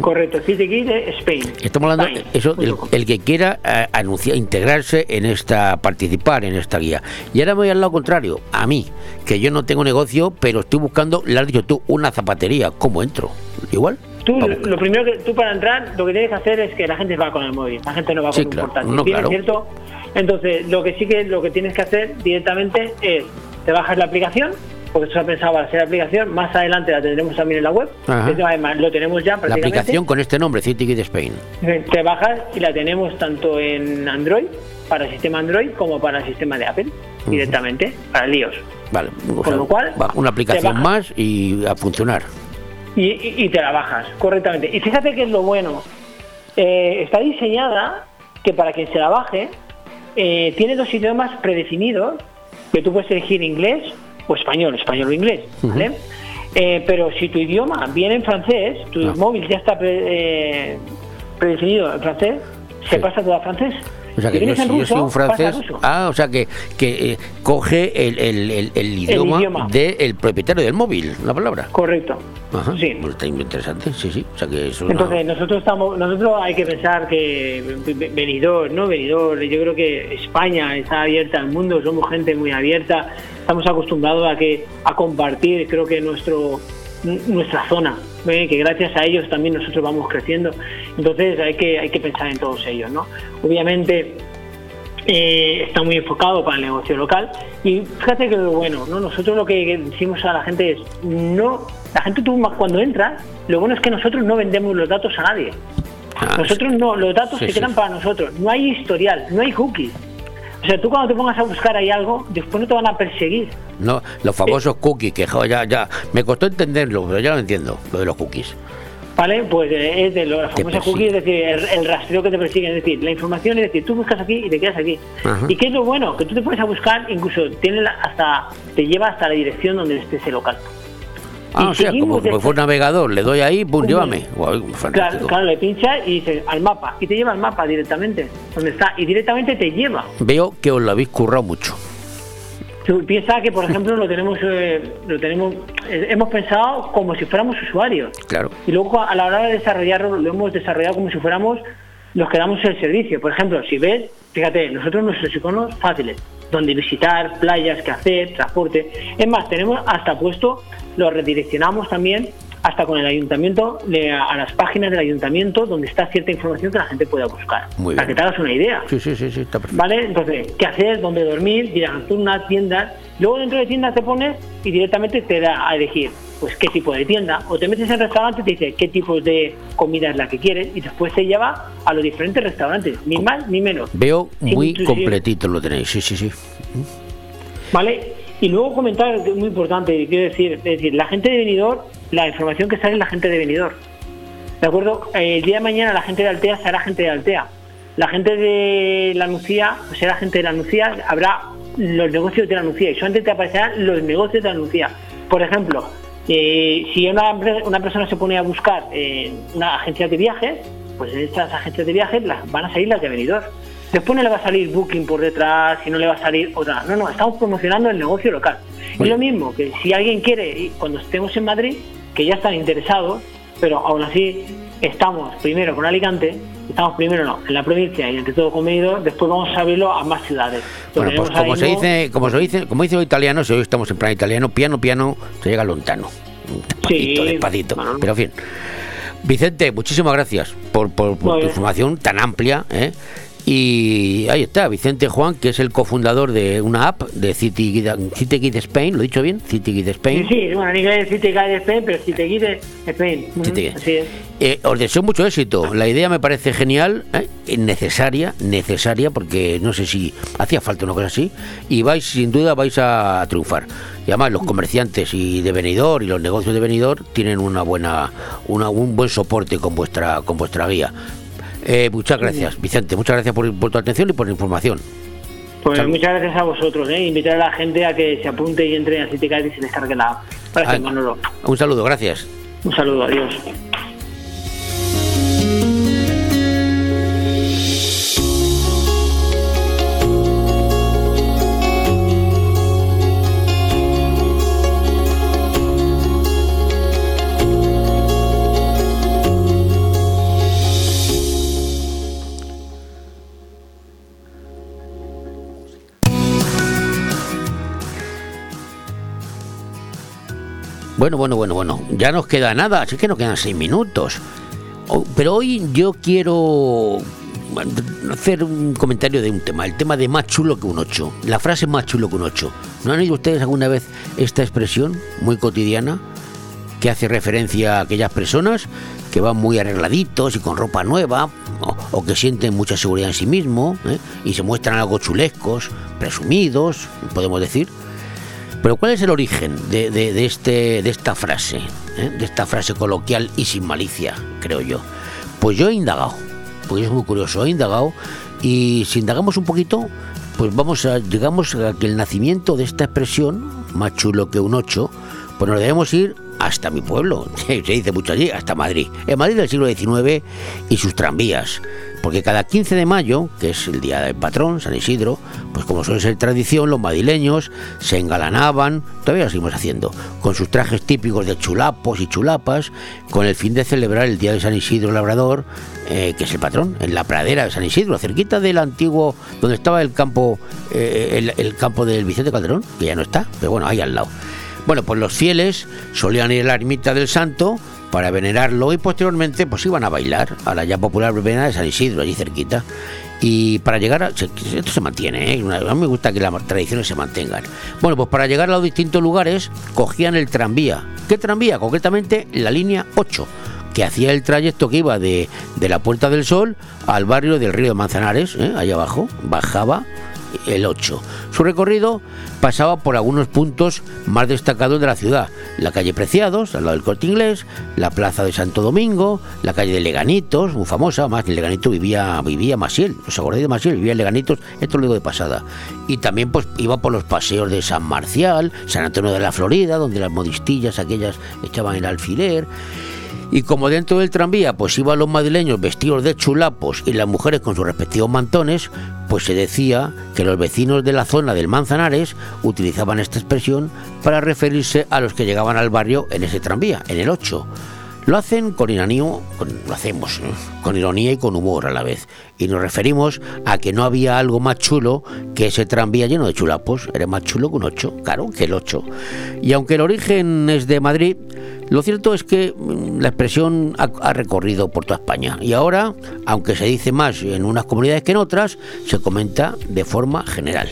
Correcto City Guide Spain Estamos hablando, eso, el, el que quiera eh, anunciar, integrarse en esta, participar en esta guía. Y ahora voy al lado contrario, a mí, que yo no tengo negocio, pero estoy buscando, le has dicho tú, una zapatería. ¿Cómo entro? ¿Igual? Tú, lo primero que tú para entrar, lo que tienes que hacer es que la gente va con el móvil, la gente no va Sí, con claro. un portátil. No, ¿Bien, claro. cierto? Entonces, lo que sí que lo que tienes que hacer directamente es te bajas la aplicación, porque esto se ha pensado para hacer la aplicación, más adelante la tendremos también en la web. Además, lo tenemos ya La aplicación con este nombre, City Guide Spain. Te bajas y la tenemos tanto en Android, para el sistema Android, como para el sistema de Apple, directamente, para el iOS. Vale, o Con sea, lo cual, una aplicación más y a funcionar. y, y- y te la bajas correctamente. Y fíjate que es lo bueno. Eh, está diseñada que para quien se la baje eh, tiene dos idiomas predefinidos que tú puedes elegir inglés o español, español o inglés, ¿vale? Eh, pero si tu idioma viene en francés, tu Ah. móvil ya está pre- eh, predefinido en francés, se pasa todo a francés. O sea Si que yo, si yo ruso, soy un francés. Ah, o sea que, que eh, coge el, el- el- el idioma, idioma. del propietario del móvil, la palabra. Correcto. Ajá. Sí. está interesante, sí, sí. O sea que eso es una- Entonces nosotros estamos, nosotros hay que pensar que venidor, ¿no? Venidor, yo creo que España está abierta al mundo, somos gente muy abierta, estamos acostumbrados a que a compartir, creo que nuestro nuestra zona, ¿eh? que gracias a ellos también nosotros vamos creciendo. Entonces hay que hay que pensar en todos ellos, ¿no? Obviamente eh, está muy enfocado para el negocio local y fíjate que lo bueno, ¿no? Nosotros lo que decimos a la gente es no, la gente tú cuando entras, lo bueno es que nosotros no vendemos los datos a nadie. Nosotros no, los datos sí, se sí. quedan para nosotros, no hay historial, no hay cookies. O sea, tú cuando te pongas a buscar ahí algo, después no te van a perseguir. No, los famosos cookies, que jo, ya, ya, me costó entenderlo, pero ya lo entiendo, lo de los cookies. ¿Vale? Pues eh, es de los famosos cookies, es decir, el, el rastreo que te persigue, es decir, la información, es decir, tú buscas aquí y te quedas aquí. Ajá. ¿Y qué es lo bueno? Que tú te pones a buscar, incluso tiene hasta te lleva hasta la dirección donde esté ese local. Ah, o sea, seguimos como, como de- fue un navegador, le doy ahí, pum, llévame. Claro, claro, le pinchas y dices al mapa y te lleva al mapa directamente, donde está, y directamente te lleva. Veo que os lo habéis currado mucho. Tú piensas que, por ejemplo, lo tenemos, eh, lo tenemos, eh, hemos pensado como si fuéramos usuarios. Claro. Y luego a la hora de desarrollarlo, lo hemos desarrollado como si fuéramos los que damos el servicio. Por ejemplo, si ves, fíjate, nosotros nuestros iconos fáciles, donde visitar, playas, qué hacer, transporte. Es más, tenemos hasta puesto, lo redireccionamos también hasta con el ayuntamiento, le- a las páginas del ayuntamiento donde está cierta información que la gente pueda buscar. Muy para bien. que te hagas una idea. Sí, sí, sí, sí, está perfecto. ¿Vale? Entonces, ¿qué hacer? ¿Dónde dormir? Vida nocturna, tiendas. Luego dentro de tiendas te pones y directamente te da a elegir pues qué tipo de tienda. O te metes en restaurante y te dice qué tipo de comida es la que quieres y después te lleva a los diferentes restaurantes, ni más ni menos. Veo muy Inclusive- completito lo tenéis, sí, sí, sí. ¿Vale? Y luego comentar, que es muy importante, quiero decir, es decir, la gente de venidor, la información que sale es la gente de venidor. ¿De acuerdo? Eh, El día de mañana la gente de Altea será gente de Altea. La gente de la Nucía será gente de la Nucía, habrá los negocios de la Nucía y solamente te aparecerán los negocios de la Nucía. Por ejemplo, eh, si una, una persona se pone a buscar en una agencia de viajes, pues en estas agencias de viajes las, van a salir las de venidor. Después no le va a salir Booking por detrás y no le va a salir otra. No, no, estamos promocionando el negocio local. Es lo mismo que si alguien quiere, cuando estemos en Madrid, que ya están interesados, pero aún así estamos primero con Alicante, estamos primero no, en la provincia y entre todo con Benidorm, después vamos a abrirlo a más ciudades. Bueno, pues como se dice, como se dice, como dice hoy italiano, si hoy estamos en plan italiano, piano, piano, se llega lontano. Despacito, Sí, despacito. Pero en fin. Vicente, muchísimas gracias por, por- por tu información tan amplia, ¿eh? Y ahí está, Vicente Juan, que es el cofundador de una app de City Guide, City Guide Spain, ¿lo he dicho bien? City Guide Sí, Spain. sí, bueno, en inglés City Guide Spain, pero City Guide Spain. City Guide. Así es. Eh, os deseo mucho éxito. La idea me parece genial, ¿eh? Necesaria, necesaria, porque no sé si hacía falta una cosa así. Y vais, sin duda, vais a triunfar. Y además los comerciantes y de venidor y los negocios de venidor tienen una buena, una, un buen soporte con vuestra, con vuestra guía. Eh, muchas gracias, Vicente. Muchas gracias por, por tu atención y por la información. Pues Salud. muchas gracias a vosotros, ¿eh? Invitar a la gente a que se apunte y entre a City Guide y se descargue la app. Gracias, Ah. Manolo. Un saludo, gracias. Un saludo, adiós. Bueno, bueno, bueno, bueno. Ya nos queda nada, así que nos quedan seis minutos. Oh, Pero hoy yo quiero hacer un comentario de un tema, el tema de más chulo que un 8. La frase más chulo que un 8. ¿No han oído ustedes alguna vez esta expresión muy cotidiana que hace referencia a aquellas personas que van muy arregladitos y con ropa nueva o, que sienten mucha seguridad en sí mismo ¿eh? y se muestran algo chulescos, presumidos, podemos decir? Pero ¿cuál es el origen de, este, de esta frase? eh? De esta frase coloquial y sin malicia, creo yo. Pues yo he indagado, porque es muy curioso, he indagado y si indagamos un poquito, pues vamos a, llegamos a que el nacimiento de esta expresión, más chulo que un 8, pues nos debemos ir hasta mi pueblo, se dice mucho allí, hasta Madrid. En Madrid del siglo XIX y sus tranvías. Porque cada 15 de mayo, que es el día del patrón, San Isidro, pues como suele ser tradición, los madrileños se engalanaban, todavía lo seguimos haciendo, con sus trajes típicos de chulapos y chulapas, con el fin de celebrar el día de San Isidro Labrador, eh, que es el patrón, en la pradera de San Isidro, cerquita del antiguo, donde estaba el campo, eh, el, el campo del Vicente Calderón, que ya no está, pero bueno, ahí al lado. Bueno, pues los fieles solían ir a la ermita del santo para venerarlo y posteriormente pues iban a bailar a la ya popular verbena de San Isidro, allí cerquita. Y para llegar a... Esto se mantiene, ¿eh? A mí me gusta que las tradiciones se mantengan. Bueno, pues para llegar a los distintos lugares cogían el tranvía. ¿Qué tranvía? Concretamente la línea 8 que hacía el trayecto que iba de, de la Puerta del Sol al barrio del río de Manzanares, ¿eh? ahí abajo, bajaba el 8. Su recorrido pasaba por algunos puntos más destacados de la ciudad. La calle Preciados, al lado del Corte Inglés, la plaza de Santo Domingo, la calle de Leganitos, muy famosa, más en Leganito vivía, vivía Masiel, ¿os acordáis de Masiel? Vivía en Leganitos, esto lo digo de pasada. Y también pues iba por los paseos de San Marcial, San Antonio de la Florida, donde las modistillas aquellas echaban el alfiler. Y como dentro del tranvía pues iban los madrileños vestidos de chulapos y las mujeres con sus respectivos mantones, pues se decía que los vecinos de la zona del Manzanares utilizaban esta expresión para referirse a los que llegaban al barrio en ese tranvía, en el 8. Lo hacen con ironía, lo hacemos con ironía y con humor a la vez. Y nos referimos a que no había algo más chulo que ese tranvía lleno de chulapos. Era más chulo que un 8, claro, que el 8. Y aunque el origen es de Madrid, lo cierto es que mm, la expresión ha, ha recorrido por toda España. Y ahora, aunque se dice más en unas comunidades que en otras, se comenta de forma general.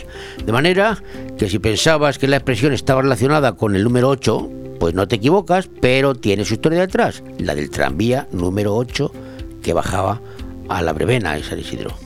De manera que si pensabas que la expresión estaba relacionada con el número 8, pues no te equivocas, pero tiene su historia detrás, la del tranvía número 8 que bajaba a la Brevena de San Isidro.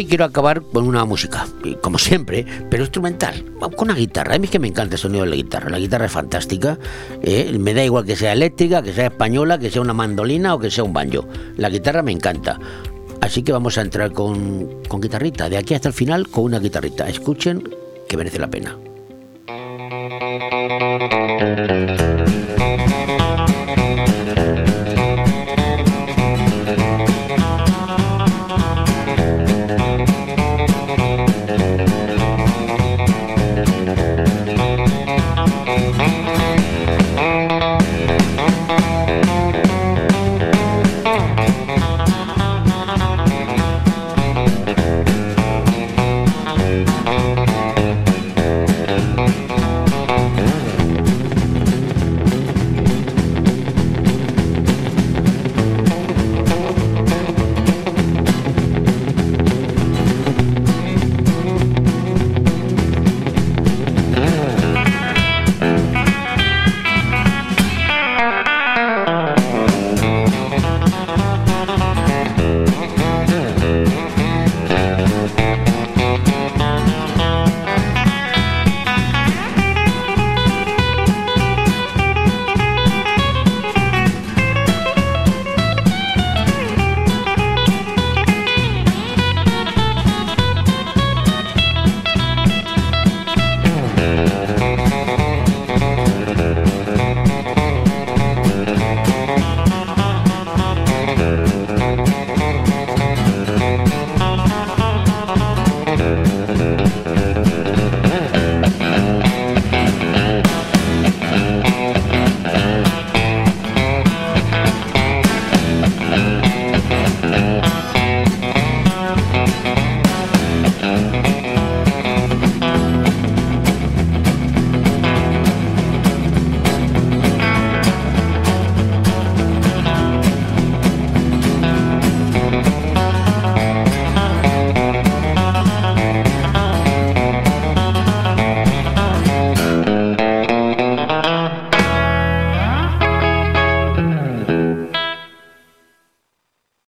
Hoy quiero acabar con una música, como siempre, pero instrumental, con una guitarra. A mí es que me encanta el sonido de la guitarra. La guitarra es fantástica. eh, Me da igual que sea eléctrica, que sea española, que sea una mandolina o que sea un banjo. La guitarra me encanta. Así que vamos a entrar con, con guitarrita, de aquí hasta el final con una guitarrita. Escuchen que merece la pena.